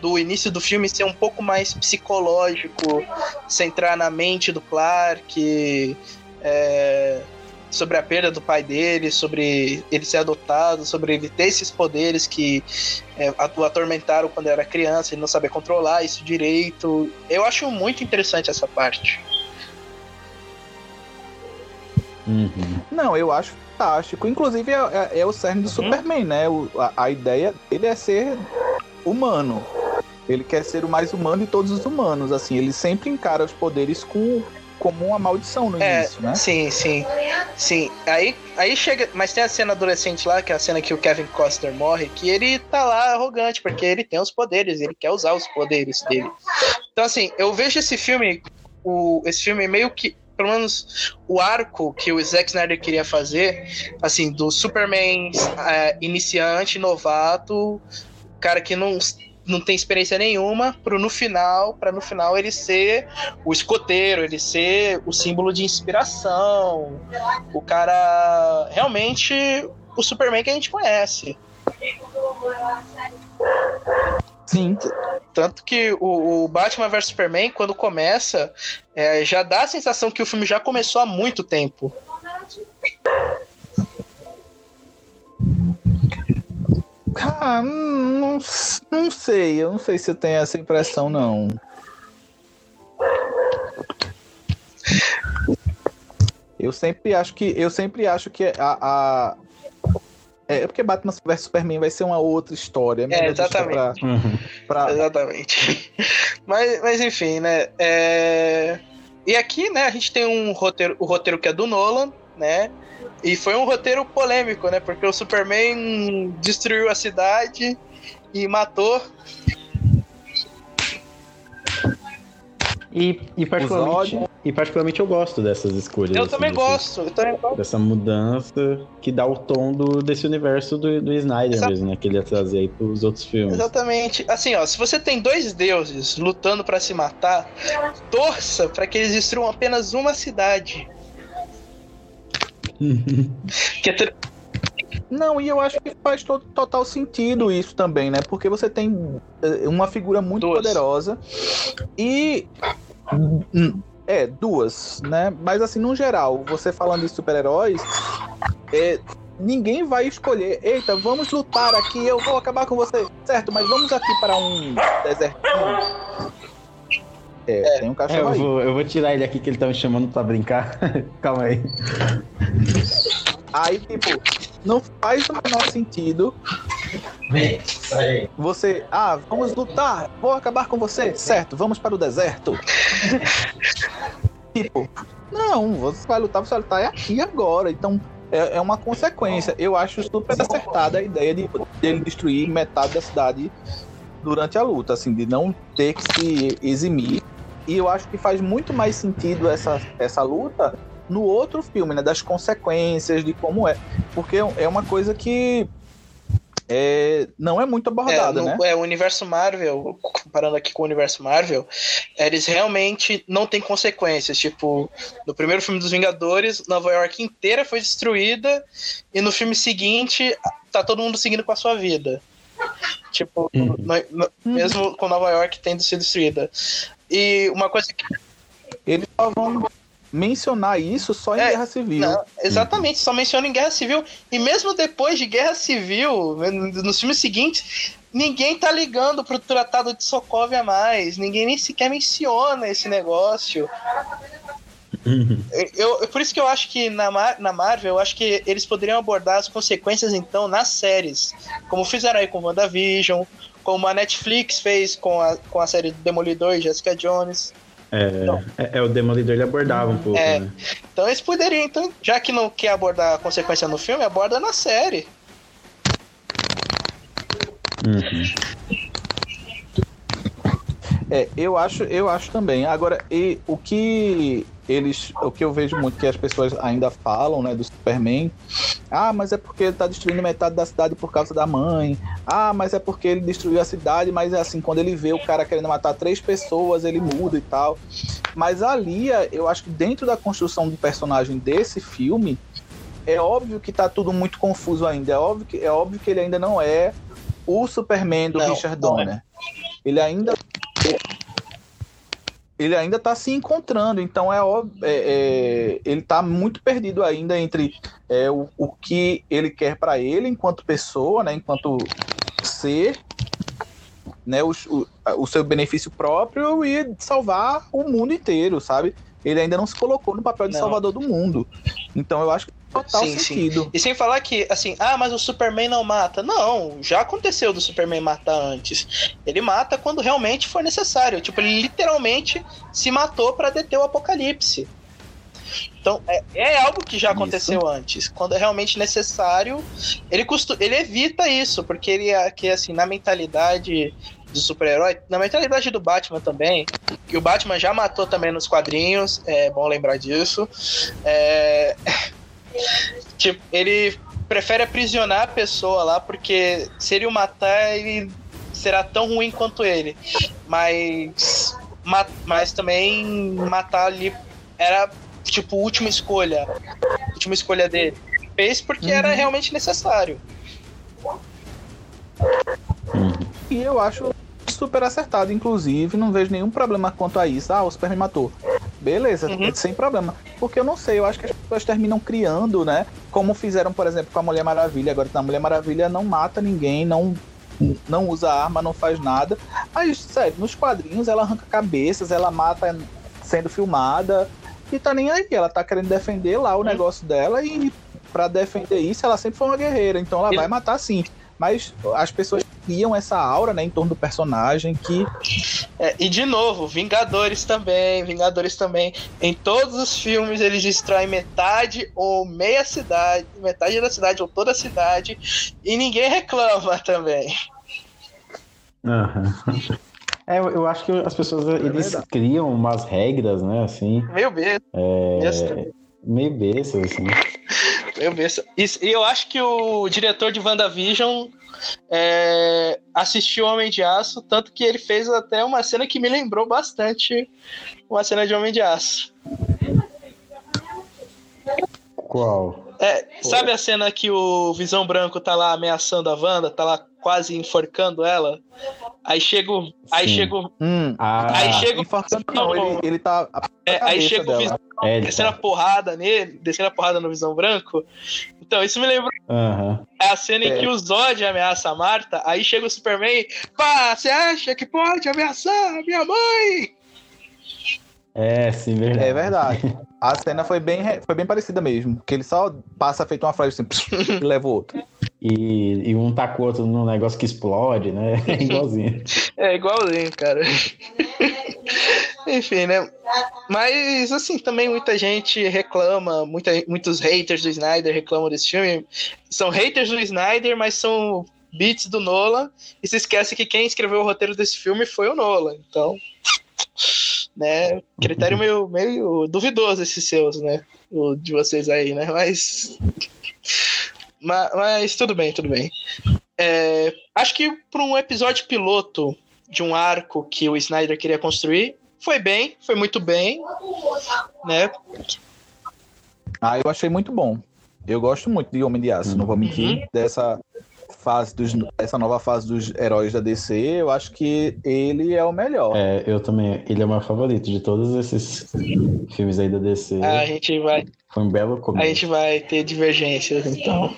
[SPEAKER 1] do início do filme ser um pouco mais psicológico, centrar na mente do Clark, é, sobre a perda do pai dele, sobre ele ser adotado, sobre ele ter esses poderes que é, o atormentaram quando era criança, ele não saber controlar isso direito. Eu acho muito interessante essa parte.
[SPEAKER 2] Uhum. Não, eu acho fantástico. Inclusive, é, é, é o cerne do uhum. Superman, né? O, a, a, ideia dele é ser humano. Ele quer ser o mais humano de todos os humanos. Assim, ele sempre encara os poderes com, como uma maldição no é, início, né?
[SPEAKER 1] Sim, sim. Sim. Aí, aí chega. Mas tem a cena adolescente lá, que é a cena que o Kevin Costner morre, que ele tá lá arrogante, porque ele tem os poderes, ele quer usar os poderes dele. Então, assim, eu vejo esse filme. O, esse filme meio que pelo menos o arco que o Zack Snyder queria fazer, assim, do Superman é, iniciante, novato, cara que não, não tem experiência nenhuma, pro no final, para no final ele ser o escoteiro, ele ser o símbolo de inspiração, o cara realmente o Superman que a gente conhece.
[SPEAKER 2] Sim.
[SPEAKER 1] Tanto que o, o Batman vs Superman, quando começa, é, já dá a sensação que o filme já começou há muito tempo.
[SPEAKER 2] Ah, não, não sei, eu não sei se eu tenho essa impressão, não. Eu sempre acho que eu sempre acho que a, a É porque Batman vs Superman vai ser uma outra história.
[SPEAKER 1] É, exatamente. Pra, uhum. pra... Exatamente. mas, mas enfim, né? É... E aqui, né, a gente tem um roteiro, o roteiro que é do Nolan, né? E foi um roteiro polêmico, né? Porque o Superman destruiu a cidade e matou
[SPEAKER 3] E, e, particularmente, e particularmente eu gosto dessas escolhas.
[SPEAKER 1] Eu
[SPEAKER 3] assim,
[SPEAKER 1] também desse, gosto, eu também gosto.
[SPEAKER 3] Dessa mudança que dá o tom do, desse universo do, do Snyder Exato. mesmo, né? Que ele ia trazer aí pros outros filmes.
[SPEAKER 1] Exatamente. Assim, ó, se você tem dois deuses lutando para se matar, torça para que eles destruam apenas uma cidade.
[SPEAKER 2] Que é não, e eu acho que faz todo, total sentido isso também, né? Porque você tem eh, uma figura muito Duas. poderosa e. Hum, é, duas, né? Mas assim, no geral, você falando de super-heróis, é, ninguém vai escolher, eita, vamos lutar aqui, eu vou acabar com você. Certo, mas vamos aqui para um desertinho. É, é, tem um cachorro
[SPEAKER 3] é, eu, vou, eu vou tirar ele aqui que ele tá me chamando pra brincar. Calma aí.
[SPEAKER 2] Aí, tipo, não faz o menor sentido. Você, ah, vamos lutar, vou acabar com você, certo? Vamos para o deserto. tipo, não, você vai lutar, você vai lutar é aqui agora. Então, é, é uma consequência. Eu acho super acertada a ideia de ele destruir metade da cidade durante a luta, assim, de não ter que se eximir. E eu acho que faz muito mais sentido essa, essa luta no outro filme, né? Das consequências, de como é. Porque é uma coisa que é, não é muito abordada,
[SPEAKER 1] é, no,
[SPEAKER 2] né?
[SPEAKER 1] É, o universo Marvel, comparando aqui com o universo Marvel, eles realmente não têm consequências. Tipo, no primeiro filme dos Vingadores, Nova York inteira foi destruída, e no filme seguinte, tá todo mundo seguindo com a sua vida. Tipo, uhum. no, no, mesmo com Nova York tendo sido destruída. E uma coisa que.
[SPEAKER 2] Eles só vão mencionar isso só em é, Guerra Civil. Não,
[SPEAKER 1] exatamente, só menciona em Guerra Civil. E mesmo depois de Guerra Civil, nos filmes seguintes, ninguém tá ligando pro Tratado de Sokovia mais. Ninguém nem sequer menciona esse negócio. Eu, por isso que eu acho que na, na Marvel, eu acho que eles poderiam abordar as consequências, então, nas séries. Como fizeram aí com WandaVision, como a Netflix fez com a, com a série Demolidor e Jessica Jones.
[SPEAKER 3] É, então, é, é, o Demolidor ele abordava um pouco. É, né?
[SPEAKER 1] Então eles poderiam, então, já que não quer abordar a consequência no filme, aborda na série.
[SPEAKER 2] Uhum. É, eu acho, eu acho também. Agora, e o que eles, o que eu vejo muito que as pessoas ainda falam, né, do Superman, ah, mas é porque ele tá destruindo metade da cidade por causa da mãe. Ah, mas é porque ele destruiu a cidade, mas é assim, quando ele vê o cara querendo matar três pessoas, ele muda e tal. Mas ali, eu acho que dentro da construção do personagem desse filme, é óbvio que tá tudo muito confuso ainda. É óbvio que, é óbvio que ele ainda não é o Superman do não, Richard Donner. É. Ele ainda ele ainda está se encontrando, então é, é, é ele está muito perdido ainda entre é, o, o que ele quer para ele enquanto pessoa, né, enquanto ser, né, o, o, o, seu benefício próprio e salvar o mundo inteiro, sabe? Ele ainda não se colocou no papel de não. salvador do mundo. Então eu acho que total sim, sentido. Sim.
[SPEAKER 1] E sem falar que, assim, ah, mas o Superman não mata. Não, já aconteceu do Superman matar antes. Ele mata quando realmente for necessário. Tipo, ele literalmente se matou para deter o apocalipse. Então, é, é algo que já aconteceu isso. antes. Quando é realmente necessário, ele, costu ele evita isso, porque ele, é que assim, na mentalidade do super-herói, na mentalidade do Batman também, que o Batman já matou também nos quadrinhos, é bom lembrar disso. É, Tipo, ele prefere aprisionar a pessoa lá, porque se ele o matar, ele será tão ruim quanto ele. Mas, mas também matar ali era, tipo, última escolha. Última escolha dele. Fez porque uhum. era realmente necessário.
[SPEAKER 2] E eu acho super acertado, inclusive, não vejo nenhum problema quanto a isso. Ah, o Superman matou. Beleza, uhum. sem problema. Porque eu não sei, eu acho que as pessoas terminam criando, né? Como fizeram, por exemplo, com a Mulher Maravilha. Agora, a Mulher Maravilha não mata ninguém, não não usa arma, não faz nada. Mas, sério, nos quadrinhos ela arranca cabeças, ela mata sendo filmada e tá nem aí. Ela tá querendo defender lá o uhum. negócio dela e pra defender isso, ela sempre foi uma guerreira, então ela vai matar sim. Mas as pessoas criam essa aura, né, em torno do personagem que
[SPEAKER 1] É, e de novo, Vingadores também, Vingadores também. Em todos os filmes eles destroem metade ou meia cidade, metade da cidade ou toda a cidade, e ninguém reclama também.
[SPEAKER 3] Aham. É, eu eu acho que as pessoas eles
[SPEAKER 2] verdade.
[SPEAKER 3] criam umas regras, né, assim,
[SPEAKER 1] Meio besta,
[SPEAKER 3] é, meio bestas, assim.
[SPEAKER 1] meio besta. Isso- E eu acho que o diretor de WandaVision é, assistiu Homem de Aço, tanto que ele fez até uma cena que me lembrou bastante uma cena de Homem de Aço.
[SPEAKER 3] Qual?
[SPEAKER 1] É, sabe a cena que o Visão Branco tá lá ameaçando a Wanda, tá lá quase enforcando ela? Aí chega o. Aí chega o.
[SPEAKER 2] hum,
[SPEAKER 3] Ah,
[SPEAKER 1] Aí chega o.
[SPEAKER 2] não, ele, ele tá a
[SPEAKER 1] é, aí chega o. Visão
[SPEAKER 3] é,
[SPEAKER 1] descendo a
[SPEAKER 3] tá-
[SPEAKER 1] porrada nele, descendo a porrada no Visão Branco. Então, isso me lembra
[SPEAKER 3] Aham.
[SPEAKER 1] a cena em
[SPEAKER 2] É.
[SPEAKER 1] que o Zod ameaça a Marta, aí chega o Superman, pá, você acha que pode ameaçar a minha mãe?
[SPEAKER 3] É, sim, verdade.
[SPEAKER 2] É verdade. A cena foi bem, foi bem parecida mesmo. Que ele só passa feito uma flecha assim, e leva o outro.
[SPEAKER 3] E, e um taca o outro num negócio que explode, né? É igualzinho.
[SPEAKER 1] É igualzinho, cara. Enfim, né? Mas, assim, também muita gente reclama, muita, muitos haters do Snyder reclamam desse filme. São haters do Snyder, mas são beats do Nolan. E se esquece que quem escreveu o roteiro desse filme foi o Nolan. Então, né? Critério meio, meio duvidoso esses seus, né? O de vocês aí, né? Mas. Mas, mas tudo bem, tudo bem. É, acho que para um episódio piloto de um arco que o Snyder queria construir, foi bem, foi muito bem, né?
[SPEAKER 2] Ah, eu achei muito bom. Eu gosto muito de Homem de Aço, não vou mentir. Dessa fase dos, dessa nova fase dos heróis da DC, eu acho que ele é o melhor.
[SPEAKER 3] É, eu também. Ele é o meu favorito de todos esses filmes aí da DC.
[SPEAKER 1] A gente vai,
[SPEAKER 3] Foi um belo
[SPEAKER 1] a
[SPEAKER 3] começo.
[SPEAKER 1] gente vai ter divergências, então.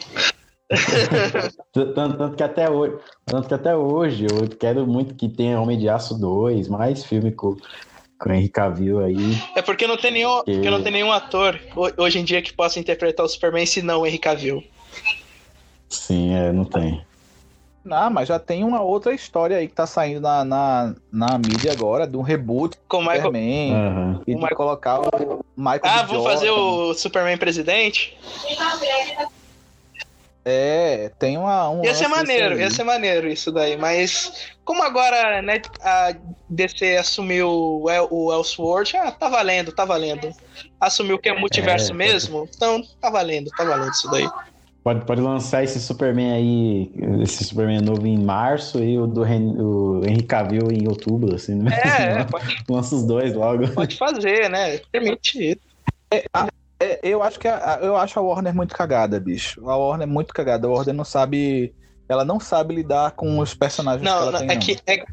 [SPEAKER 3] Tanto, tanto que até hoje, tanto que até hoje eu quero muito que tenha Homem de Aço 2, mais filme com, com o Henry Cavill aí.
[SPEAKER 1] É porque não tem nenhum, porque não tem nenhum ator ho- hoje em dia que possa interpretar o Superman se não o Henry Cavill.
[SPEAKER 3] Sim, é, não tem.
[SPEAKER 2] Ah, mas já tem uma outra história aí que tá saindo na, na, na mídia agora, de um reboot
[SPEAKER 1] Com Michael.
[SPEAKER 2] Superman.
[SPEAKER 3] Aham.
[SPEAKER 2] E
[SPEAKER 1] O
[SPEAKER 2] de
[SPEAKER 1] Michael-
[SPEAKER 2] colocar o Michael
[SPEAKER 1] Ah, vamos fazer o Superman presidente?
[SPEAKER 2] É, tem uma. Um
[SPEAKER 1] Ia ser maneiro,
[SPEAKER 2] aí.
[SPEAKER 1] ia ser maneiro isso daí, mas como agora né, a DC assumiu o El- o Elseworld, ah, tá valendo, tá valendo. Assumiu que é multiverso
[SPEAKER 3] É,
[SPEAKER 1] mesmo, então tá valendo, tá valendo isso daí.
[SPEAKER 3] Pode, pode lançar esse Superman aí, esse Superman novo em março e o do Hen- o Henry Cavill em outubro, assim. né?
[SPEAKER 1] É, é, pode,
[SPEAKER 3] Lança os dois logo.
[SPEAKER 1] pode fazer, né? Permite isso.
[SPEAKER 2] É, eu acho que a, a- eu acho a Warner muito cagada, bicho. A Warner é muito cagada. A Warner não sabe. Ela não sabe lidar com os personagens que
[SPEAKER 1] Não,
[SPEAKER 2] ela
[SPEAKER 1] não,
[SPEAKER 2] tem.
[SPEAKER 1] é
[SPEAKER 2] não.
[SPEAKER 1] que, é,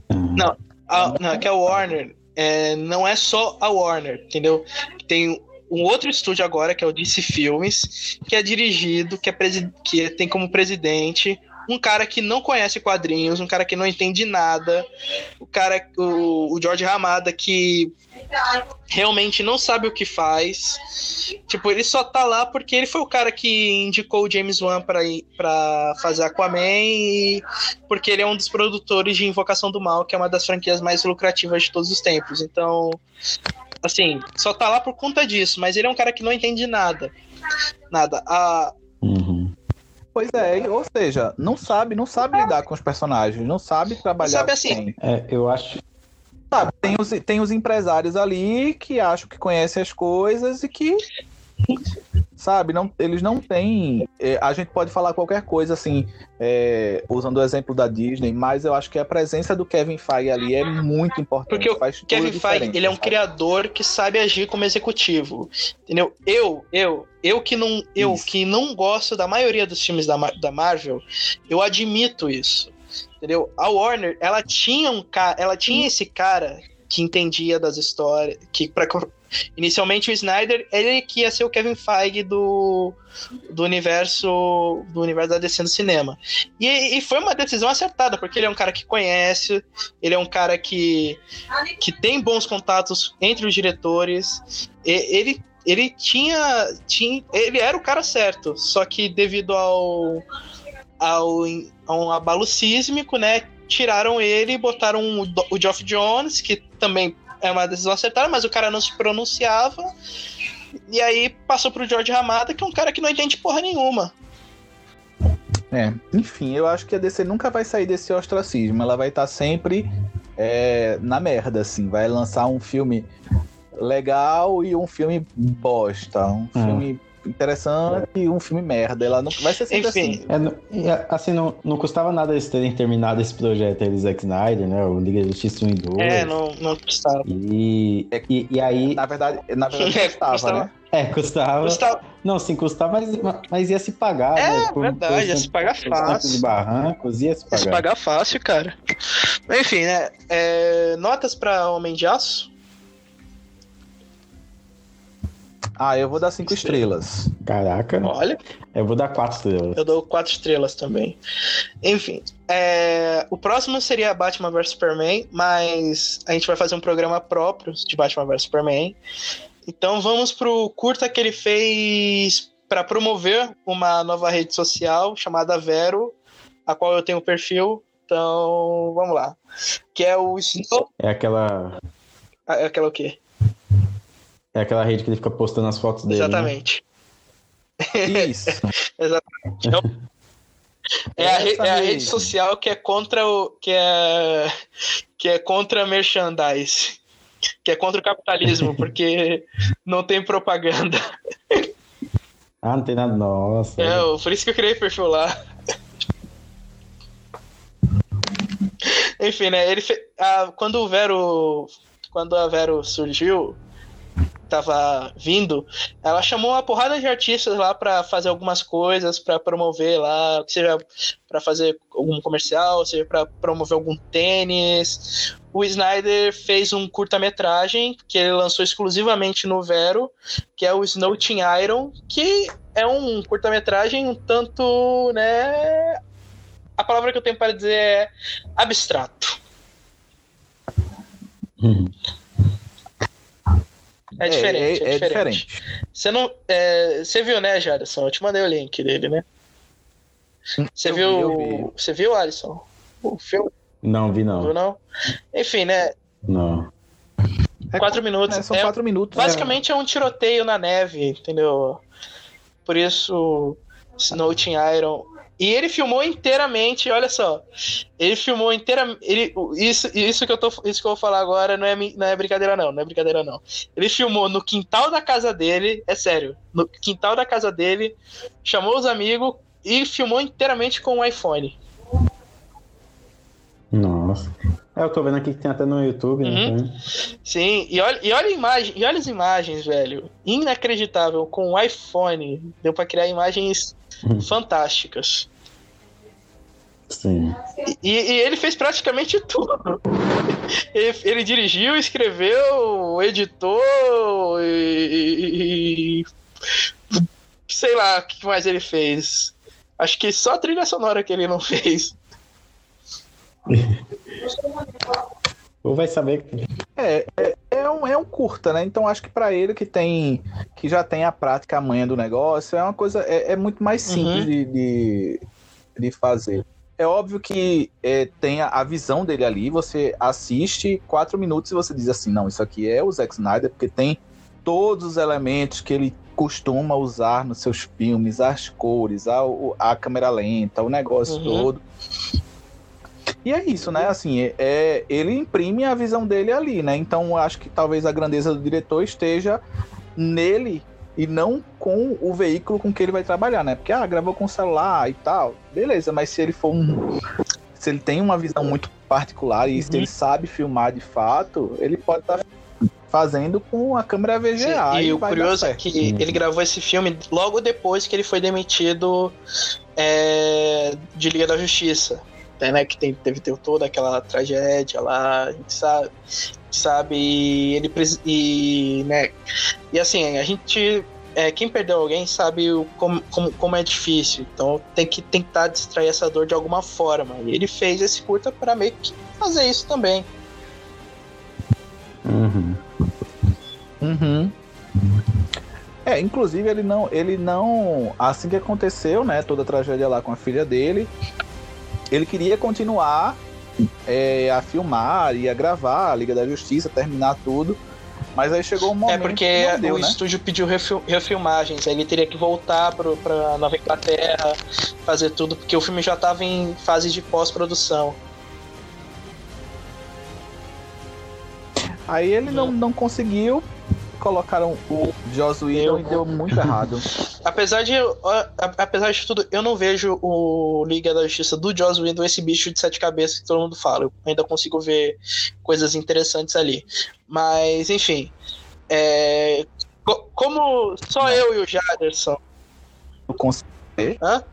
[SPEAKER 1] a, não, é que a Warner é, não é só a Warner, entendeu? Tem um outro estúdio agora, que é o DC Filmes, que é dirigido, que, é que tem como presidente um cara que não conhece quadrinhos, um cara que não entende nada, o cara, o, o George Ramada, que realmente não sabe o que faz. Tipo, ele só tá lá porque ele foi o cara que indicou o James Wan pra, ir- pra fazer Aquaman e porque ele é um dos produtores de Invocação do Mal, que é uma das franquias mais lucrativas de todos os tempos. Então, assim, só tá lá por conta disso, mas ele é um cara que não entende nada. Nada. A,
[SPEAKER 3] Uhum.
[SPEAKER 2] Pois é, ou seja, não sabe, não sabe lidar com os personagens, não sabe trabalhar.
[SPEAKER 1] Sabe assim.
[SPEAKER 3] É, eu acho.
[SPEAKER 2] Sabe, tem os, tem os empresários ali que acham que conhecem as coisas e que. Sabe, não, eles não têm. é, a gente pode falar qualquer coisa, assim, é, usando o exemplo da Disney, mas eu acho que a presença do Kevin Feige ali é muito importante.
[SPEAKER 1] Porque o Kevin Feige, ele é um
[SPEAKER 2] sabe?
[SPEAKER 1] criador que sabe agir como executivo. Entendeu? Eu, eu, eu que não, eu
[SPEAKER 2] Isso.
[SPEAKER 1] que não gosto da maioria dos filmes da, da Marvel, eu admito isso. Entendeu? A Warner, ela tinha um cara, ela tinha esse cara que entendia das histórias, que para inicialmente o Snyder, ele que ia ser o Kevin Feige do do universo do universo da DC no cinema. E, e foi uma decisão acertada, porque ele é um cara que conhece, ele é um cara que, que tem bons contatos entre os diretores, e- ele ele tinha, tinha. Ele era o cara certo, só que devido ao. ao a um abalo sísmico, né? Tiraram ele e botaram o, o Geoff Jones, que também é uma decisão acertada, mas o cara não se pronunciava. E aí passou pro George Ramada, que é um cara que não entende porra nenhuma.
[SPEAKER 2] É, enfim, eu acho que a DC nunca vai sair desse ostracismo. Ela vai estar tá sempre é, na merda, assim. Vai lançar um filme legal e um filme bosta. Um hum. filme interessante e um filme merda. Ela não vai ser sempre Enfim.
[SPEAKER 3] assim. É, assim, não, não custava nada eles terem terminado esse projeto aí do Zack Snyder, né? O Liga da Justiça 1 e 2.
[SPEAKER 1] É, não, não custava.
[SPEAKER 3] E, e, e aí.
[SPEAKER 2] Na verdade, na verdade é, custava, custava, né?
[SPEAKER 3] É, custava. custava. Não, sim, custava, mas, mas ia se pagar,
[SPEAKER 1] é,
[SPEAKER 3] né?
[SPEAKER 1] É, verdade, ia se pagar fácil.
[SPEAKER 3] De barrancos, ia se pagar. Ia
[SPEAKER 1] se pagar fácil, cara. Enfim, né? É, notas pra Homem de Aço?
[SPEAKER 2] Ah, eu vou dar cinco estrelas.
[SPEAKER 3] Caraca.
[SPEAKER 1] Olha.
[SPEAKER 3] Eu vou dar quatro estrelas.
[SPEAKER 1] Eu dou quatro estrelas também. Enfim, é... o próximo seria Batman vs Superman, mas a gente vai fazer um programa próprio de Batman vs Superman. Então vamos pro curta que ele fez para promover uma nova rede social chamada Vero, a qual eu tenho perfil. Então, vamos lá. Que é o Snow.
[SPEAKER 3] É aquela.
[SPEAKER 1] É aquela o quê?
[SPEAKER 3] É aquela rede que ele fica postando as fotos dele.
[SPEAKER 1] Né? Exatamente.
[SPEAKER 2] Né? Isso.
[SPEAKER 1] Exatamente. Então, é a, é a, rede social que é contra o. que é. que é contra merchandise. Que é contra o capitalismo, porque não tem propaganda.
[SPEAKER 3] Ah, não tem nada. Nossa.
[SPEAKER 1] É, por isso que eu criei perfil lá. Enfim, né? Ele fe... ah, quando o Vero. Quando a Vero surgiu, tava vindo, ela chamou uma porrada de artistas lá para fazer algumas coisas, para promover lá, seja para fazer algum comercial, seja para promover algum tênis. O Snyder fez um curta-metragem que ele lançou exclusivamente no Vero, que é o Snow Iron, que é um curta-metragem um tanto, né, a palavra que eu tenho para dizer é abstrato.
[SPEAKER 2] Uhum.
[SPEAKER 1] É diferente. É, é, é diferente. Você não. É, você viu, né, Jadson? Eu te mandei o link dele, né? Você eu viu. Vi, vi. Você viu, Alisson? O filme?
[SPEAKER 3] Não, vi não.
[SPEAKER 1] Viu, não? Enfim, né?
[SPEAKER 3] Não.
[SPEAKER 1] É quatro minutos.
[SPEAKER 2] É, são quatro minutos.
[SPEAKER 1] Né? Basicamente é um tiroteio na neve, entendeu? Por isso, Snow Iron e ele filmou inteiramente, olha só. Ele filmou inteiramente. Ele, isso, isso, que eu tô, isso que eu vou falar agora não é, não é brincadeira, não. Não é brincadeira, não. Ele filmou no quintal da casa dele, é sério. No quintal da casa dele, chamou os amigos e filmou inteiramente com o iPhone.
[SPEAKER 3] Nossa. É, eu tô vendo aqui que tem até no YouTube, né?
[SPEAKER 1] uhum. né? Sim, e olha, e olha a imagem, e olha as imagens, velho. Inacreditável, com o iPhone. Deu pra criar imagens Uhum. fantásticas.
[SPEAKER 3] Sim.
[SPEAKER 1] E, e, ele fez praticamente tudo. Ele, ele dirigiu, escreveu, editou e, e, sei lá o que mais ele fez. Acho que só a trilha sonora que ele não fez.
[SPEAKER 3] Ou vai saber.
[SPEAKER 2] É, é, é, um, é um curta, né? Então acho que para ele que tem. que já tem a prática, a manha do negócio, é uma coisa. É, é muito mais simples uhum. de, de, de, fazer. É óbvio que é, tem a, a, visão dele ali, você assiste quatro minutos e você diz assim, não, isso aqui é o Zack Snyder, porque tem todos os elementos que ele costuma usar nos seus filmes, as cores, a, a câmera lenta, o negócio uhum. todo. E é isso, né? Assim, é, é, ele imprime a visão dele ali, né? Então acho que talvez a grandeza do diretor esteja nele e não com o veículo com que ele vai trabalhar, né? Porque, ah, gravou com celular e tal, beleza, mas se ele for um. Se ele tem uma visão muito particular e uhum. se ele sabe filmar de fato, ele pode estar tá fazendo com a câmera VGA. Sim,
[SPEAKER 1] e, e o curioso é que uhum. ele gravou esse filme logo depois que ele foi demitido é, de Liga da Justiça né, que tem, teve, teve toda aquela tragédia lá, a gente sabe, sabe e ele e, né, e assim, a gente é, quem perdeu alguém sabe o, como, como, como, é difícil, então tem que tentar distrair essa dor de alguma forma. E ele fez esse curta para meio que fazer isso também.
[SPEAKER 3] Uhum.
[SPEAKER 2] Uhum. É, inclusive ele não, ele não, assim que aconteceu, né, toda a tragédia lá com a filha dele, ele queria continuar é, a filmar e a gravar a Liga da Justiça, terminar tudo. Mas aí chegou um momento.
[SPEAKER 1] É porque deu, o né? estúdio pediu refil refilmagens, aí ele teria que voltar pro, pra Nova Inglaterra, fazer tudo, porque o filme já estava em fase de pós-produção.
[SPEAKER 2] Aí ele não, não conseguiu, colocaram o Joss Whedon e deu muito errado.
[SPEAKER 1] apesar de apesar de tudo, eu não vejo o Liga da Justiça do Joss Whedon esse bicho de sete cabeças que todo mundo fala. Eu ainda consigo ver coisas interessantes ali. Mas, enfim, é, como só eu e o Jaderson.
[SPEAKER 2] Eu consigo ver? Hã?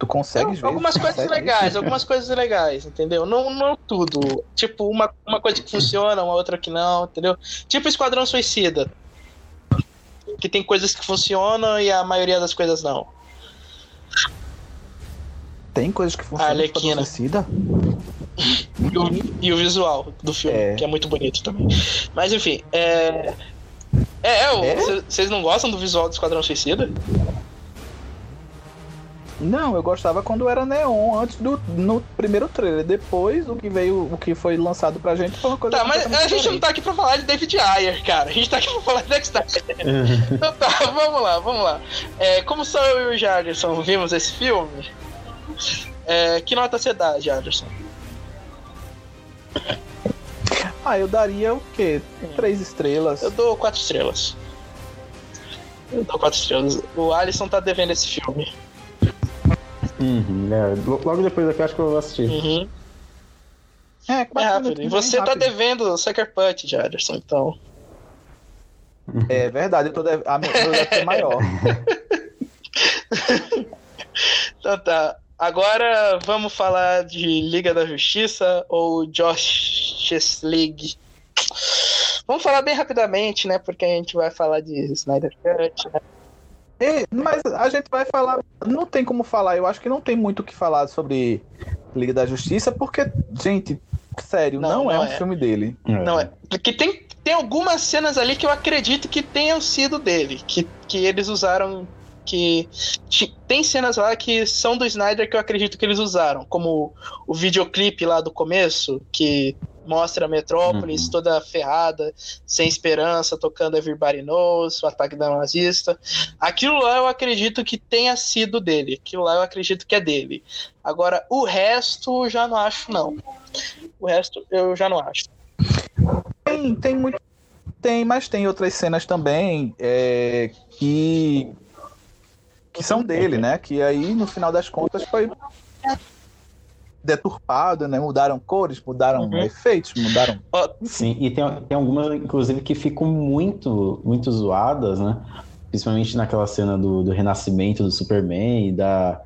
[SPEAKER 2] Tu consegue ver?
[SPEAKER 1] Algumas coisas legais, algumas coisas legais, entendeu? Não, não tudo. Tipo, uma, uma coisa que funciona, uma outra que não, entendeu? Tipo Esquadrão Suicida. Que tem coisas que funcionam e a maioria das coisas não.
[SPEAKER 2] Tem coisas que funcionam
[SPEAKER 1] no Esquadrão Suicida? E o, e o, visual do filme, é. que é muito bonito também. Mas enfim, é. É, é, é? vocês não gostam do visual do Esquadrão Suicida?
[SPEAKER 2] Não, eu gostava quando era neon, antes do no primeiro trailer. Depois, o que veio, o que foi lançado pra gente foi uma coisa.
[SPEAKER 1] Tá, mas a gente não tá aqui pra falar de David Ayer, cara. A gente tá aqui pra falar de Dexter. então tá, vamos lá, vamos lá. É, como só eu e o Jarderson vimos esse filme, é, que nota você dá, Jarderson?
[SPEAKER 2] Ah, eu daria o quê? Três estrelas.
[SPEAKER 1] Eu dou quatro estrelas. Eu dou quatro estrelas. O Alisson tá devendo esse filme.
[SPEAKER 3] Uhum, é, logo depois daqui eu acho que eu vou assistir.
[SPEAKER 1] Uhum. É, é rápido. E você tá rápido. devendo o Sucker Punch, Jaderson, então.
[SPEAKER 2] É verdade, eu tô deve... a minha deve ser maior.
[SPEAKER 1] então tá. Agora vamos falar de Liga da Justiça ou Justice League. Vamos falar bem rapidamente, né? Porque a gente vai falar de Snyder Cut, né?
[SPEAKER 2] É, mas a gente vai falar. Não tem como falar, eu acho que não tem muito o que falar sobre Liga da Justiça, porque, gente, sério, não, não, não é, é um filme dele.
[SPEAKER 1] Não é. Porque tem, tem algumas cenas ali que eu acredito que tenham sido dele, que, que eles usaram. Que tem cenas lá que são do Snyder que eu acredito que eles usaram, como o videoclipe lá do começo, que mostra a Metrópolis uhum. toda ferrada, sem esperança, tocando Everybody Knows, o ataque da nazista. Aquilo lá eu acredito que tenha sido dele. Aquilo lá eu acredito que é dele. Agora, o resto já não acho, não. O resto eu já não acho.
[SPEAKER 2] Tem, tem muito. Tem, mas tem outras cenas também é, que. que são dele, né? Que aí, no final das contas, foi deturpado, né? Mudaram cores, mudaram uhum. efeitos, mudaram.
[SPEAKER 3] Sim, e tem, tem algumas, inclusive, que ficam muito, muito zoadas, né? Principalmente naquela cena do, do renascimento do Superman e da.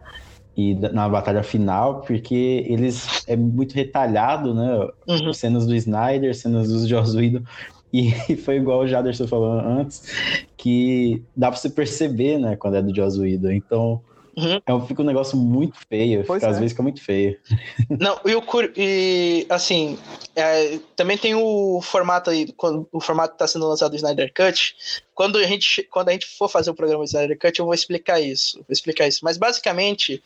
[SPEAKER 3] E da, na batalha final, porque eles é muito retalhado, né? Uhum. Cenas do Snyder, cenas dos Joss Whedon, e foi igual o Jaderson falou antes, que dá pra você perceber, né, quando é do Joss Whedon. Então, Uhum. É, fica um negócio muito feio, fica, é. às vezes fica muito feio.
[SPEAKER 1] Não, e, o, e assim, é, também tem o formato aí, quando o formato está sendo lançado do Snyder Cut. Quando a, gente, quando a gente for fazer o programa do Snyder Cut, eu vou explicar isso. Vou explicar isso. Mas basicamente,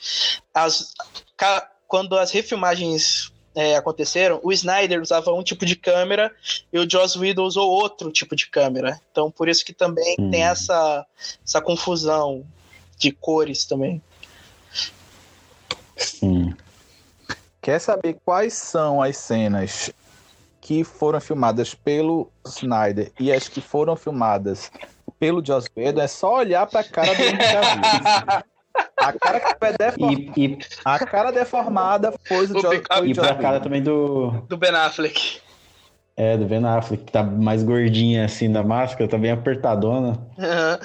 [SPEAKER 1] as, quando as refilmagens é, aconteceram, o Snyder usava um tipo de câmera e o Joss Whedon usou outro tipo de câmera. Então, por isso que também hum. tem essa, essa confusão de cores também.
[SPEAKER 2] Sim. Quer saber quais são as cenas que foram filmadas pelo Snyder e as que foram filmadas pelo Joss Whedon? É só olhar para a cara do Henry A cara que é deform... e, e... A cara deformada foi o Joss
[SPEAKER 3] E pra cara também do...
[SPEAKER 1] Do Ben Affleck.
[SPEAKER 3] É, do Ben Affleck, que tá mais gordinha assim da máscara, tá bem apertadona.
[SPEAKER 1] Uhum.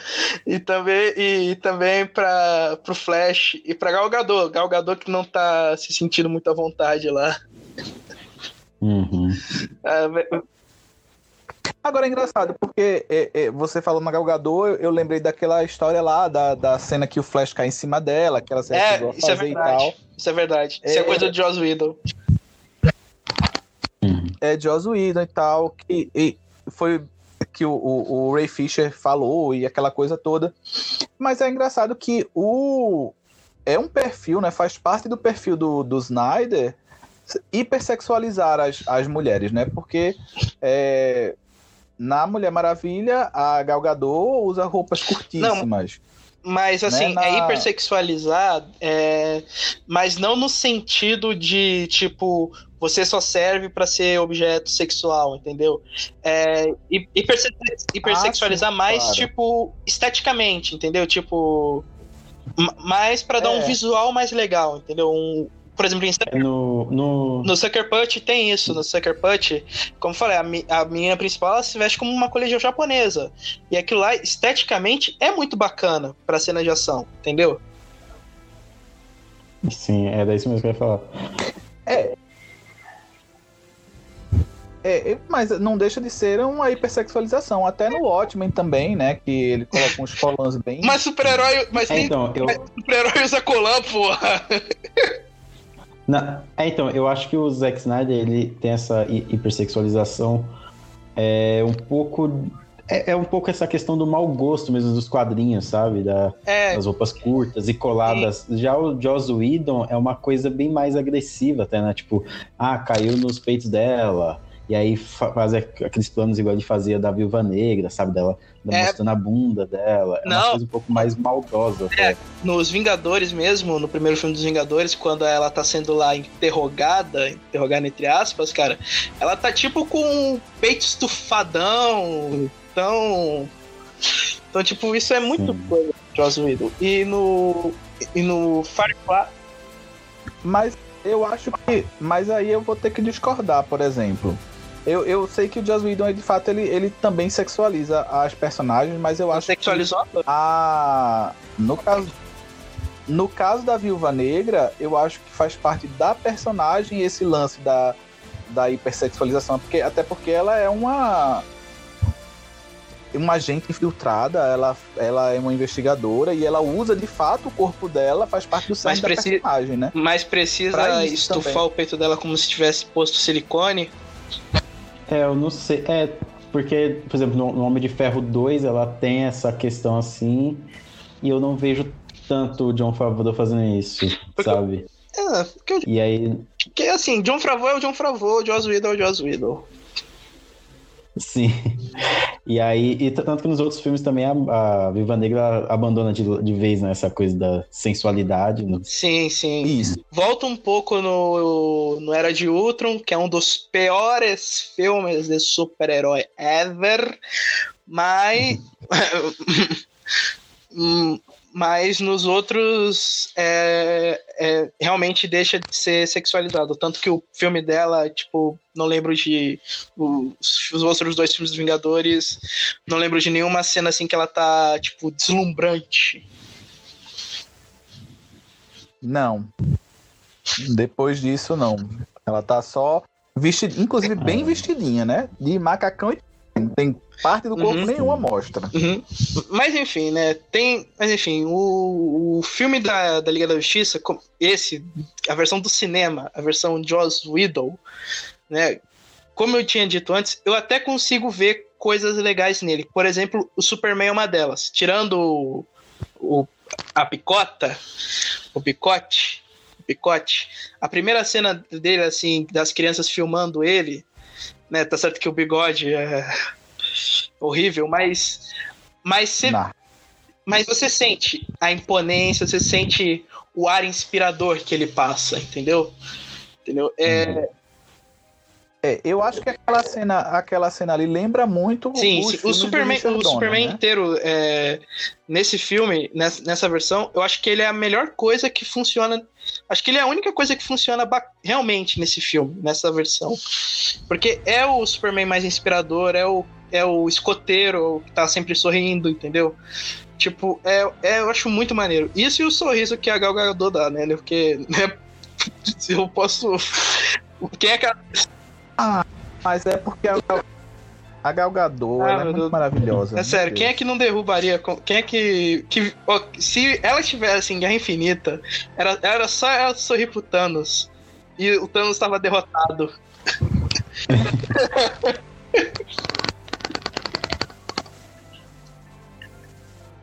[SPEAKER 1] E também, e também para pro Flash e pra Galgador. Galgador que não tá se sentindo muito à vontade lá.
[SPEAKER 3] Uhum.
[SPEAKER 2] É, Agora é engraçado, porque é, é, você falou na Galgador, eu, eu, lembrei daquela história lá, da, da cena que o Flash cai em cima dela, que ela se
[SPEAKER 1] é, isso é verdade. Isso é verdade. Isso é, é coisa de Joss Whedon
[SPEAKER 2] é, Joss Whedon e tal, que e foi que o, o, o Ray Fisher falou e aquela coisa toda. Mas é engraçado que o é um perfil, né? Faz parte do perfil do, do Snyder hipersexualizar as, as mulheres, né? Porque é, na Mulher Maravilha a Gal Gadot usa roupas curtíssimas.
[SPEAKER 1] Não. Mas assim, né, na... é hipersexualizar, é... mas não no sentido de tipo você só serve para ser objeto sexual, entendeu? É, hiperse hipersexualizar ah, mais, claro. tipo, esteticamente, entendeu? Tipo, mais para dar é. um visual mais legal, entendeu? Um, por exemplo, em
[SPEAKER 3] Sucker, no, no...
[SPEAKER 1] no Sucker Punch tem isso. No Sucker Punch, como eu falei, a, a menina principal se veste como uma colegial japonesa. E aquilo lá, esteticamente, é muito bacana pra cena de ação, entendeu?
[SPEAKER 3] Sim, é daí mesmo que eu ia falar.
[SPEAKER 2] É, é, mas não deixa de ser uma hipersexualização. Até no Watchmen também, né? Que ele coloca uns colãs bem.
[SPEAKER 1] Mas super-herói. Mas é, então, eu... super-herói usa colã, porra.
[SPEAKER 3] Na, é, então, eu acho que o Zack Snyder ele tem essa hipersexualização é, um pouco. É, é, um pouco essa questão do mau gosto mesmo dos quadrinhos, sabe? Da, é. Das roupas curtas e coladas. Já o Joss Whedon é uma coisa bem mais agressiva, até, né? Tipo, ah, caiu nos peitos dela e aí faz aqueles planos igual ele fazia da Viúva Negra, sabe? Dela é... mostrando a bunda dela. É Não. uma coisa um pouco mais maldosa.
[SPEAKER 1] É, nos Vingadores mesmo, no primeiro filme dos Vingadores, quando ela tá sendo lá interrogada, interrogada entre aspas, cara, ela tá tipo com um peito estufadão, então... Então, tipo, isso é muito Sim. coisa do Joss Whedon. E no, e no Firefly...
[SPEAKER 2] Mas eu acho que... Mas aí eu vou ter que discordar, por exemplo eu, eu sei que o Joss Whedon, de fato, ele, ele também sexualiza as personagens, mas eu acho
[SPEAKER 1] Sexualizou?
[SPEAKER 2] que... A... No caso... No caso da Viúva Negra, eu acho que faz parte da personagem esse lance da, da hipersexualização, porque, até porque ela é uma uma agente infiltrada, ela, ela é uma investigadora e ela usa de fato o corpo dela, faz parte do sangue da personagem, né?
[SPEAKER 1] Mas precisa estufar também. o peito dela como se tivesse posto silicone?
[SPEAKER 3] É, eu não sei. É, porque, por exemplo, no, no Homem de Ferro 2 ela tem essa questão assim, e eu não vejo tanto o John Favreau fazendo isso, porque, sabe?
[SPEAKER 1] É, porque,
[SPEAKER 3] e aí.
[SPEAKER 1] Porque assim, John Favreau é o John Favreau, o Joss Whedon é o Joss Whedon.
[SPEAKER 3] Sim. E aí, e tanto que nos outros filmes também a, a Viva Negra abandona de, de vez né, essa coisa da sensualidade. No...
[SPEAKER 1] Sim, sim. Isso. Volta um pouco no, no Era de Ultron, que é um dos piores filmes de super-herói ever, mas. Hum, mas nos outros é, é, realmente deixa de ser sexualizado. Tanto que o filme dela, tipo, não lembro de. Os, os outros dois filmes dos Vingadores, não lembro de nenhuma cena assim que ela tá, tipo, deslumbrante.
[SPEAKER 2] Não. Depois disso, não. Ela tá só vestida, inclusive bem vestidinha, né? De macacão e tem parte do corpo uhum. nenhuma mostra.
[SPEAKER 1] Uhum. Mas enfim, né? Tem. Mas enfim, o, o filme da, da Liga da Justiça, esse, a versão do cinema, a versão Joss Whedon, né? Como eu tinha dito antes, eu até consigo ver coisas legais nele. Por exemplo, o Superman é uma delas. Tirando o, o a picota, o picote, o picote. A primeira cena dele, assim, das crianças filmando ele, né? Tá certo que o bigode é horrível, mas. Mas você. Mas você sente a imponência, você sente o ar inspirador que ele passa, entendeu? Entendeu? É.
[SPEAKER 2] É, eu acho que aquela cena, aquela cena ali lembra muito
[SPEAKER 1] sim, sim. o Superman, o Superman né? inteiro é, nesse filme, nessa, nessa versão, eu acho que ele é a melhor coisa que funciona Acho que ele é a única coisa que funciona realmente nesse filme, nessa versão. Porque é o Superman mais inspirador, é o, é o escoteiro que tá sempre sorrindo, entendeu? Tipo, é, é, eu acho muito maneiro. Isso e o sorriso que a Gal Gadot dá, né? Porque, né? Eu posso... Quem é que...
[SPEAKER 2] Ah, mas é porque a Gal a Gal Gadot ah, é muito maravilhosa.
[SPEAKER 1] É sério, Deus. quem é que não derrubaria? Quem é que. que ó, se ela estivesse em Guerra Infinita, era, era só ela sorrir pro Thanos. E o Thanos estava derrotado.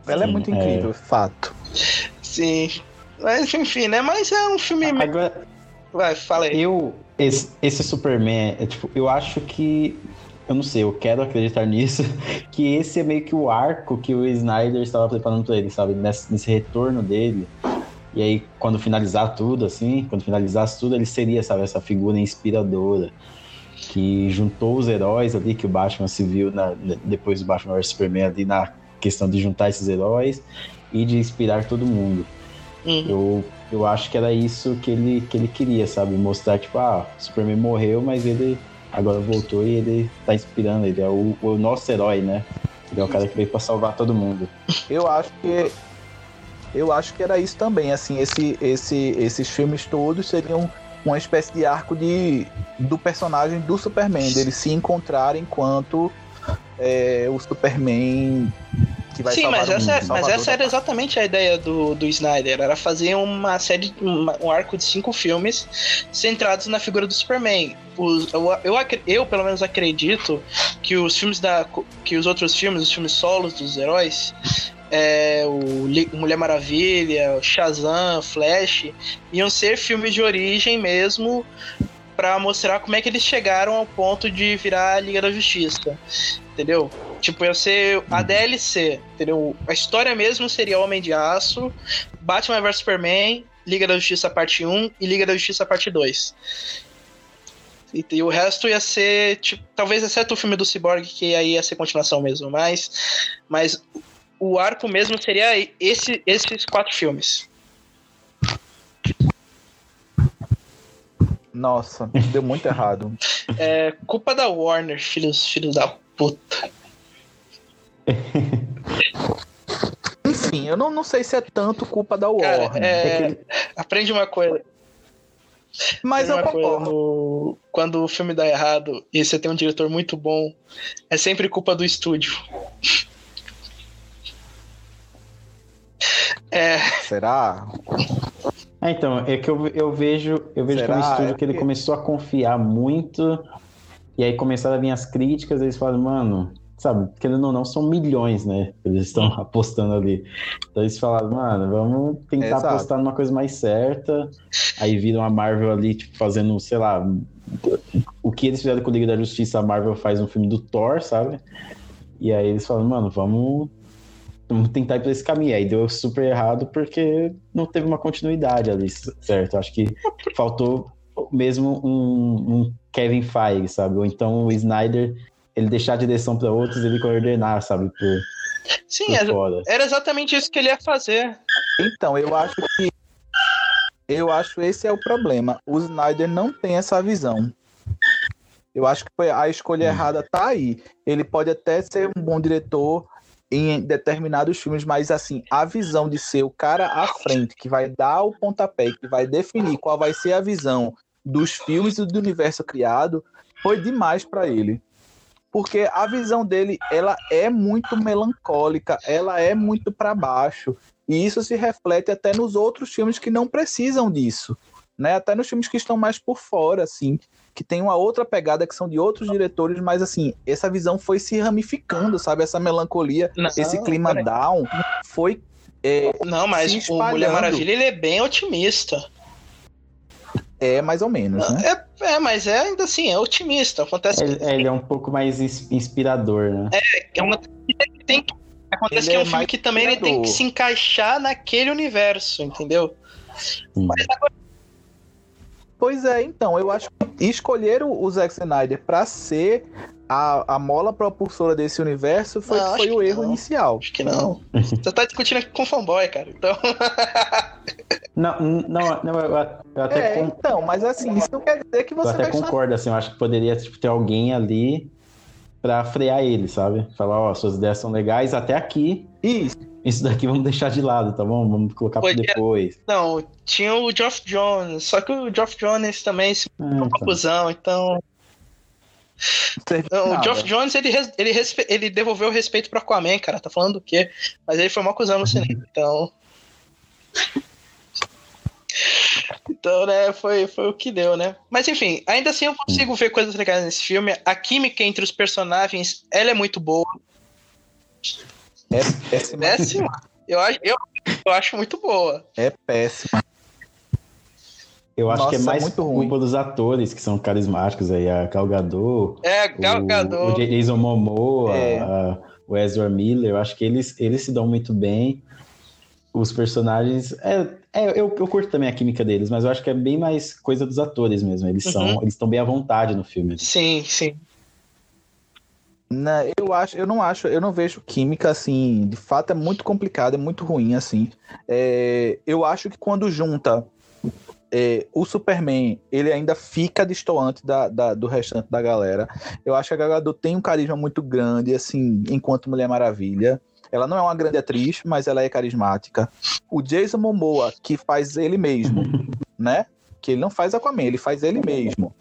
[SPEAKER 2] Ela é muito incrível, é. fato.
[SPEAKER 1] Sim. Mas enfim, né? Mas é um filme.
[SPEAKER 3] Agora,
[SPEAKER 1] Vai, fala aí.
[SPEAKER 3] Eu, esse, esse Superman, é, tipo, eu acho que. Eu não sei, eu quero acreditar nisso. Que esse é meio que o arco que o Snyder estava preparando para ele, sabe? Nesse, nesse retorno dele. E aí, quando finalizar tudo, assim, quando finalizasse tudo, ele seria, sabe, essa figura inspiradora que juntou os heróis ali que o Batman se viu na, depois do Batman vs Superman ali na questão de juntar esses heróis e de inspirar todo mundo. Uhum. Eu, eu acho que era isso que ele, que ele queria, sabe? Mostrar, tipo, ah, Superman morreu, mas ele agora voltou e ele tá inspirando, ele é o, o nosso herói, né? Ele é o cara que veio pra salvar todo mundo.
[SPEAKER 2] Eu acho que. Eu acho que era isso também, assim, esse, esse, esses filmes todos seriam uma espécie de arco de, do personagem do Superman, dele se encontrar enquanto é, o Superman que vai
[SPEAKER 1] Sim,
[SPEAKER 2] mas
[SPEAKER 1] essa, mas essa era exatamente a ideia do, do Snyder, era fazer uma série, uma, um arco de cinco filmes centrados na figura do Superman. Os, eu, eu, eu, pelo menos acredito que os filmes da que os outros filmes, os filmes solos dos heróis, é, o Mulher Maravilha, Shazam, Flash, iam ser filmes de origem mesmo para mostrar como é que eles chegaram ao ponto de virar a Liga da Justiça. Entendeu? Tipo, ia ser a uhum. DLC, entendeu? A história mesmo seria Homem de Aço, Batman vs Superman, Liga da Justiça parte 1 e Liga da Justiça parte 2. E, e, o resto ia ser, tipo, talvez exceto o filme do Cyborg, que aí ia ser continuação mesmo, mas, mas o arco mesmo seria esse, esses quatro filmes.
[SPEAKER 2] Nossa, deu muito errado.
[SPEAKER 1] É culpa da Warner, filhos, filhos da puta.
[SPEAKER 2] Enfim, eu não, não sei se é tanto culpa da Warner. Cara,
[SPEAKER 1] é... É que... Aprende uma coisa.
[SPEAKER 2] Mas eu concordo.
[SPEAKER 1] No... Quando o filme dá errado e você tem um diretor muito bom, é sempre culpa do estúdio.
[SPEAKER 2] É... Será?
[SPEAKER 3] É, então, é que eu, eu vejo, eu vejo que é um estúdio é que ele começou a confiar muito, e aí começaram a vir as críticas, eles falam, mano, sabe, querendo ou não, são milhões, né? Eles estão apostando ali. Então eles falaram, mano, vamos tentar Exato. apostar numa coisa mais certa. Aí viram a Marvel ali, tipo, fazendo, sei lá, o que eles fizeram com o Liga da Justiça, a Marvel faz um filme do Thor, sabe? E aí eles falam, mano, vamos vamos tentar ir por esse caminho. Aí deu super errado porque não teve uma continuidade ali, certo? Acho que faltou mesmo um, um Kevin Feige, sabe? Ou então o Snyder, ele deixar a direção para outros, ele coordenar, sabe? Por,
[SPEAKER 1] Sim, por era, fora. era exatamente isso que ele ia fazer.
[SPEAKER 2] Então, eu acho que eu acho esse é o problema. O Snyder não tem essa visão. Eu acho que a escolha hum. errada tá aí. Ele pode até ser um bom diretor, em determinados filmes, mas assim, a visão de ser o cara à frente, que vai dar o pontapé, que vai definir qual vai ser a visão dos filmes e do universo criado, foi demais para ele. Porque a visão dele, ela é muito melancólica, ela é muito para baixo, e isso se reflete até nos outros filmes que não precisam disso, né? Até nos filmes que estão mais por fora, assim que tem uma outra pegada que são de outros diretores, mas assim, essa visão foi se ramificando, sabe? Essa melancolia, não, esse clima down foi. É,
[SPEAKER 1] não, mas o Mulher Maravilha ele é bem otimista.
[SPEAKER 2] É, mais ou menos, né?
[SPEAKER 1] É, é, mas é ainda assim, é otimista. Acontece
[SPEAKER 3] ele,
[SPEAKER 1] que...
[SPEAKER 3] ele é um pouco mais inspirador, né?
[SPEAKER 1] É, é uma tem Acontece ele que é um filme que também ele tem que se encaixar naquele universo, entendeu? Hum. Mas agora
[SPEAKER 2] Pois é, então, eu acho que escolher o Zack Snyder para ser a, a mola propulsora desse universo foi, não, foi o erro
[SPEAKER 1] não.
[SPEAKER 2] inicial.
[SPEAKER 1] Acho que não. Você tá discutindo aqui com fanboy, cara. Então.
[SPEAKER 3] não, não, não, eu, eu até.
[SPEAKER 2] É. Então, mas assim, isso não quer dizer que você.
[SPEAKER 3] Eu até concordo, assim, eu acho que poderia tipo, ter alguém ali para frear ele, sabe? Falar, ó, oh, suas ideias são legais até aqui. Isso. Isso daqui vamos deixar de lado, tá bom? Vamos colocar para depois.
[SPEAKER 1] Não, tinha o Geoff Jones, só que o Geoff Jones também se é, uma então. cuzão, então. Não, o Geoff Jones, ele, ele, ele devolveu o respeito pro Aquaman, cara. Tá falando do quê? Mas ele foi uma cuzão no cinema, então. Então, né, foi, foi o que deu, né? Mas enfim, ainda assim eu consigo ver coisas legais nesse filme. A química entre os personagens, ela é muito boa.
[SPEAKER 2] É péssima.
[SPEAKER 1] Péssima? Eu acho, eu, eu acho muito boa.
[SPEAKER 2] É péssima.
[SPEAKER 3] Eu acho
[SPEAKER 2] Nossa,
[SPEAKER 3] que é mais
[SPEAKER 2] muito ruim.
[SPEAKER 3] culpa dos atores que são carismáticos aí, a Gal Gadot,
[SPEAKER 1] É,
[SPEAKER 3] o,
[SPEAKER 1] Gal
[SPEAKER 3] o
[SPEAKER 1] Gadot.
[SPEAKER 3] Jason Momoa,
[SPEAKER 2] É.
[SPEAKER 3] a- o Ezra Miller, eu acho que eles, eles se dão muito bem. Os personagens. É, é, eu, eu curto também a química deles, mas eu acho que é bem mais coisa dos atores mesmo. Eles são,
[SPEAKER 1] Uhum.
[SPEAKER 3] eles estão bem à vontade no filme.
[SPEAKER 1] Sim, sim.
[SPEAKER 2] Na- eu acho, eu não acho, eu não vejo química assim. De fato, é muito complicado, é muito ruim assim. É, eu acho que quando junta é, o Superman, ele ainda fica distoante da, da- do restante da galera. Eu acho que a Gal Gadot tem um carisma muito grande, assim, enquanto Mulher Maravilha. Ela não é uma grande atriz, mas ela é carismática. O Jason Momoa, que faz ele mesmo, né? Que ele não faz Aquaman, ele faz ele mesmo.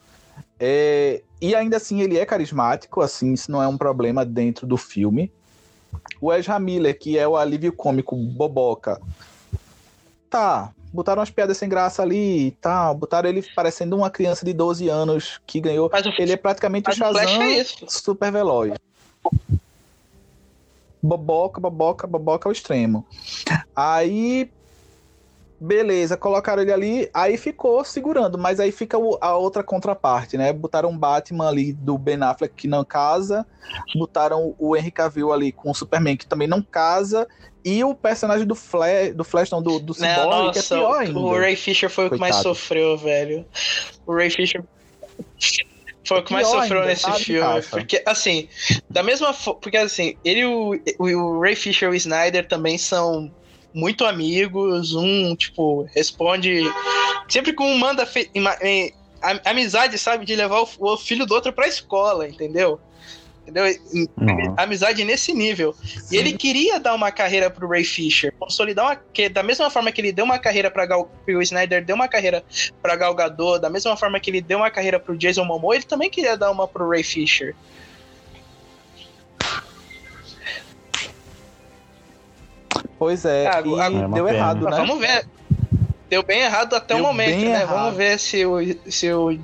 [SPEAKER 2] É, e ainda assim ele é carismático, assim, isso não é um problema dentro do filme. O Ezra Miller, que é o alívio cômico boboca, tá, botaram umas piadas sem graça ali, tá, botaram ele parecendo uma criança de 12 anos que ganhou.
[SPEAKER 1] Mas o,
[SPEAKER 2] Ele é praticamente o
[SPEAKER 1] Flash
[SPEAKER 2] Shazam
[SPEAKER 1] é
[SPEAKER 2] super veloz. Boboca, boboca, boboca ao extremo. Aí, beleza, colocaram ele ali, aí ficou segurando, mas aí fica o- a outra contraparte, né? Botaram um Batman ali do Ben Affleck que não casa, botaram o Henry Cavill ali com o Superman que também não casa, e o personagem do Flash, do Flash não, do, do Cyborg, que é
[SPEAKER 1] nossa,
[SPEAKER 2] pior ainda.
[SPEAKER 1] o Ray Fisher foi o que mais
[SPEAKER 2] Coitado.
[SPEAKER 1] sofreu, velho. O Ray Fisher foi o que mais sofreu nesse
[SPEAKER 2] sabe,
[SPEAKER 1] filme. Porque, assim, da mesma forma. Porque, assim, ele e o, o, o Ray Fisher e o Snyder também são muito amigos. Um, tipo, responde. Sempre que um manda. fe- Amizade, sabe? De levar o, filho do outro pra escola, entendeu? Entendeu?
[SPEAKER 3] Nossa.
[SPEAKER 1] Amizade nesse nível. E ele queria dar uma carreira pro Ray Fisher, consolidar uma que da mesma forma que ele deu uma carreira para Gal, o Snyder deu uma carreira para Gal Gadot, da mesma forma que ele deu uma carreira pro Jason Momoa, ele também queria dar uma pro Ray Fisher.
[SPEAKER 2] Pois é,
[SPEAKER 1] Ah,
[SPEAKER 2] e
[SPEAKER 1] agora-
[SPEAKER 3] É
[SPEAKER 2] deu
[SPEAKER 3] pena.
[SPEAKER 2] errado,
[SPEAKER 1] Mas
[SPEAKER 2] né?
[SPEAKER 1] Vamos ver. Deu bem errado até
[SPEAKER 2] Deu
[SPEAKER 1] o momento, né?
[SPEAKER 2] errado.
[SPEAKER 1] Vamos ver se o se o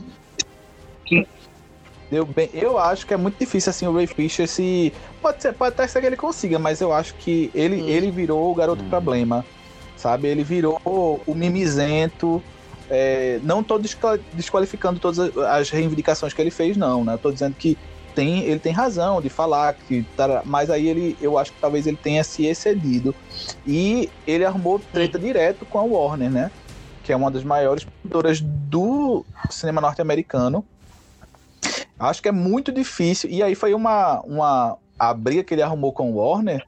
[SPEAKER 2] Deu bem. Eu acho que é muito difícil assim o Ray Fisher se pode ser, pode até ser que ele consiga, mas eu acho que ele,
[SPEAKER 1] Hum.
[SPEAKER 2] ele virou o garoto
[SPEAKER 3] Hum.
[SPEAKER 2] problema, sabe? Ele virou o mimizento. É, não tô desqual- desqualificando todas as- as reivindicações que ele fez, não, né? Eu tô dizendo que tem, ele tem razão de falar que tá, mas aí ele, eu acho que talvez ele tenha se excedido e ele arrumou treta direto com a Warner, né? Que é uma das maiores produtoras do cinema norte-americano. Acho que é muito difícil. E aí foi uma, uma a briga que ele arrumou com o Warner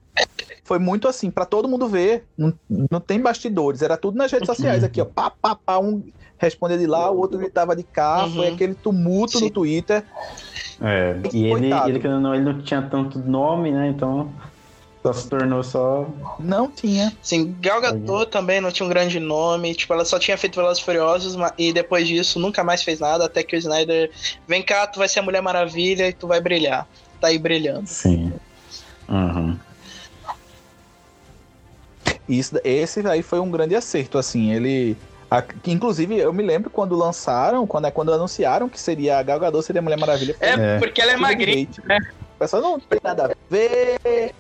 [SPEAKER 2] foi muito assim, pra todo mundo ver. Não, não tem bastidores, era tudo nas redes sociais aqui, ó. Pá, pá, pá, um respondia de lá, o outro gritava de cá,
[SPEAKER 1] Uhum.
[SPEAKER 2] foi aquele tumulto
[SPEAKER 1] Sim.
[SPEAKER 2] no Twitter.
[SPEAKER 3] É, e ele, ele, querendo ou não, ele não tinha tanto nome, né? Então só se tornou só.
[SPEAKER 2] Não tinha.
[SPEAKER 1] Sim, Gal Gadot também não tinha um grande nome, tipo, ela só tinha feito Velozes e Furiosos e depois disso nunca mais fez nada, até que o Snyder, vem cá, tu vai ser a Mulher Maravilha e tu vai brilhar. Tá aí brilhando.
[SPEAKER 3] Sim. Uhum.
[SPEAKER 2] Isso, esse aí foi um grande acerto, assim, ele... a- que, inclusive, eu me lembro quando lançaram, quando, é quando anunciaram que seria a Gal Gadot seria a Mulher Maravilha.
[SPEAKER 1] É,
[SPEAKER 3] É.
[SPEAKER 1] porque ela é magrinha.
[SPEAKER 2] hate. O pessoal não tem nada a ver.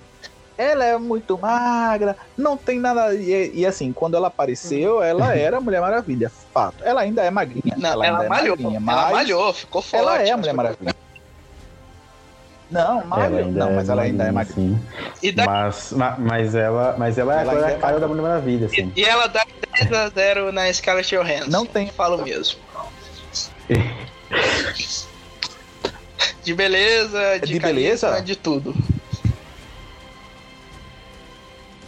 [SPEAKER 2] Ela é muito magra, não tem nada. E, e assim, quando ela apareceu, ela era a Mulher Maravilha. Fato. Ela ainda é magrinha.
[SPEAKER 1] Não, ela,
[SPEAKER 2] ainda é
[SPEAKER 1] malhou.
[SPEAKER 2] magrinha,
[SPEAKER 1] ela malhou, ficou forte.
[SPEAKER 2] Ela é a Mulher Maravilha. Não,
[SPEAKER 3] ainda
[SPEAKER 2] Não,
[SPEAKER 3] é
[SPEAKER 2] mas ela ainda é
[SPEAKER 3] magrinha. sim.
[SPEAKER 1] E, da-
[SPEAKER 3] Mas, ma- mas ela, mas ela,
[SPEAKER 2] Ela
[SPEAKER 3] agora é a
[SPEAKER 2] é
[SPEAKER 3] cara da Mulher Maravilha, assim.
[SPEAKER 1] e ela dá 10 a 0 na Scarlett Johansson.
[SPEAKER 2] Não tem.
[SPEAKER 1] Falo mesmo. De beleza, de,
[SPEAKER 2] De beleza?
[SPEAKER 1] de tudo.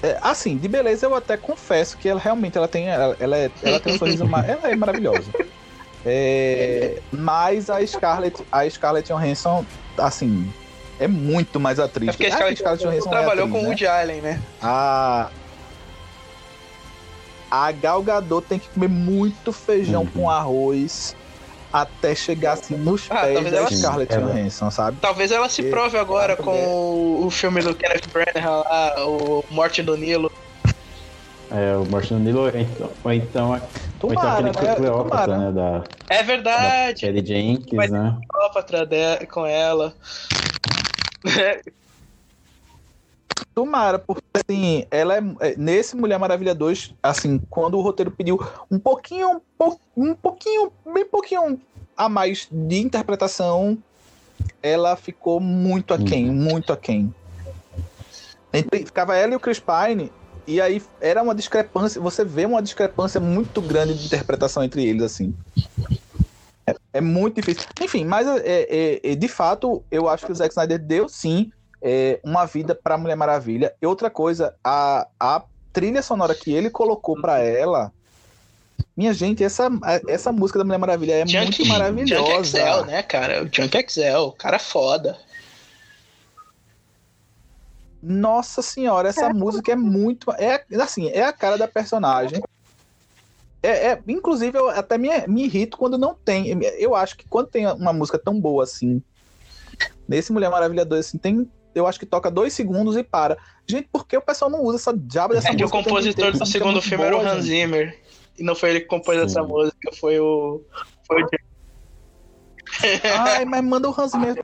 [SPEAKER 2] É, assim, de beleza eu até confesso que ela realmente ela tem, ela, ela, é- ela tem um sorriso, ela é maravilhosa. É, mas a Scarlett, a Scarlett Johansson, assim, é muito mais atriz.
[SPEAKER 1] É porque a
[SPEAKER 2] Ah,
[SPEAKER 1] Scarlett Johansson trabalhou
[SPEAKER 2] atriz,
[SPEAKER 1] com o
[SPEAKER 2] né?
[SPEAKER 1] Woody Allen, né?
[SPEAKER 2] A a Gal Gadot tem que comer muito feijão
[SPEAKER 3] Uhum.
[SPEAKER 2] com arroz até chegar assim nos
[SPEAKER 1] Ah,
[SPEAKER 2] pés
[SPEAKER 1] talvez
[SPEAKER 2] da
[SPEAKER 1] ela-
[SPEAKER 2] Scarlett
[SPEAKER 3] Ela-
[SPEAKER 2] Johansson, sabe?
[SPEAKER 1] Talvez ela se prove agora com o, o filme do Kenneth Branagh lá, o Morte do Nilo.
[SPEAKER 3] É, o Morte no Nilo, ou então, ou então, ou então aquele
[SPEAKER 2] né?
[SPEAKER 3] Cleópatra, né? Da,
[SPEAKER 1] É
[SPEAKER 3] da
[SPEAKER 1] verdade,
[SPEAKER 3] Kelly Jenkins,
[SPEAKER 1] Mas-
[SPEAKER 3] né?
[SPEAKER 1] Cleópatra de- com ela.
[SPEAKER 2] Tomara, porque assim, ela é, é, nesse Mulher Maravilha 2, assim, quando o roteiro pediu um pouquinho, um pouquinho, bem pouquinho a mais de interpretação, ela ficou muito aquém, hum. muito aquém. Entre, ficava ela e o Chris Pine, e aí era uma discrepância, você vê uma discrepância muito grande de interpretação entre eles, assim. É, é muito difícil. Enfim, mas é, é, é de fato, eu acho que o Zack Snyder deu sim é, uma vida para Mulher Maravilha. E outra coisa, a, a trilha sonora que ele colocou para ela. Minha gente, essa, essa música da Mulher Maravilha é Junk, muito maravilhosa. Junk
[SPEAKER 1] Excel, né, cara? O Junk Excel, cara é foda.
[SPEAKER 2] Nossa senhora, essa é. música é muito. É assim, é a cara da personagem. É, é, inclusive, eu até me, me irrito quando não tem. Eu acho que quando tem uma música tão boa assim, nesse Mulher Maravilha 2, assim, tem eu acho que toca dois segundos e para. Gente, por que o pessoal não usa essa diabo dessa
[SPEAKER 1] é música? É que o compositor do segundo filme boa, era o Hans Zimmer. E não foi ele que compôs Sim. essa música, foi o. Foi o...
[SPEAKER 2] Ai, mas manda o Hans Zimmer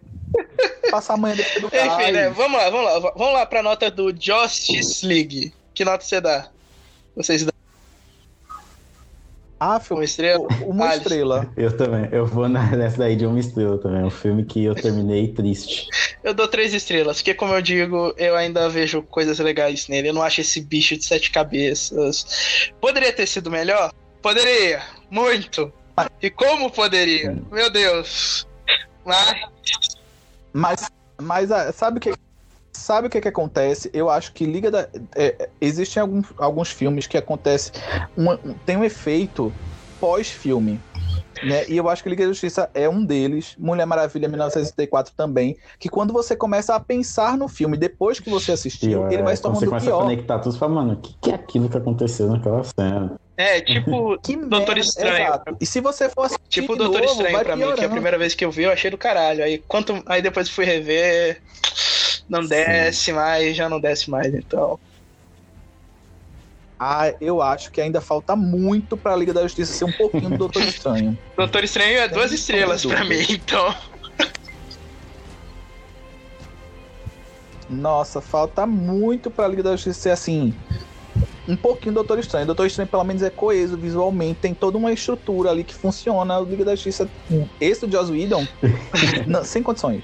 [SPEAKER 2] passar a manhã
[SPEAKER 1] do Enfim, né? Vamos lá, vamos lá. Vamos lá pra nota do Justice League. Que nota você dá? Vocês dão?
[SPEAKER 2] Ah, filme, uma estrela? Uma Alice. estrela.
[SPEAKER 3] Eu também. Eu vou nessa daí de uma estrela também. É um filme que eu terminei triste.
[SPEAKER 1] Eu dou três estrelas, porque como eu digo, eu ainda vejo coisas legais nele. Eu não acho esse bicho de sete cabeças. Poderia ter sido melhor? Poderia. Muito. E como poderia? Meu Deus. Mas.
[SPEAKER 2] Mas, mas ah, sabe o que sabe o que, que acontece? Eu acho que Liga da. É, existem alguns, alguns filmes que acontece. Tem um efeito pós-filme. Né? E eu acho que Liga da Justiça é um deles. Mulher Maravilha 1964 também. Que quando você começa a pensar no filme depois que você assistiu, ele vai se tornando
[SPEAKER 3] você começa
[SPEAKER 2] pior.
[SPEAKER 3] a conectar tudo e fala, mano, o que, que é aquilo que aconteceu naquela cena?
[SPEAKER 1] É, tipo que Doutor Estranho. Exato.
[SPEAKER 2] E se você for assistir
[SPEAKER 1] Tipo Doutor novo, Estranho pra piorando. mim, que a primeira vez que eu vi, eu achei do caralho. Aí, quanto... aí depois fui rever não desce Sim. mais, já não desce mais, então.
[SPEAKER 2] Ah, eu acho que ainda falta muito pra Liga da Justiça ser um pouquinho do Doutor Estranho.
[SPEAKER 1] Doutor Estranho é duas estrelas para mim, então.
[SPEAKER 2] Nossa, falta muito pra Liga da Justiça ser assim. Um pouquinho do Doutor Estranho. O Doutor Estranho, pelo menos, é coeso visualmente, tem toda uma estrutura ali que funciona. A Liga da Justiça, esse do Joss Whedon, não, sem condições.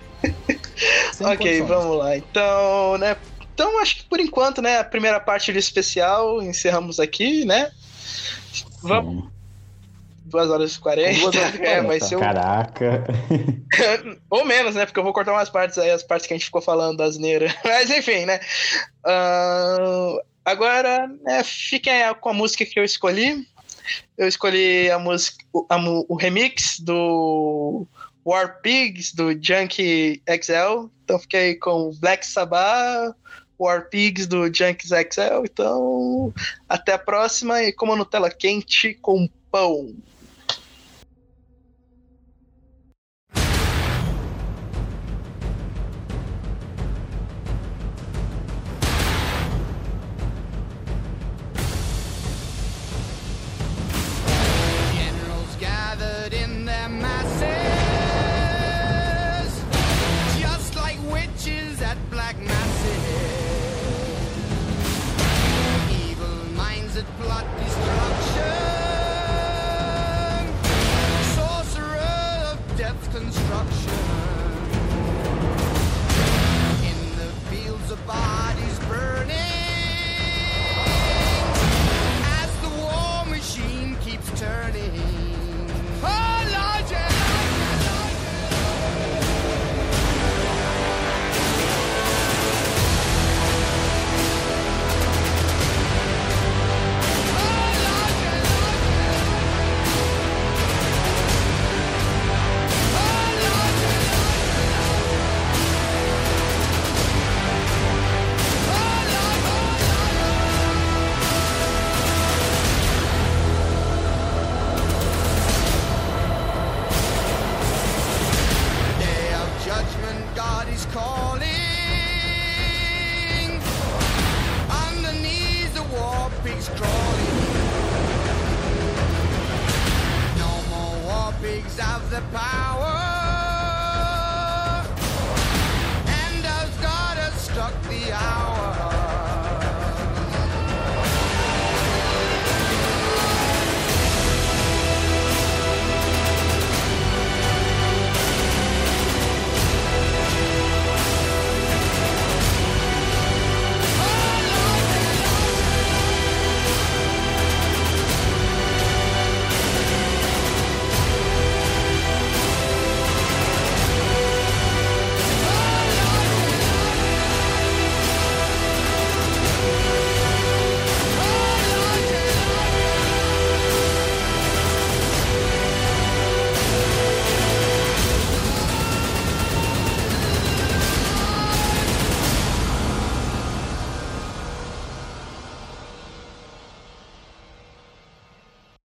[SPEAKER 1] Sem ok, condições. vamos lá. Então, né? Então, acho que por enquanto, né? A primeira parte do especial encerramos aqui, né? Vamos. 2 horas e 40. 2 horas e 40. É, vai ser
[SPEAKER 3] Caraca.
[SPEAKER 1] Ou menos, né? Porque eu vou cortar umas partes aí, as partes que a gente ficou falando das neiras. Mas enfim, né? Uh, agora, né, fiquem com a música que eu escolhi. Eu escolhi a música, o, a, o remix do War Pigs do Junk XL. Então fiquei com Black Sabbath, War Pigs do Junk XL. Então até a próxima e como Nutella quente com pão.